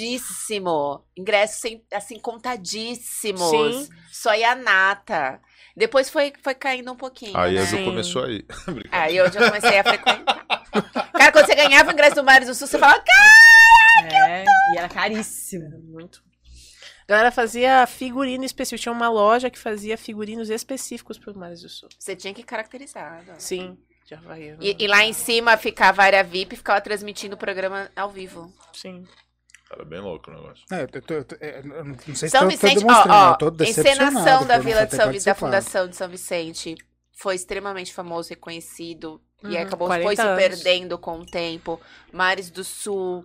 Requisitadíssimo. Ingressos sem- assim, contadíssimos. Sim. Só ia nata. Depois foi, foi caindo um pouquinho. Aí né? Sim. começou aí. Aí eu já comecei a frequentar. Cara, quando você ganhava o ingresso do Mares do Sul, você falava, cara, É, e era caríssimo. Muito. A galera fazia figurino específico. Tinha uma loja que fazia figurinos específicos pro Mares do Sul. Você tinha que caracterizar. né? Sim, de Havaiana. E, e lá em cima ficava a área VIP e ficava transmitindo o programa ao vivo. Sim. Era bem louco o negócio. É, eu, tô- eu tô- é, eu não sei se São tô, tô Vicente, demonstrando, ó, eu tô ó, decepcionado encenação da Vila de São Vicente, da. Fundação de São Vicente, foi extremamente famoso, reconhecido, e Uhum, acabou 40 foi se perdendo com o tempo. Mares do Sul,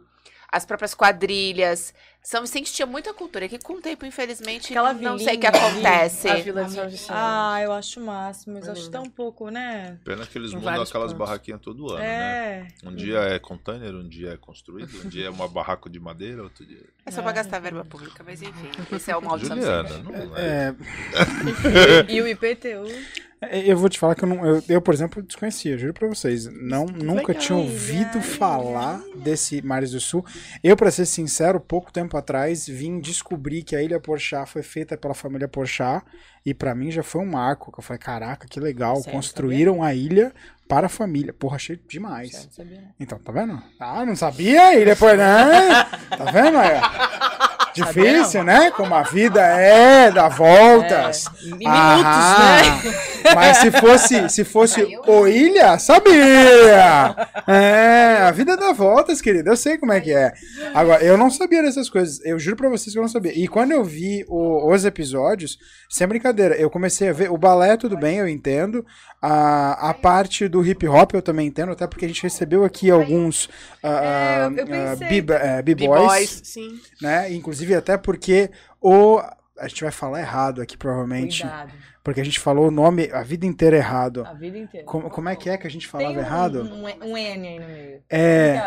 as próprias quadrilhas. São Vicente tinha muita cultura, que com o tempo, infelizmente, Aquela não sei o que acontece. A Vila de São Vicente. Ah, eu acho o máximo, mas É acho linda. tão pouco, né? Pena que eles Em mudam aquelas pontos. barraquinhas todo ano, né? É. Um dia é container, um dia é construído, um dia é uma barraco de madeira, outro dia. É só pra gastar verba pública, mas enfim, esse é o mal de São Vicente. Juliana, não é. É, E o IPTU. É, Eu vou te falar que eu, não, eu, eu, por exemplo, desconhecia, juro pra vocês. Não, nunca tinha ouvido falar desse Mares do Sul. Eu, pra ser sincero, pouco tempo atrás vim descobrir que a Ilha Porchat foi feita pela família Porchat. E pra mim já foi um marco. Que eu falei, caraca, que legal. Sério, Construíram a ilha para a família. Porra, achei demais. Não sabia. Então, tá vendo? Ah, não sabia? Ilha Porchat. Tá vendo? aí? Difícil, né? Como a vida é, dá voltas. É, minutos, Aham. né? Mas se fosse, se fosse o Ilha, sabia! É, a vida dá voltas, querido. Eu sei como é que é. Agora, eu não sabia dessas coisas. Eu juro pra vocês que eu não sabia. E quando eu vi o- os episódios, sem brincadeira, eu comecei a ver. O balé, tudo bem, eu entendo. A, a parte do hip hop eu também entendo, até porque a gente recebeu aqui alguns ah, É, ah, pensei. b- eh, b-boys né? Inclusive até porque o a gente vai falar errado aqui provavelmente, Cuidado. porque a gente falou o nome a vida inteira errado. A vida inteira. Como, como é que é que a gente falava um, errado? Um, um N aí no meio. É.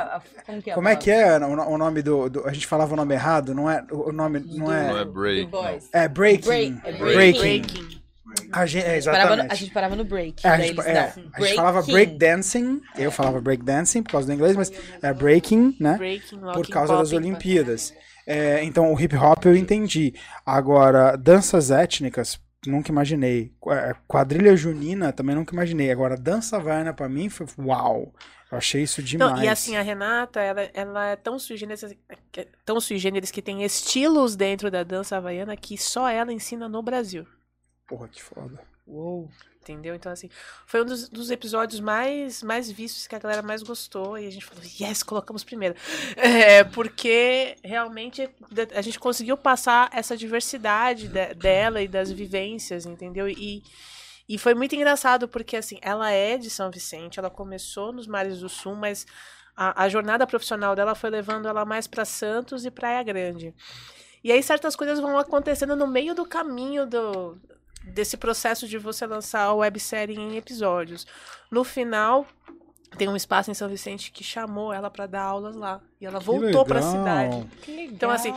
Como que é, a Como é que é o, no- o nome do, do- a gente falava o nome errado? Não é o nome não Não é é break, é breaking. Break- é breaking. Breaking. A gente, é, A gente, parava no, exatamente. a gente parava no break. É, a gente, eles é, a gente falava break dancing, eu falava break dancing por causa do inglês, mas é breaking, né? Breaking, por causa das. Olimpíadas. É, então, o hip hop eu entendi. Agora, danças étnicas, nunca imaginei. É, Quadrilha junina, também nunca imaginei. Agora, dança havaiana pra mim foi uau. Eu achei isso demais. Não, e assim, a Renata, ela, ela é tão sui generis, tão sui generis que tem estilos dentro da dança havaiana que só ela ensina no Brasil. Porra, que foda. Uou. Entendeu? Então, assim, foi um dos, dos episódios mais, mais vistos que a galera mais gostou. E a gente falou, yes, colocamos primeiro. É, porque realmente a gente conseguiu passar essa diversidade de- dela e das vivências, entendeu? E, e foi muito engraçado, porque assim, ela é de São Vicente, ela começou nos Mares do Sul, mas a, a jornada profissional dela foi levando ela mais para Santos e Praia Grande. E aí certas coisas vão acontecendo no meio do caminho do, desse processo de você lançar a websérie em episódios. No final, tem um espaço em São Vicente que chamou ela para dar aulas lá. E ela Que voltou para a cidade. Que legal. Então, assim,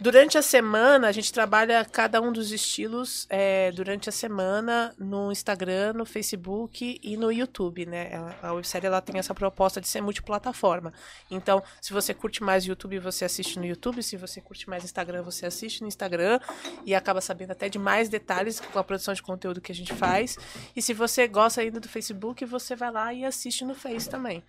Durante a semana, a gente trabalha cada um dos estilos é, durante a semana no Instagram, no Facebook e no YouTube, né? A, a websérie ela tem essa proposta de ser multiplataforma. Então, se você curte mais YouTube, você assiste no YouTube. Se você curte mais Instagram, você assiste no Instagram e acaba sabendo até de mais detalhes com a produção de conteúdo que a gente faz. E se você gosta ainda do Facebook, você vai lá e assiste no Face também.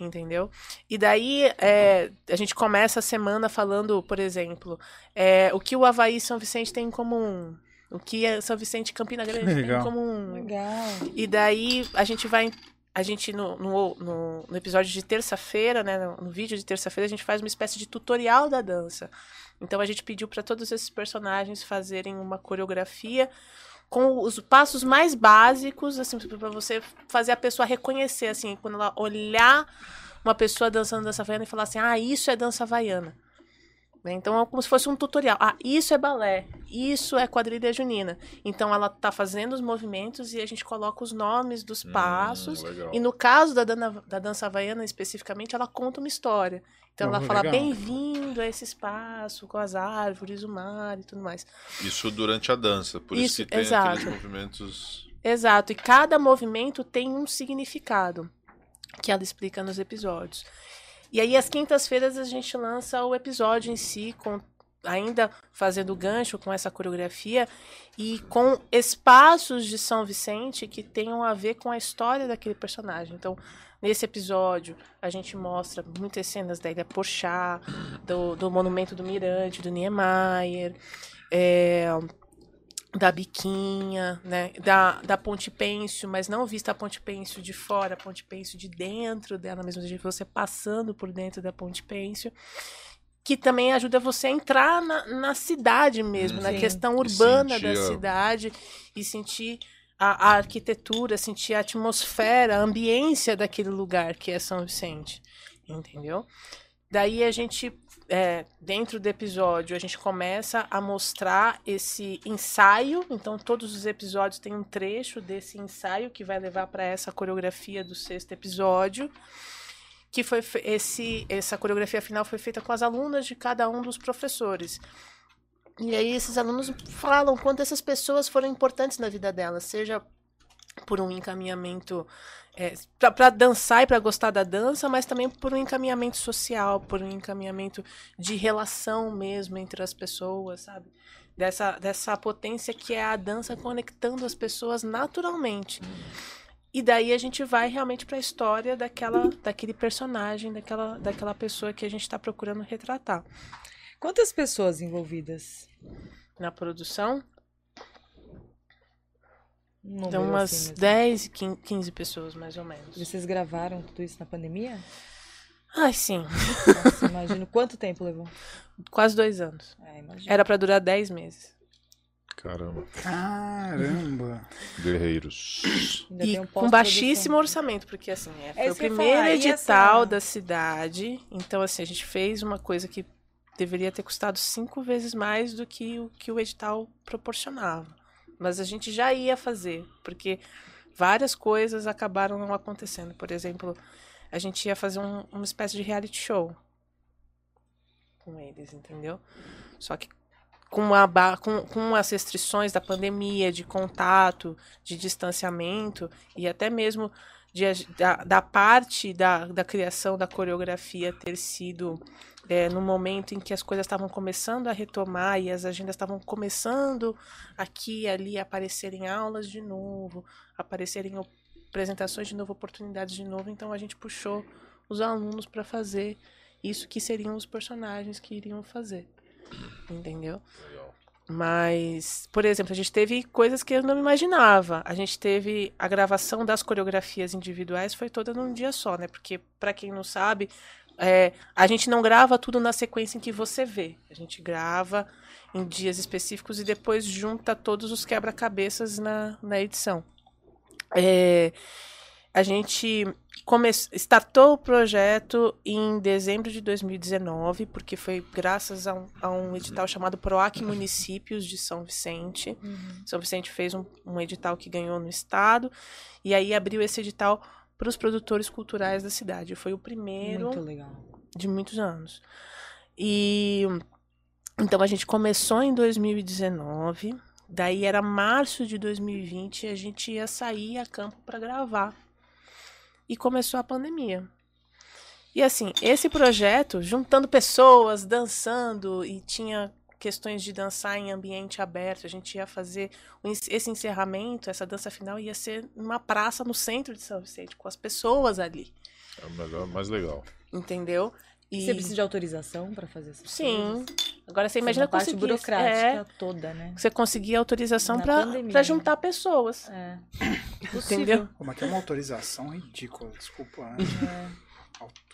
Entendeu? E daí é, a gente começa a semana falando, por exemplo, é, o que o Havaí e São Vicente tem em comum. O que é São Vicente e Campina Grande tem Legal. em comum. Legal. E daí a gente vai. A gente, no, no, no- no episódio de terça-feira, né? No, no vídeo de terça-feira, a gente faz uma espécie de tutorial da dança. Então a gente pediu para todos esses personagens fazerem uma coreografia com os passos mais básicos, assim, para você fazer a pessoa reconhecer, assim, quando ela olhar uma pessoa dançando dança havaiana e falar assim, ah, isso é dança havaiana. Né? Então é como se fosse um tutorial. Ah, isso é balé, isso é quadrilha junina. Então ela tá fazendo os movimentos e a gente coloca os nomes dos passos. Hum. E no caso da, dana- da dança havaiana especificamente, ela conta uma história. Então Oh, ela fala legal. bem-vindo a esse espaço com as árvores, o mar e tudo mais. Isso durante a dança, por isso, Isso, que tem exato. aqueles movimentos. Exato, e cada movimento tem um significado que ela explica nos episódios. E aí, às quintas-feiras, a gente lança o episódio em si, com ainda fazendo gancho com essa coreografia e com espaços de São Vicente que tenham a ver com a história daquele personagem. Então, nesse episódio, a gente mostra muitas cenas da Ilha Porchá, do, do Monumento do Mirante, do Niemeyer, é, da Biquinha, né, da, da Ponte Pêncio, mas não vista a Ponte Pêncio de fora, a Ponte Pêncio de dentro dela, mesmo de você passando por dentro da Ponte Pêncio que também ajuda você a entrar na, na cidade mesmo, Sim. na questão urbana da cidade e sentir a, a, arquitetura, sentir a atmosfera, a ambiência daquele lugar que é São Vicente, entendeu? Daí a gente, é, dentro do episódio, a gente começa a mostrar esse ensaio. Então, todos os episódios têm um trecho desse ensaio que vai levar para essa coreografia do sexto episódio que foi esse essa coreografia final foi feita com as alunas de cada um dos professores. E aí esses alunos falam quanto essas pessoas foram importantes na vida delas, seja por um encaminhamento é, para dançar e para gostar da dança, mas também por um encaminhamento social, por um encaminhamento de relação mesmo entre as pessoas, sabe? Dessa, dessa potência que é a dança conectando as pessoas naturalmente. E daí a gente vai realmente para a história daquela, daquele personagem, daquela, daquela pessoa que a gente está procurando retratar. Quantas pessoas envolvidas na produção? Um então, umas assim 10, 15 pessoas, mais ou menos. E vocês gravaram tudo isso na pandemia? Ai, sim. Nossa, imagino. Quanto tempo levou? Quase dois anos. É, Era para durar 10 meses. Caramba. Caramba. Guerreiros. E com baixíssimo orçamento, porque assim, é, foi é o primeiro edital essa... da cidade. Então, assim, a gente fez uma coisa que deveria ter custado cinco vezes mais do que o que o edital proporcionava. Mas a gente já ia fazer, porque várias coisas acabaram não acontecendo. Por exemplo, a gente ia fazer um, uma espécie de reality show com eles, entendeu? Só que com, a, com, com as restrições da pandemia, de contato, de distanciamento e até mesmo de, da, da parte da, da criação da coreografia ter sido é, no momento em que as coisas estavam começando a retomar e as agendas estavam começando aqui e ali a aparecerem aulas de novo, aparecerem apresentações de novo, oportunidades de novo, então a gente puxou os alunos para fazer isso que seriam os personagens que iriam fazer. Entendeu? Mas, por exemplo, a gente teve coisas que eu não imaginava. A gente teve a gravação das coreografias individuais foi toda num dia só, né? Porque, para quem não sabe, é, a gente não grava tudo na sequência em que você vê. A gente grava em dias específicos e depois junta todos os quebra-cabeças na, na edição. É, a gente come... startou o projeto em dezembro de 2019, porque foi graças a um, a um edital chamado PROAC Municípios de São Vicente. Uhum. São Vicente fez um, um edital que ganhou no estado, e aí abriu esse edital para os produtores culturais da cidade. Foi o primeiro de muitos anos. E então a gente começou em 2019, daí era março de 2020 e a gente ia sair a campo para gravar e começou a pandemia. E assim, esse projeto, juntando pessoas, dançando, e tinha questões de dançar em ambiente aberto, a gente ia fazer esse encerramento, essa dança final ia ser numa praça no centro de São Vicente, com as pessoas ali. É o melhor, mais legal. Entendeu? E... Você precisa de autorização para fazer isso? Sim. Coisas? Agora você imagina conseguir. parte burocrática é, toda, né? Você conseguir autorização para juntar pessoas. É. Entendeu? Como é que é uma autorização ridícula? Desculpa. Né? É.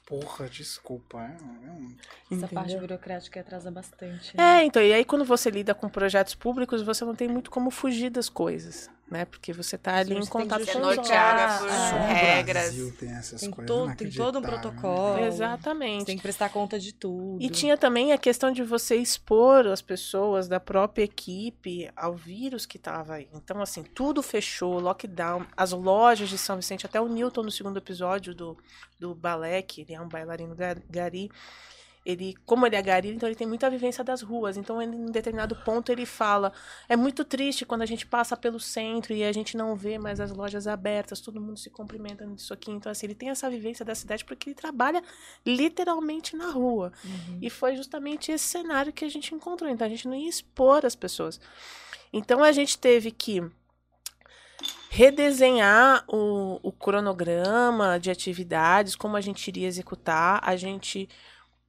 Porra, desculpa. É, é Essa parte burocrática atrasa bastante. Né? É, então, e aí quando você lida com projetos públicos, você não tem muito como fugir das coisas, né? Porque você está ali em contato com os outros. regras. Brasil tem essas tem coisas todo, tem todo um né? protocolo. Né? Exatamente. Você tem que prestar conta de tudo. E tinha também a questão de você expor as pessoas da própria equipe ao vírus que estava aí. Então, assim, tudo fechou, lockdown, as lojas de São Vicente, até o Newton no segundo episódio do, do balé, que ele é um bailarino gari, ele, como ele é gari, então ele tem muita vivência das ruas. Então, ele, em determinado ponto, ele fala: é muito triste quando a gente passa pelo centro e a gente não vê mais as lojas abertas, todo mundo se cumprimentando disso aqui. Então, assim, ele tem essa vivência da cidade porque ele trabalha literalmente na rua. Uhum. E foi justamente esse cenário que a gente encontrou. Então, a gente não ia expor as pessoas. Então, a gente teve que redesenhar o, o cronograma de atividades, como a gente iria executar. A gente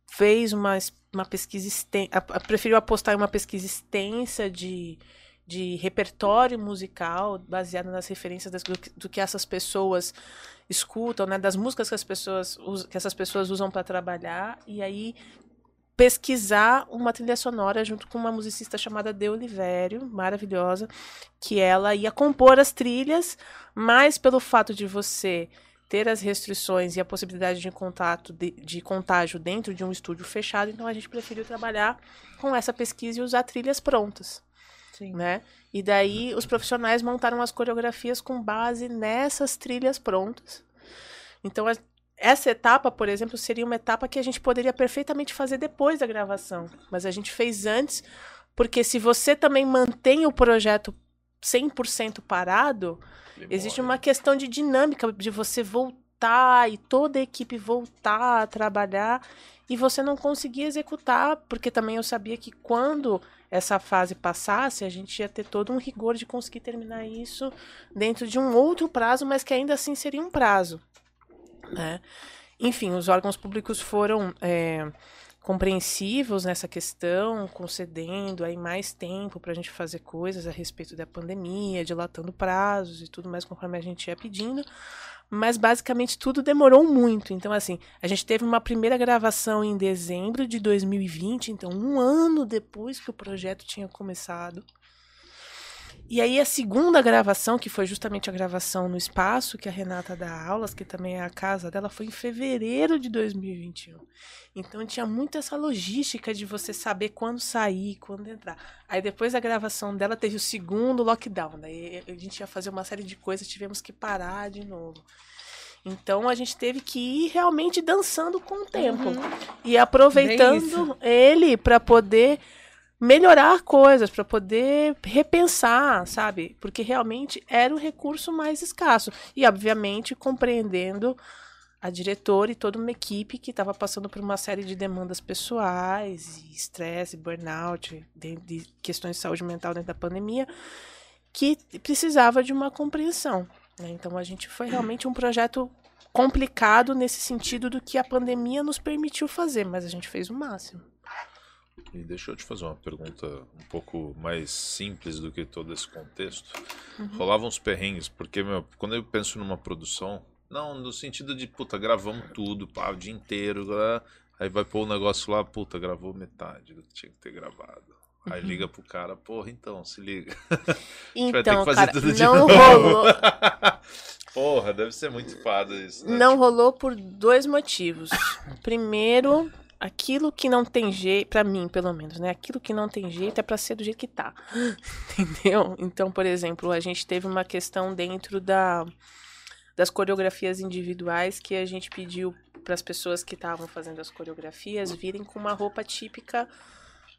fez uma, uma pesquisa extensa, preferiu apostar em uma pesquisa extensa de, de repertório musical, baseado nas referências das, do, do, que essas pessoas escutam, né, das músicas que as pessoas que essas pessoas usam para trabalhar, e aí pesquisar uma trilha sonora junto com uma musicista chamada De Olivério, maravilhosa, que ela ia compor as trilhas, mas pelo fato de você ter as restrições e a possibilidade de contato de, de, contágio dentro de um estúdio fechado, então a gente preferiu trabalhar com essa pesquisa e usar trilhas prontas. Sim. Né? E daí os profissionais montaram as coreografias com base nessas trilhas prontas. Então essa etapa, por exemplo, seria uma etapa que a gente poderia perfeitamente fazer depois da gravação, mas a gente fez antes, porque se você também mantém o projeto 100% parado, existe uma questão de dinâmica de você voltar e toda a equipe voltar a trabalhar e você não conseguir executar, porque também eu sabia que quando essa fase passasse, a gente ia ter todo um rigor de conseguir terminar isso dentro de um outro prazo, mas que ainda assim seria um prazo. Né? Enfim, os órgãos públicos foram é, compreensivos nessa questão, concedendo aí mais tempo para a gente fazer coisas a respeito da pandemia, dilatando prazos e tudo mais conforme a gente ia pedindo. Mas basicamente tudo demorou muito. Então, assim, a gente teve uma primeira gravação em dezembro de 2020, então um ano depois que o projeto tinha começado. E aí a segunda gravação, que foi justamente a gravação no espaço, que a Renata dá aulas, que também é a casa dela, foi em fevereiro de 2021. Então tinha muito essa logística de você saber quando sair, quando entrar. Aí depois da gravação dela teve o segundo lockdown, daí a gente ia fazer uma série de coisas, tivemos que parar de novo. Então a gente teve que ir realmente dançando com o tempo uhum. e aproveitando ele para poder melhorar coisas, para poder repensar, sabe? Porque realmente era o recurso mais escasso. E, obviamente, compreendendo a diretora e toda uma equipe que estava passando por uma série de demandas pessoais, estresse, burnout, de, de, questões de saúde mental dentro da pandemia, que precisava de uma compreensão. Né? Então a gente foi realmente um projeto complicado nesse sentido do que a pandemia nos permitiu fazer, mas a gente fez o máximo. E deixa eu te fazer uma pergunta um pouco mais simples do que todo esse contexto. Uhum. Rolavam uns perrengues, porque, meu, quando eu penso numa produção, não, no sentido de, puta, gravamos tudo, pá, o dia inteiro, né? aí vai pôr o negócio lá, puta, gravou metade do que tinha que ter gravado. Aí uhum. liga pro cara, porra, então, se liga. Então, cara, não rolou. porra, deve ser muito fada isso. Né? Não rolou por dois motivos. Primeiro, aquilo que não tem jeito, para mim, pelo menos, né? Aquilo que não tem jeito é para ser do jeito que tá. Entendeu? Então, por exemplo, a gente teve uma questão dentro da das coreografias individuais que a gente pediu para as pessoas que estavam fazendo as coreografias virem com uma roupa típica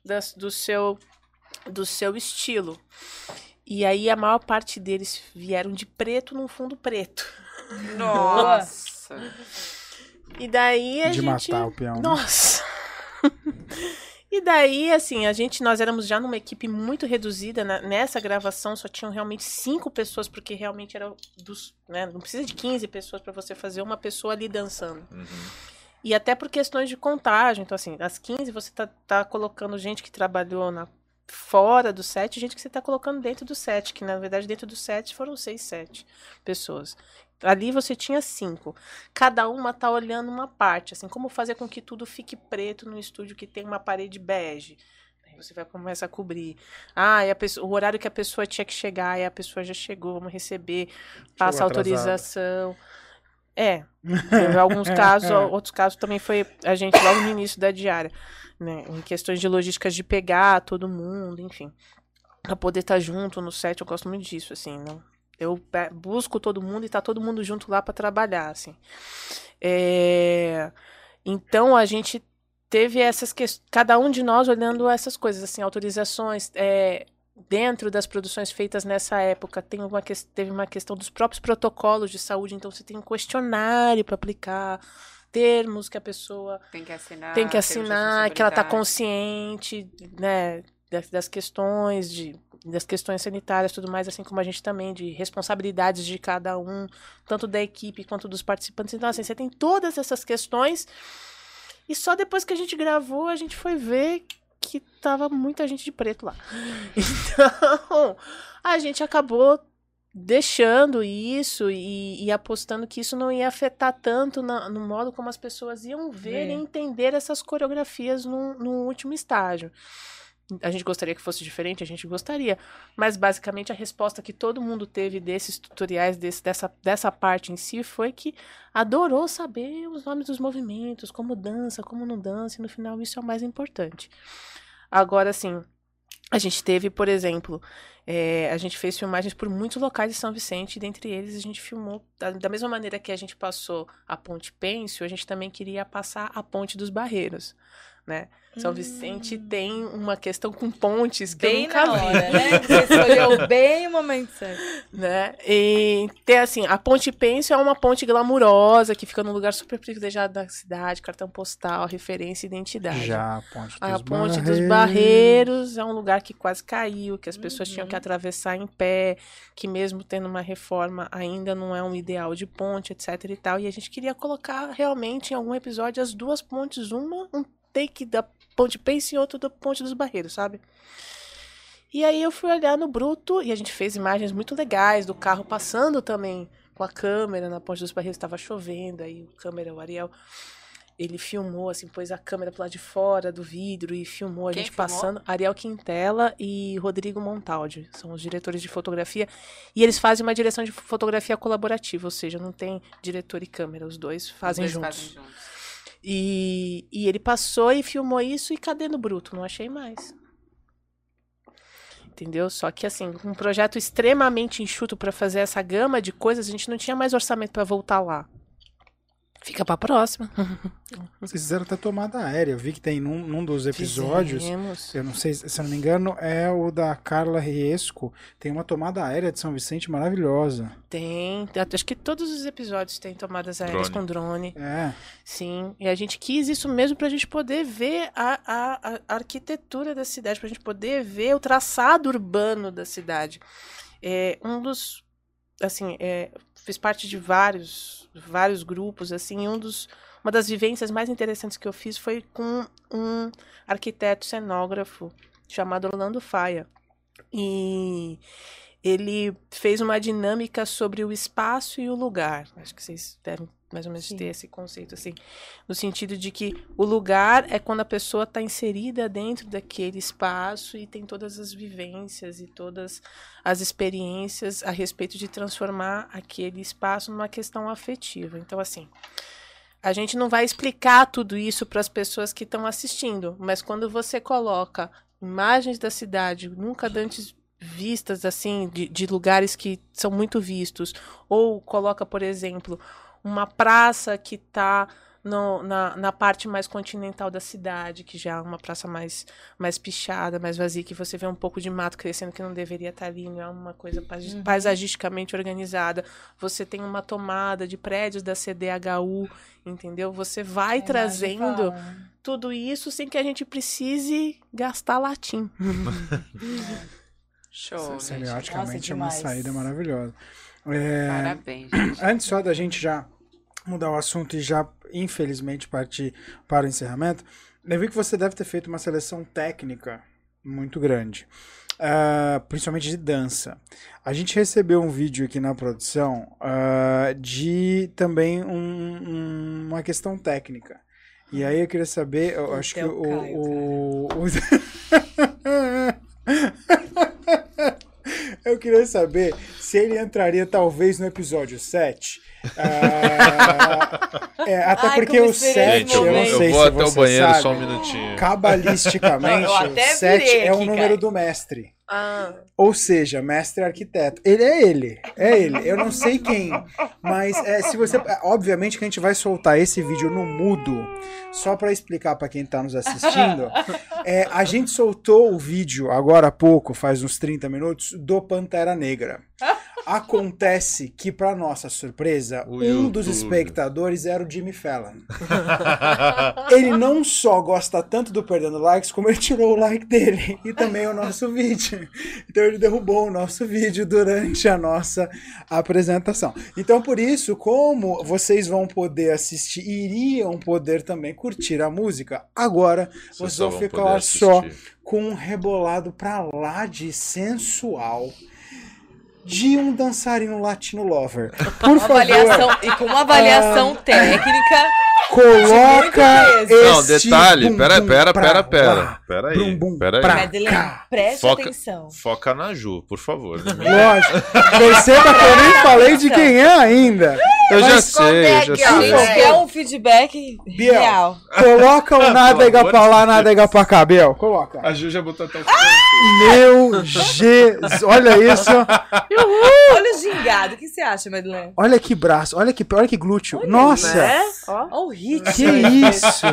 das, do seu do seu estilo. E aí a maior parte deles vieram de preto num fundo preto. Nossa. E daí a de gente. matar o peão. Né? Nossa! e daí, assim, a gente, nós éramos já numa equipe muito reduzida. Né? Nessa gravação só tinham realmente cinco pessoas, porque realmente era dos. Né? Não precisa de 15 pessoas para você fazer uma pessoa ali dançando. Uhum. E até por questões de contágio. Então, assim, das 15 você tá, tá colocando gente que trabalhou na, fora do set, gente que você está colocando dentro do set, que na verdade dentro do set foram seis, sete pessoas. Ali você tinha cinco. Cada uma tá olhando uma parte, assim, como fazer com que tudo fique preto no estúdio que tem uma parede bege. Aí você vai começar a cobrir. Ah, e pessoa, o horário que a pessoa tinha que chegar, e a pessoa já chegou, vamos receber, passa autorização. É. Em alguns casos, outros casos também foi a gente logo no início da diária, né? Em questões de logísticas de pegar todo mundo, enfim. Pra poder estar tá junto no set, eu gosto muito disso, assim, não eu busco todo mundo e tá todo mundo junto lá para trabalhar, assim. É... Então a gente teve essas questões, cada um de nós olhando essas coisas, assim, autorizações, é, dentro das produções feitas nessa época, tem uma, teve uma questão dos próprios protocolos de saúde, então você tem um questionário para aplicar, termos que a pessoa tem que assinar, tem que, assinar, que ela está consciente, né, das, das questões de das questões sanitárias, tudo mais, assim como a gente também, de responsabilidades de cada um, tanto da equipe quanto dos participantes. Então, assim, você tem todas essas questões. E só depois que a gente gravou, a gente foi ver que tava muita gente de preto lá. Então, a gente acabou deixando isso e, e, apostando que isso não ia afetar tanto na, no modo como as pessoas iam ver é. e entender essas coreografias no, no último estágio. A gente gostaria que fosse diferente, a gente gostaria. Mas basicamente a resposta que todo mundo teve desses tutoriais, desse, dessa, dessa parte em si, foi que adorou saber os nomes dos movimentos, como dança, como não dança, e no final isso é o mais importante. Agora, assim, a gente teve, por exemplo, é, a gente fez filmagens por muitos locais de São Vicente, e dentre eles a gente filmou, da, da mesma maneira que a gente passou a Ponte Pêncil, a gente também queria passar a Ponte dos Barreiros né? São Vicente hum. tem uma questão com pontes que bem eu nunca na hora, vi. né? Você escolheu bem o momento certo. Né? E tem assim, a Ponte Pêncil é uma ponte glamurosa que fica num lugar super privilegiado da cidade, cartão postal, referência e identidade. Já a Ponte dos, a ponte Barreiros. dos Barreiros é um lugar que quase caiu, que as pessoas uhum. tinham que atravessar em pé, que mesmo tendo uma reforma ainda não é um ideal de ponte, etc e tal. E a gente queria colocar realmente em algum episódio as duas pontes, uma um take da Ponte Pense e outro da Ponte dos Barreiros, sabe? E aí eu fui olhar no bruto e a gente fez imagens muito legais do carro passando também com a câmera na Ponte dos Barreiros, estava chovendo, aí o câmera, o Ariel, ele filmou, assim, pôs a câmera pro lado de fora do vidro e filmou a Quem gente filmou? passando. Ariel Quintela e Rodrigo Montaldi, são os diretores de fotografia. E eles fazem uma direção de fotografia colaborativa, ou seja, não tem diretor e câmera, os dois fazem os dois juntos. Fazem juntos. E, e ele passou e filmou isso e cadê no bruto? Não achei mais. Entendeu? Só que assim, um projeto extremamente enxuto para fazer essa gama de coisas, a gente não tinha mais orçamento para voltar lá. Fica pra próxima. Vocês fizeram até tomada aérea. Eu vi que tem num, num dos episódios. Fizemos. Eu não sei, se eu não me engano, é o da Carla Riesco. Tem uma tomada aérea de São Vicente maravilhosa. Tem. Acho que todos os episódios têm tomadas aéreas drone. com drone. É. Sim. E a gente quis isso mesmo pra gente poder ver a, a, a arquitetura da cidade, pra gente poder ver o traçado urbano da cidade. É, um dos. Assim, é, fiz parte de vários vários grupos, assim, um dos, uma das vivências mais interessantes que eu fiz foi com um arquiteto cenógrafo chamado Orlando Faia. E ele fez uma dinâmica sobre o espaço e o lugar. Acho que vocês devem mais ou menos Sim. ter esse conceito assim, no sentido de que o lugar é quando a pessoa está inserida dentro daquele espaço e tem todas as vivências e todas as experiências a respeito de transformar aquele espaço numa questão afetiva. Então assim, a gente não vai explicar tudo isso para as pessoas que estão assistindo, mas quando você coloca imagens da cidade nunca antes vistas assim de, de lugares que são muito vistos ou coloca por exemplo uma praça que está na, na parte mais continental da cidade, que já é uma praça mais, mais pichada, mais vazia, que você vê um pouco de mato crescendo que não deveria estar ali, não é uma coisa uhum. paisagisticamente organizada. Você tem uma tomada de prédios da CDHU, entendeu? Você vai é trazendo tudo isso sem que a gente precise gastar latim. Show. Semioticamente é uma saída maravilhosa. É, Parabéns. Gente. Antes só da gente já mudar o assunto e já, infelizmente, partir para o encerramento, eu vi que você deve ter feito uma seleção técnica muito grande. Uh, principalmente de dança. A gente recebeu um vídeo aqui na produção uh, de também um, um, uma questão técnica. E aí eu queria saber, eu acho que o, o, o... eu queria saber se ele entraria talvez no episódio 7 ah, é, até Ai, porque o 7, eu, eu, não sei eu vou se até o banheiro sabe, só um minutinho. Cabalisticamente, o 7 é o número aqui, do mestre. Ah, Ou seja, mestre arquiteto. Ele é ele. É ele. Eu não sei quem. Mas é, se você. é, Obviamente que a gente vai soltar esse vídeo no mudo. Só pra explicar pra quem tá nos assistindo. É, a gente soltou o vídeo agora há pouco, faz uns 30 minutos, do Pantera Negra. Acontece que, pra nossa surpresa, O um dos YouTube. espectadores era o Jimmy Fallon. Ele não só gosta tanto do Perdendo Likes, como ele tirou o like dele e também o nosso vídeo. Então ele derrubou o nosso vídeo durante a nossa apresentação. Então por isso, como vocês vão poder assistir, iriam poder também curtir a música, agora vocês vão ficar só com um rebolado pra lá de sensual de um dançarino latino lover. Por favor, avaliação, e com uma avaliação técnica. Coloca esse Não, detalhe, bum, pera, pera, pera, pera. Pera aí. Pera aí. Madeleine, cá. preste Foca- atenção. Foca na Ju, por favor. Lógico. Perceba que eu nem falei de quem é ainda. Eu já sei, eu já sei. gente quer um feedback Biel. real. Coloca o nádega pra lá, nádega pra cá, Biel. Coloca. A Ju já botou até o Meu Jesus. Olha isso. Olha o gingado. O que você acha, Madeleine? Olha que braço. Olha que, olha que glúteo. Nossa. né? Ó. Olha ritmo. Que isso.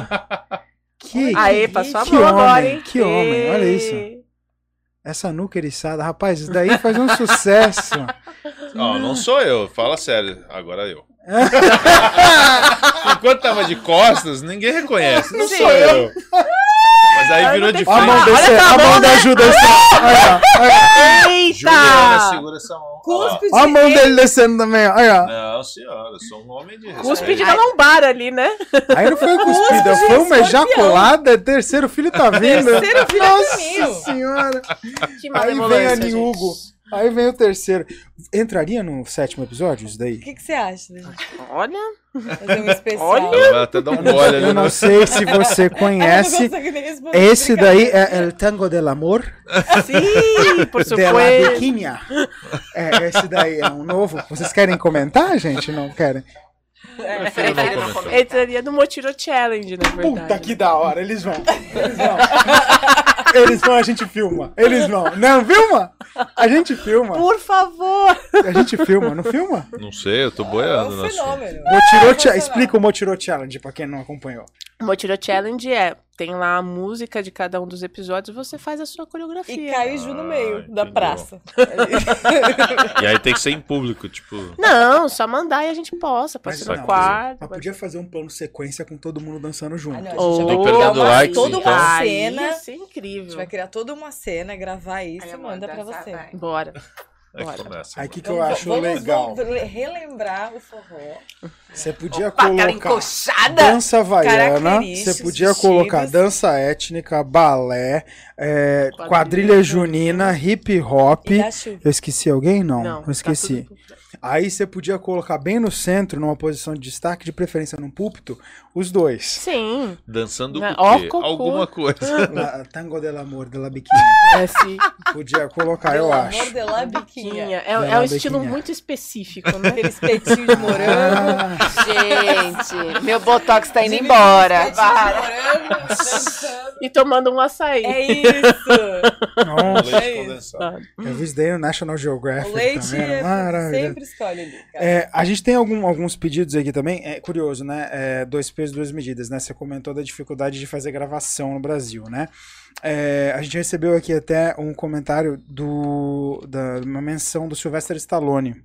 Que, Aê, passou a que mão homem, agora, hein? que homem, olha isso. Essa nuca eriçada. Rapaz, isso daí faz um sucesso. Ó, não sou eu, fala sério. Agora eu. Enquanto tava de costas, ninguém reconhece. Não sou eu. Mas aí virou de Ó a mão frente. descer. A mão da ajuda. Olha, olha. Juliana, Eita! segura essa mão. Cuspe Ó a mão dele descendo também. Olha. Não, senhora, eu sou um homem de Cuspe respeito. de na lombar ali, né? Aí não foi cuspida, foi uma ejaculada. Terceiro filho tá vindo. Terceiro filho é Nossa caminho. senhora. Que Aí vem a. Niugo. Aí vem o terceiro. Entraria no sétimo episódio isso daí? O que, que você acha? né? Olha, Fazer um especial. Olha. Até um gole ali Eu não no... sei se você conhece. Esse daí é El Tango del Amor sim, por de la supuesto. Biquinha. É, esse daí é um novo. Vocês querem comentar, gente? Não querem? Comentar. Entraria no Motiro Challenge, na verdade. Puta que da hora, eles vão. Eles vão. Eles vão, a gente filma. Eles vão. Não, filma? A gente filma. Por favor! A gente filma, não filma? Não sei, eu tô É boiando um no assunto. fenômeno. Motirô Cha- Explica o Motirô Challenge pra quem não acompanhou. O Motiro Challenge é, tem lá a música de cada um dos episódios e você faz a sua coreografia. E e Ju no Ah, meio da entendeu. praça. E aí tem que ser em público, tipo. Não, só mandar e a gente possa. Pode ser no não, quarto. Mas podia fazer um plano sequência com todo mundo dançando junto. Ah, não, a gente Oh. já vai Do criar Perdendo uma, Likes, toda então. uma Aí cena. ia ser A gente incrível. vai criar toda uma cena, gravar isso Aí e manda pra você. vai. Bora. É que Bora. começa. Aí o que, que Então, eu acho vamos, legal? vamos relembrar o forró. Você podia Opa, colocar encoxada. dança havaiana, você podia vestidos. colocar dança étnica, balé, é, Quadrilha quadrilha junina, hip hop. Eu esqueci alguém? Não, Não, eu esqueci. tá tudo- Aí você podia colocar bem no centro, numa posição de destaque, de preferência num púlpito, os dois. Sim. Dançando Né? o quê? Alguma coisa. La, tango del amor, de la biquinha. É, sim. Podia colocar, eu Pelo acho. amor de lá, biquinha. Biquinha. É, Não, é um biquinha. estilo muito específico, né? Aqueles peitinhos de morango. Gente, meu botox tá indo embora. De Para. morango, dançando. E tomando um açaí. É isso. nossa, Leite isso. condensado. eu vi isso daí no National Geographic O leite também. era é- Maravilhoso. sempre escolhe ali. É, a gente tem algum- alguns pedidos aqui também. É curioso, né? É, dois pesos, duas medidas, né? Você comentou da dificuldade de fazer gravação no Brasil, né? É, a gente recebeu aqui até um comentário do da uma menção do Sylvester Stallone.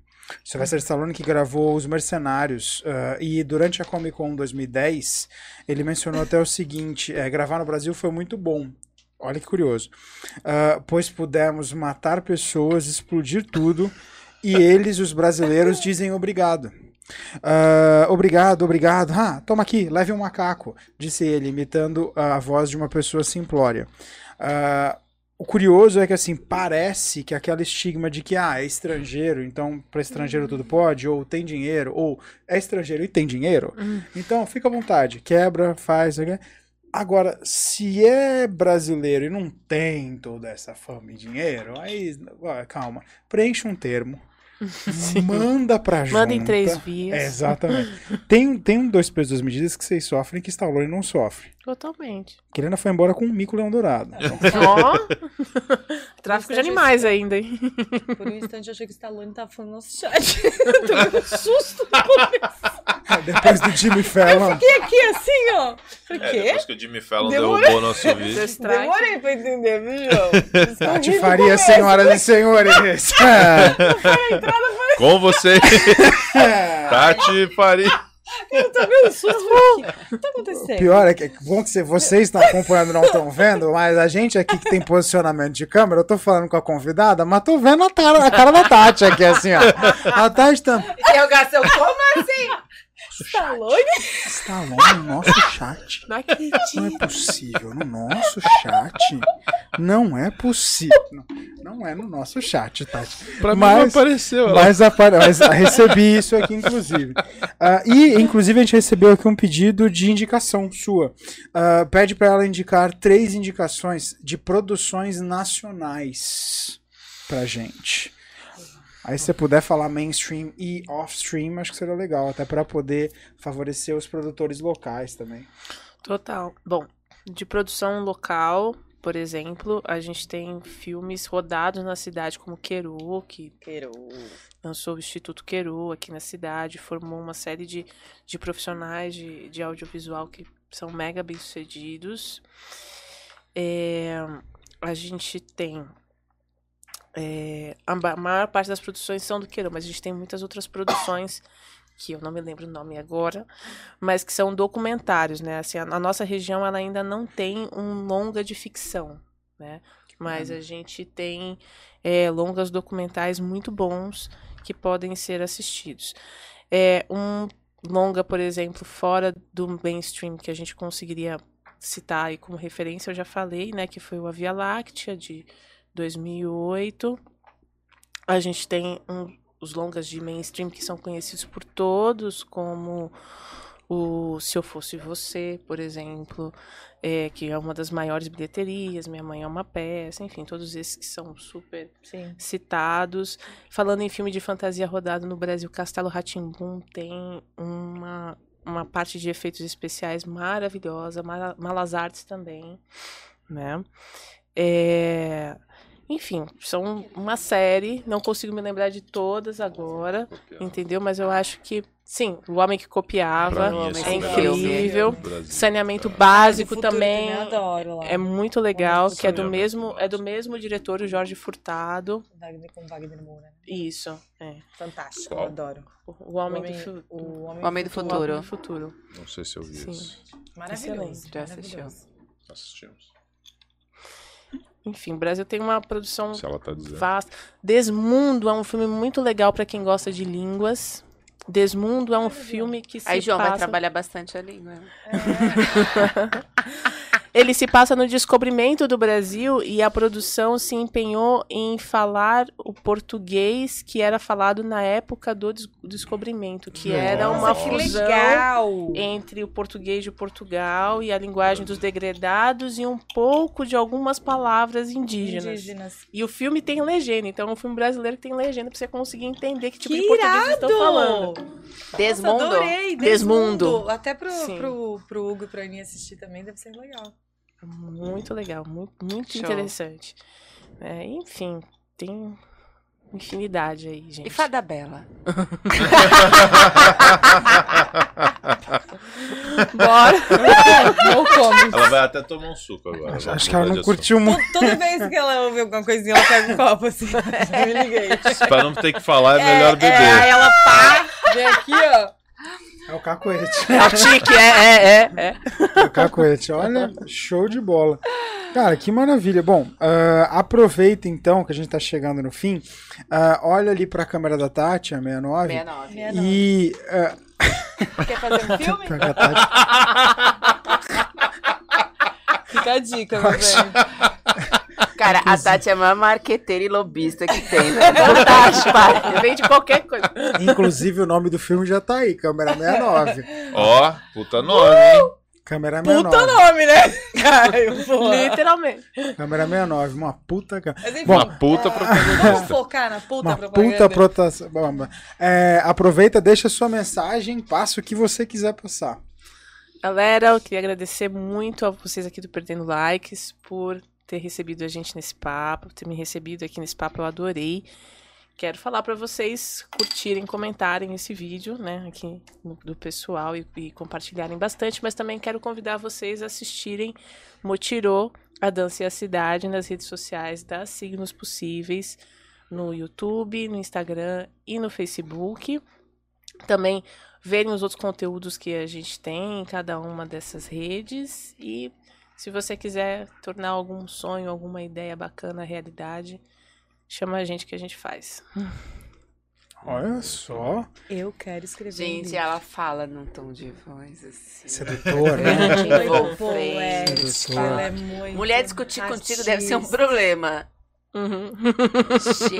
Sylvester Stallone que gravou Os Mercenários ah, e durante a Comic Con 2010 ele mencionou até o seguinte: é, gravar no Brasil foi muito bom. Olha que curioso. Ah, pois pudemos matar pessoas, explodir tudo e eles, os brasileiros, dizem obrigado. Ah, obrigado, obrigado. Ah, toma aqui, leve um macaco, disse ele, imitando a voz de uma pessoa simplória. Ah, o curioso é que, assim, parece que aquele estigma de que, ah, é estrangeiro, então para estrangeiro tudo pode, ou tem dinheiro, ou é estrangeiro e tem dinheiro, então fica à vontade, quebra, faz. Agora, se é brasileiro e não tem toda essa fama e dinheiro, aí, calma, preenche um termo, manda pra junta. Manda em três vias. É, exatamente. tem, tem um dois pesos, duas medidas que vocês sofrem que Stallone não sofre. Totalmente. Kirana foi embora com um mico leão dourado. Ó. Tráfico de animais ainda, hein? Por um instante eu achei que o Stallone tava falando no nosso chat. Eu Tomei um susto no começo. Depois do Jimmy Fallon. Fiquei aqui assim, ó. Falei, É, quê? depois que o Jimmy Fallon Demorou. derrubou nosso vídeo. Demorei pra entender, viu, João? Tati Escorri no Faria, senhoras e senhores. Com você, Tati Faria. Eu um susto. O que tá acontecendo? Pior é que é bom que você- vocês estão acompanhando e não estão vendo, mas a gente aqui que tem posicionamento de câmera, eu tô falando com a convidada, mas tô vendo a cara, a cara da Tati aqui, assim, ó. A Tati tá. Interrogação, como assim? Stallone? Stallone no nosso chat. Não acredito. Não é possível. No nosso chat. Não é possível. Não, não é no nosso chat, Tati. Pra mim Mas- não apareceu. Mas, apare- mas recebi isso aqui, inclusive. Ah, e, inclusive, a gente recebeu aqui um pedido de indicação sua. Ah, pede para ela indicar três indicações de produções nacionais pra gente. Aí, se você puder falar mainstream e off-stream, acho que seria legal, até para poder favorecer os produtores locais também. Total. Bom, de produção local, por exemplo, a gente tem filmes rodados na cidade como Queru, que lançou o Instituto Queru aqui na cidade, formou uma série de, de profissionais de, de audiovisual que são mega bem-sucedidos. É, a gente tem. É, a maior parte das produções são do Queru, mas a gente tem muitas outras produções que eu não me lembro o nome agora, mas que são documentários, né? Assim, a, a nossa região ela ainda não tem um longa de ficção, né? Mas a gente tem é, longas documentais muito bons que podem ser assistidos. É, um longa, por exemplo, fora do mainstream que a gente conseguiria citar aí como referência, eu já falei, né? Que foi o A Via Láctea, de 2008. A gente tem um- os longas de mainstream que são conhecidos por todos, como o Se Eu Fosse Você, por exemplo, é, que é uma das maiores bilheterias, Minha Mãe é uma Peça, enfim, todos esses que são super Sim. citados. Falando em filme de fantasia rodado no Brasil, Castelo Ratimbum tem uma, uma parte de efeitos especiais maravilhosa, Mala- Malas Artes também, né? É, Enfim, são uma série, não consigo me lembrar de todas agora, entendeu? Mas eu acho que, sim, O Homem que Copiava mim, é o filme incrível. Saneamento básico Futuro também Eu adoro lá. é muito legal, que é do mesmo, é do mesmo diretor, o Jorge Furtado. Com Wagner Moura. né? Isso, é. Fantástico, Qual? eu adoro. O Homem, o homem, do, o homem, O Homem do o Futuro. Homem do Futuro. Não sei se eu vi Sim. isso. Maravilhoso. Excelente. Já assistiu. maravilhoso. Assistimos. Enfim, o Brasil tem uma produção Se ela tá vasta. Desmundo é um filme muito legal para quem gosta de línguas. Desmundo é um filme que se Aí João vai passa... trabalhar bastante a língua. Ele se passa no descobrimento do Brasil e a produção se empenhou em falar o português que era falado na época do des- descobrimento, que era uma Nossa, que fusão legal! entre o português de Portugal e a linguagem dos degredados e um pouco de algumas palavras indígenas. Indígenas. E o filme tem legenda, então é um filme brasileiro que tem legenda pra você conseguir entender que tipo Que de português eles estão falando. Desmundo. Nossa, adorei. Desmundo. Desmundo. Até pro, Sim. pro, pro Hugo e pra Aninha assistir também deve ser legal. Muito legal, muito, muito interessante. É, enfim, tem infinidade aí, gente. E Fada Bela. Bora! Não come. Ela vai até tomar um suco agora. Acho, acho que ela não curtiu muito. Toda vez que ela ouve alguma coisinha, ela pega um copo assim. Me liguei. Pra não ter que falar, é melhor É, beber. aí ela pá, vem aqui, ó. É o cacoete. É o tique, é, é, é, é. É o cacoete. Olha, show de bola. Cara, que maravilha. Bom, ah, aproveita então que a gente tá chegando no fim. Ah, olha ali pra câmera da Tati, a 69. 69. Meia não. E. ah, Quer fazer um filme? pra a Tati Fica a dica, meu bem. Cara, a Tati é a maior marqueteira e lobista que tem, né? Fantástico, para. Vem de qualquer coisa. Inclusive o nome do filme já tá aí, câmera 69. Ó, puta nome, hein? Câmera 69. Puta nome, né? Caio, porra. Literalmente. Câmera 69, uma puta câmera. Mas enfim, Bom, Uma puta vamos propagandista. focar na puta Uma propaganda. puta protação. Bom, é, aproveita, deixa sua mensagem, passa o que você quiser passar. Galera, eu queria agradecer muito a vocês aqui do Perdendo Likes por ter recebido a gente nesse papo, ter me recebido aqui nesse papo, eu adorei. Quero falar para vocês curtirem, comentarem esse vídeo, né, aqui do pessoal e, e, compartilharem bastante, mas também quero convidar vocês a assistirem Motirô, a Dança e a Cidade nas redes sociais das Signos Possíveis, no YouTube, no Instagram e no Facebook. Também verem os outros conteúdos que a gente tem em cada uma dessas redes e se você quiser tornar algum sonho, alguma ideia bacana realidade, chama a gente que a gente faz. Olha só. Eu quero escrever. Gente, um ela fala num tom de voz assim. Sedutor, né? Envolvente. Ela é muito Mulher discutir contigo deve ser um problema. Uhum.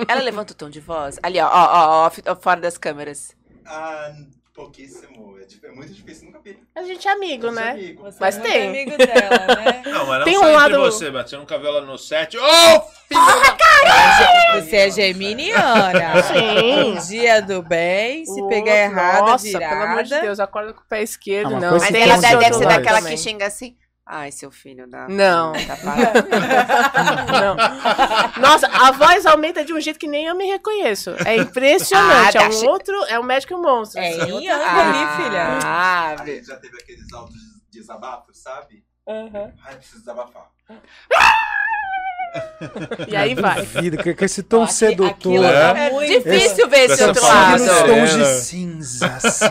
Ela levanta o tom de voz. Ali, ó, ó, ó, ó fora das câmeras. Ah, pouquíssimo. É, é muito difícil, nunca vi. A gente é amigo, Nosso né? amigo. Você Mas é tem. amigo dela, né? Não, mas não Tem só um lado- você, mas você nunca viu ela no set. Ô, filho Você é geminiana. Sim. Um dia do bem, se O pegar errado, Nossa, virada. pelo amor de Deus, acorda com o pé esquerdo. Ah, mas não, coisa Mas Tem ela deve, ser daquela também. que xinga assim. Ai, seu filho da. Não. Não. Nossa, a voz aumenta de um jeito que nem eu me reconheço. É impressionante. Ah, é um outro, é um médico monstro. É, assim, em outro- Yang ali, filha. Ah, Aí já teve aqueles altos desabafos, sabe? Aham. Ai, preciso desabafar. E aí vai. Vida, que, que esse tom Aqui- sedutor. aquilo É. tá é muito- difícil ver esse outro de nos lado. tons de cinza, assim.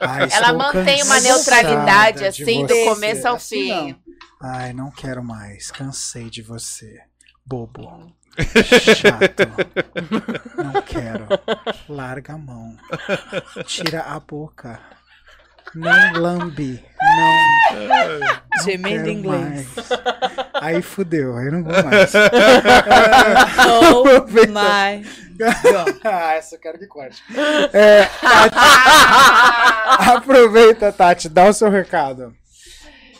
Ai, Ela mantém uma neutralidade de assim do começo ao Assim, não. fim. Ai, não quero mais. Cansei de você. Bobo. Chato. Não quero. Larga a mão. Tira a boca. Não lambe. Não. não Gemendo em inglês. mais. Aí fudeu. Aí não vou mais. Oh my God. ah, essa eu quero que corte. É, Tati, aproveita, Tati. Dá o seu recado.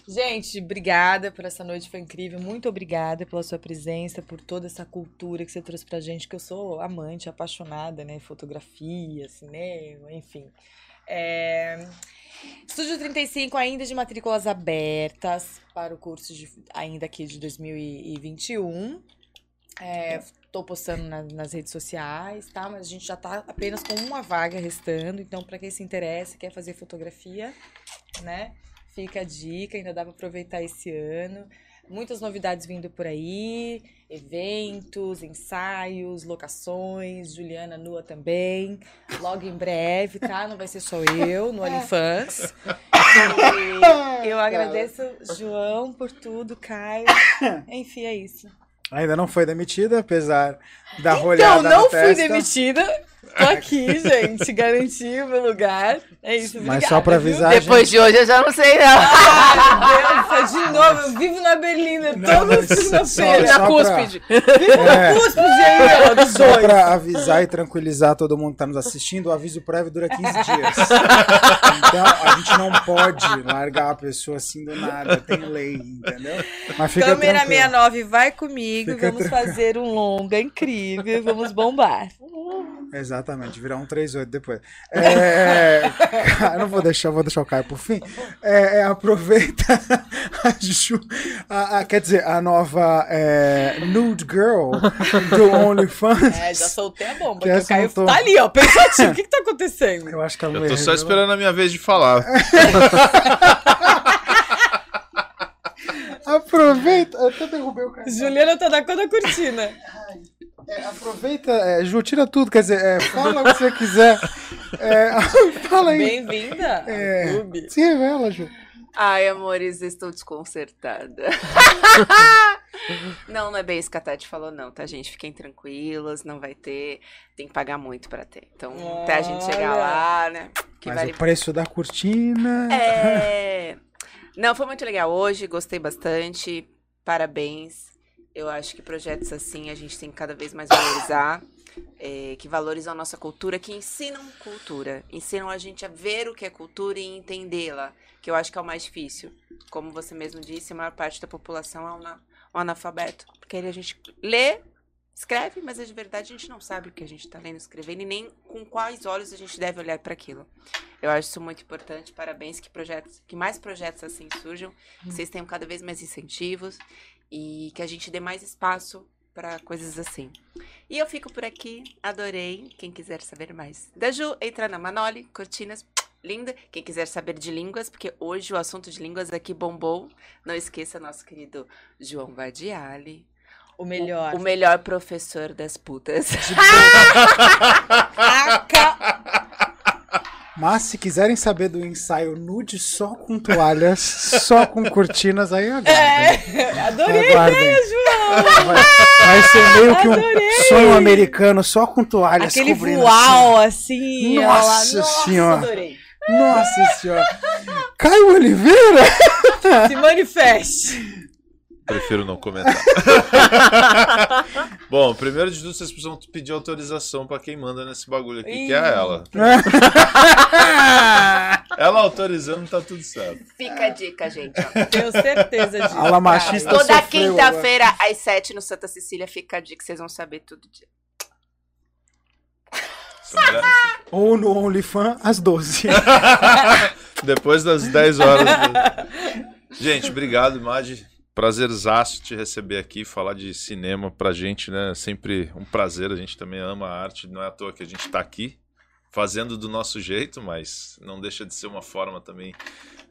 Gente, obrigada por essa noite, foi incrível. Muito obrigada pela sua presença, por toda essa cultura que você trouxe pra gente, que eu sou amante, apaixonada, né? Fotografia, cinema, enfim. É... Estúdio 35 ainda de matrículas abertas para o curso de, ainda aqui de 2021. É, tô postando na- nas redes sociais, tá? Mas a gente já tá apenas com uma vaga restando, então para quem se interessa, quer fazer fotografia, né? Fica a dica, ainda dá para aproveitar esse ano. Muitas novidades vindo por aí, eventos, ensaios, locações, Juliana nua também. Logo em breve, tá? Não vai ser só eu no OnlyFans. E eu agradeço, João, por tudo, Caio. Enfim, é isso. Ainda não foi demitida, apesar da rolhada Então, não fui testa. Tô aqui, gente. Garanti o meu lugar. É isso. Mas obrigada, só pra viu? avisar, Depois de hoje eu já não sei, não. Ai, meu Deus, de novo. Eu vivo na Berlina Não, toda mas segunda-feira. só- Na só pra- cúspide. É, Cúspide aí, ó, dos só dois. pra avisar e tranquilizar todo mundo que tá nos assistindo, o aviso prévio dura 15 dias. Então, a gente não pode largar a pessoa assim do nada, tem lei, entendeu? Mas fica Câmera tranquilo. 69, vai comigo. Fica vamos fazer um longa incrível. Vamos bombar. Exatamente, virar um 38 depois. É, eu não vou deixar, vou deixar o Caio por fim. É, é, aproveita a Ju, a- a- quer dizer, a nova é, Nude Girl do OnlyFans. É, já soltei a bomba. Que o Caio tô- tá ali, ó, pensativo. O que que tá acontecendo? Eu acho que a Eu tô só revelou. esperando a minha vez de falar. Aproveita, eu até derrubei o Caio. Juliana tá na cor da cortina. É, aproveita, é, Ju, tira tudo, quer dizer, é, fala o que você quiser. É, fala aí. Bem-vinda É. ao clube. Se revela, Ju. Ai, amores, estou desconcertada. não, não é bem isso que a Tati falou, não, tá, gente? Fiquem tranquilos, não vai ter. Tem que pagar muito pra ter. Então, até a gente chegar Olha. lá, né? Que Mas vale o preço da cortina. É. Não, foi muito legal hoje, gostei bastante. Parabéns. Eu acho que projetos assim a gente tem que cada vez mais valorizar. é, que valorizam a nossa cultura, que ensinam cultura. Ensinam a gente a ver o que é cultura e entendê-la. Que eu acho que é o mais difícil. Como você mesmo disse, a maior parte da população é um ana- um analfabeto. Porque aí a gente lê escreve, mas de verdade a gente não sabe o que a gente está lendo, escrevendo e nem com quais olhos a gente deve olhar para aquilo. Eu acho isso muito importante. Parabéns que projetos, que mais projetos assim surjam, que vocês tenham cada vez mais incentivos e que a gente dê mais espaço para coisas assim. E eu fico por aqui, adorei. Quem quiser saber mais da Ju, entra na Manoli, Cortinas, linda. Quem quiser saber de línguas, porque hoje o assunto de línguas aqui bombou. Não esqueça nosso querido João Vadiali. O melhor. O, o melhor professor das putas. Mas se quiserem saber do ensaio nude só com toalhas, só com cortinas, aí aguardem. É, adorei Aguardem. João! Vai, vai ser meio que um Adorei. sonho americano só com toalhas Aquele cobrindo voal, assim. Nossa ela- Nossa Senhora. adorei. assim. Nossa senhora. Caio Oliveira? Se manifeste. Prefiro não comentar. Bom, primeiro de tudo, vocês precisam pedir autorização pra quem manda nesse bagulho aqui, que é Ih. ela. Ela autorizando, tá tudo certo. Fica a dica, gente. ó. Tenho certeza disso. Ala machista Toda sofreu quinta-feira, às sete, no Santa Cecília, fica a dica, vocês vão saber tudo dia. Ou no OnlyFans, às 12. Depois das 10 horas. Gente, obrigado, Madi. Prazerzaço te receber aqui, falar de cinema pra gente, né? Sempre um prazer, a gente também ama a arte, não é à toa que a gente tá aqui, fazendo do nosso jeito, mas não deixa de ser uma forma também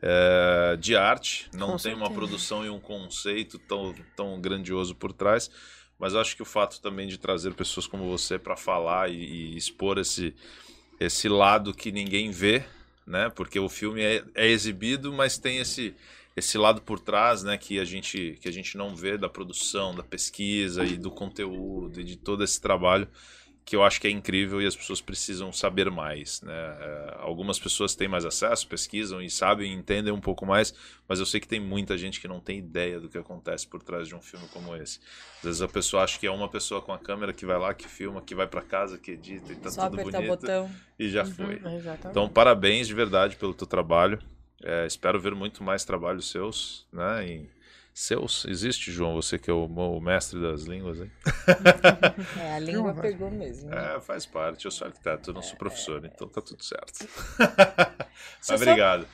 é, de arte, não Com tem uma certeza. produção e um conceito tão, tão grandioso por trás, mas acho que o fato também de trazer pessoas como você para falar e, e expor esse, esse lado que ninguém vê, né? Porque o filme é, é exibido, mas tem esse esse lado por trás, né, que a gente que a gente não vê da produção, da pesquisa e do conteúdo e de todo esse trabalho que eu acho que é incrível e as pessoas precisam saber mais, né? É, algumas pessoas têm mais acesso, pesquisam e sabem, entendem um pouco mais, mas eu sei que tem muita gente que não tem ideia do que acontece por trás de um filme como esse. Às vezes a pessoa acha que é uma pessoa com a câmera que vai lá, que filma, que vai para casa, que edita e tá Só tudo apertar o bonito botão. e já foi. Uhum, exatamente. Então, parabéns de verdade pelo teu trabalho. É, espero ver muito mais trabalhos seus, né? Em seus. Existe, João, você que é o, o mestre das línguas, hein? É, a língua pegou mesmo. É, faz parte. Eu sou arquiteto, eu não sou professor, então tá tudo certo. Só- obrigado.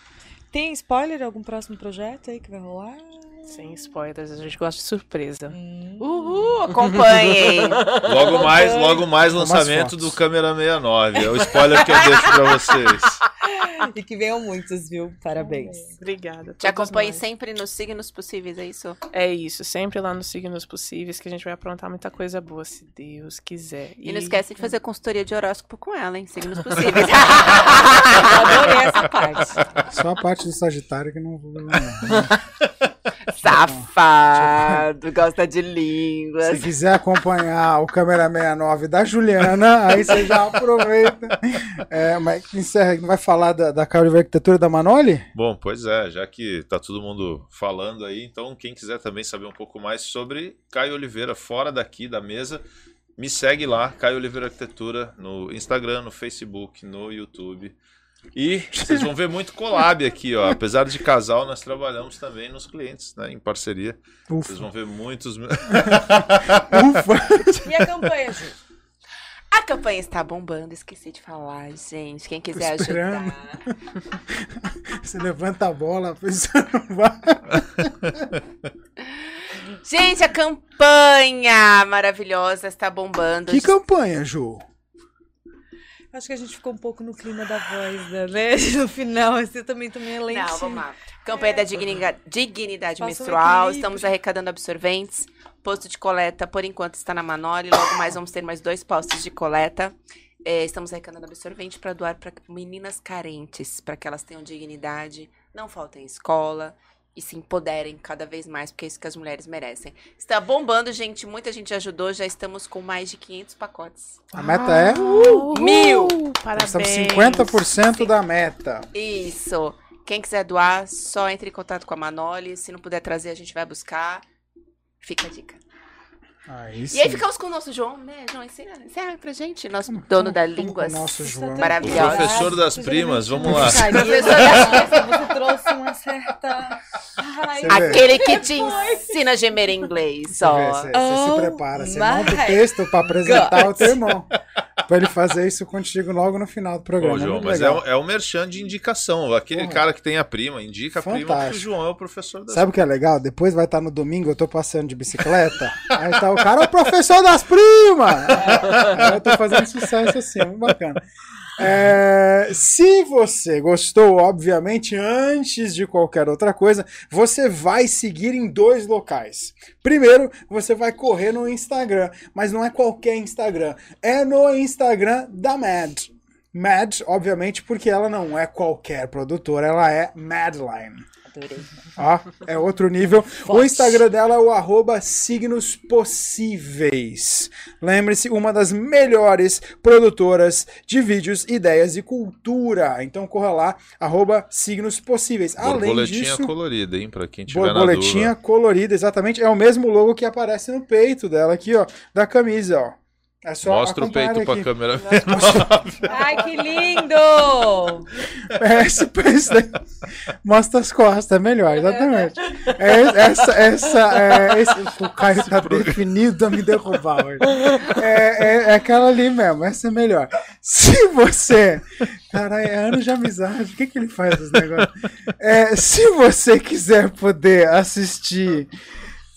Tem spoiler de algum próximo projeto aí que vai rolar? Sem spoilers, a gente gosta de surpresa. Hum. Uhul, acompanhem. Logo mais, logo mais lançamento do Câmera 69. É o spoiler que eu deixo pra vocês. E que venham muitos, viu? Parabéns. Obrigada. Te acompanhe nós. sempre nos signos possíveis, é isso? É isso, sempre lá nos signos possíveis que a gente vai aprontar muita coisa boa, se Deus quiser. E não esquece de fazer consultoria de horóscopo com ela, hein? Signos possíveis. Eu adorei essa parte. Só a parte do Sagitário que não vou. Não. Safado, gosta de Se línguas. quiser acompanhar o câmera 69 da Juliana, aí você já aproveita. É, mas encerra, não vai falar da, da Caio de Arquitetura da Manoli? Bom, pois é, já que tá todo mundo falando aí, então quem quiser também saber um pouco mais sobre Caio Oliveira, fora daqui da mesa, me segue lá, Caio Oliveira Arquitetura, no Instagram, no Facebook, no YouTube. E vocês vão ver muito collab aqui, ó. Apesar de casal, nós trabalhamos também nos clientes, né, em parceria. Vocês Ufa. vão ver muitos. Ufa. E a campanha, Ju? A campanha está bombando, esqueci de falar, gente. Quem quiser ajudar. Você levanta a bola, a pessoa não vai. Gente, a campanha maravilhosa está bombando. Que campanha, Ju? Acho que a gente ficou um pouco no clima da voz, né? No final, assim, eu também tô meio lentinha. Não, vamos lá. Campanha da dignidade, dignidade um menstrual. Estamos arrecadando absorventes. Posto de coleta, por enquanto, está na Manoli. Logo mais vamos ter mais dois postos de coleta. É, estamos arrecadando absorvente para doar para meninas carentes, para que elas tenham dignidade, não faltem escola e se empoderem cada vez mais, porque é isso que as mulheres merecem. Está bombando, gente. Muita gente ajudou. Já estamos com mais de 500 pacotes. A meta é. Mil! Parabéns. Estamos 50% da meta. Isso. Quem quiser doar, só entre em contato com a Manoli. Se não puder trazer, a gente vai buscar. Fica a dica. Aí E sim. aí ficamos com o nosso João, né? João, ensina, ensina pra gente, nosso Como- dono como- da língua. o nosso João. O Maravilhosa. professor das primas, vamos lá. Você trouxe uma certa. Ai? Aquele que te ensina a gemer em inglês, Você, vê, ó. você- você se Oh prepara, você monta o texto pra apresentar God. o teu irmão. Pra ele fazer isso contigo logo no final do programa. Ô, João, Muito mas é legal. um, é um merchan de indicação. Aquele Porra. cara que tem a prima, indica a prima que o. João é o professor das Sabe o que é legal? Depois vai estar no domingo, eu tô passando de bicicleta, aí tá o cara, o professor das primas! Aí eu tô fazendo sucesso assim, é muito bacana. É, se você gostou, obviamente, antes de qualquer outra coisa, você vai seguir em dois locais. Primeiro, você vai correr no Instagram, mas não é qualquer Instagram, é no Instagram da Mad. Mad, obviamente, porque ela não é qualquer produtora, ela é Madline. Adorei. Ó, é outro nível. O Instagram dela é o arroba signos possíveis. Lembre-se, uma das melhores produtoras de vídeos, ideias e cultura. Então corra lá, arroba signos possíveis. Além Borboletinha disso, colorida, hein? Pra quem tiver na borboletinha dúvida. colorida, exatamente. É o mesmo logo que aparece no peito dela aqui, ó, da camisa, ó. É só Mostra o peito pra aqui. câmera. Ai, que lindo! É, esse daí. Mostra as costas, é melhor, exatamente. É, essa, essa, é, esse, o Caio tá definido a me derrubar hoje. É, é, é aquela ali mesmo, essa é melhor. Se você. Caralho, é anos de amizade, o que, que ele faz dos negócios? É, se você quiser poder assistir.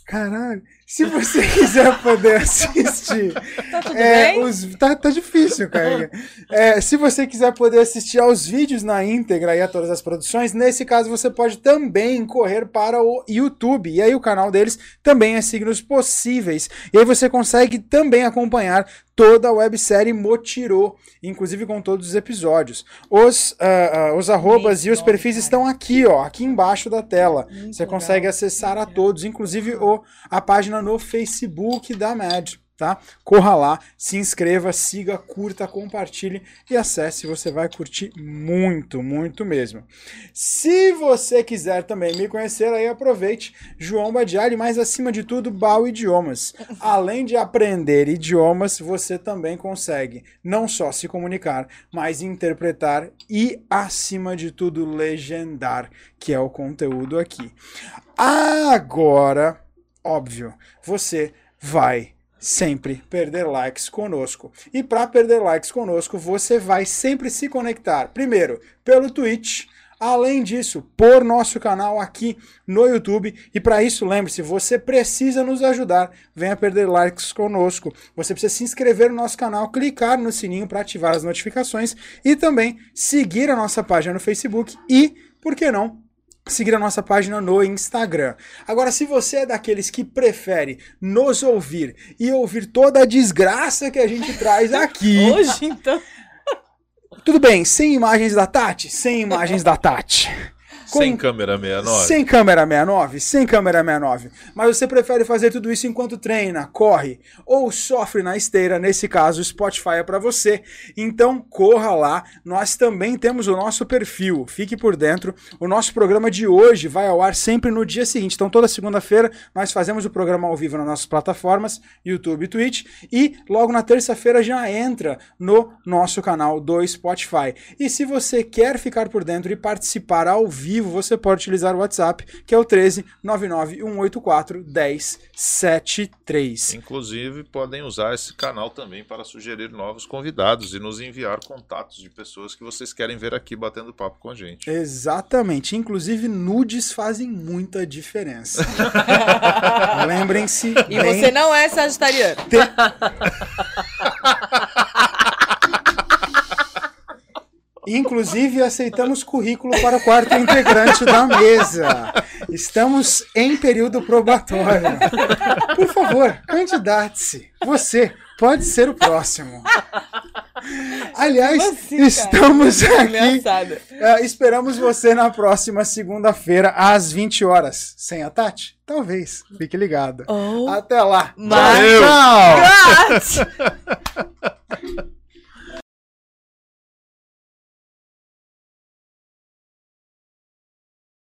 Caralho. Se você quiser poder assistir Tá tudo é, bem? os- tá, tá difícil, cara. É, se você quiser poder assistir aos vídeos na íntegra e a todas as produções, nesse caso você pode também correr para o YouTube. E aí o canal deles também é Signos Possíveis. E aí você consegue também acompanhar toda a websérie Motirô, inclusive com todos os episódios. Os, ah, ah, os arrobas e os perfis estão aqui, ó, aqui embaixo da tela. Você consegue acessar a todos, inclusive o, a página no Facebook da MAD. Tá? Corra lá, se inscreva, siga, curta, compartilhe e acesse, você vai curtir muito, muito mesmo. Se você quiser também me conhecer, aí aproveite João Badiali, mas acima de tudo, Bau Idiomas. Além de aprender idiomas, você também consegue não só se comunicar, mas interpretar e, acima de tudo, legendar, que é o conteúdo aqui. Agora, óbvio, você vai sempre perder likes conosco. E para perder likes conosco, você vai sempre se conectar, primeiro, pelo Twitch. Além disso, por nosso canal aqui no YouTube. E para isso, lembre-se, você precisa nos ajudar. Venha perder likes conosco. Você precisa se inscrever no nosso canal, clicar no sininho para ativar as notificações e também seguir a nossa página no Facebook e, por que não, seguir a nossa página no Instagram. Agora, se você é daqueles que prefere nos ouvir e ouvir toda a desgraça que a gente traz aqui, Hoje, então. tudo bem, sem imagens da Tati? Sem imagens da Tati. Sem Com- câmera 69. Sem câmera 69, sem câmera 69. Mas você prefere fazer tudo isso enquanto treina, corre ou sofre na esteira, nesse caso o Spotify é para você. Então corra lá, nós também temos o nosso perfil, fique por dentro. O nosso programa de hoje vai ao ar sempre no dia seguinte. Então toda segunda-feira nós fazemos o programa ao vivo nas nossas plataformas, YouTube e Twitch, e logo na terça-feira já entra no nosso canal do Spotify. E se você quer ficar por dentro e participar ao vivo, você pode utilizar o WhatsApp, que é o 13 99 184 1073. Inclusive, podem usar esse canal também para sugerir novos convidados e nos enviar contatos de pessoas que vocês querem ver aqui batendo papo com a gente. Exatamente. Inclusive, nudes fazem muita diferença. Lembrem-se. E bem- você não é sagitariano. Inclusive, aceitamos currículo para o quarto integrante da mesa. Estamos em período probatório. Por favor, candidate-se. Você pode ser o próximo. Aliás, assim, estamos aqui. É, esperamos você na próxima segunda-feira, às 20 horas. Sem a Tati? Talvez. Fique ligado. Oh. Até lá. Mas- Tchau!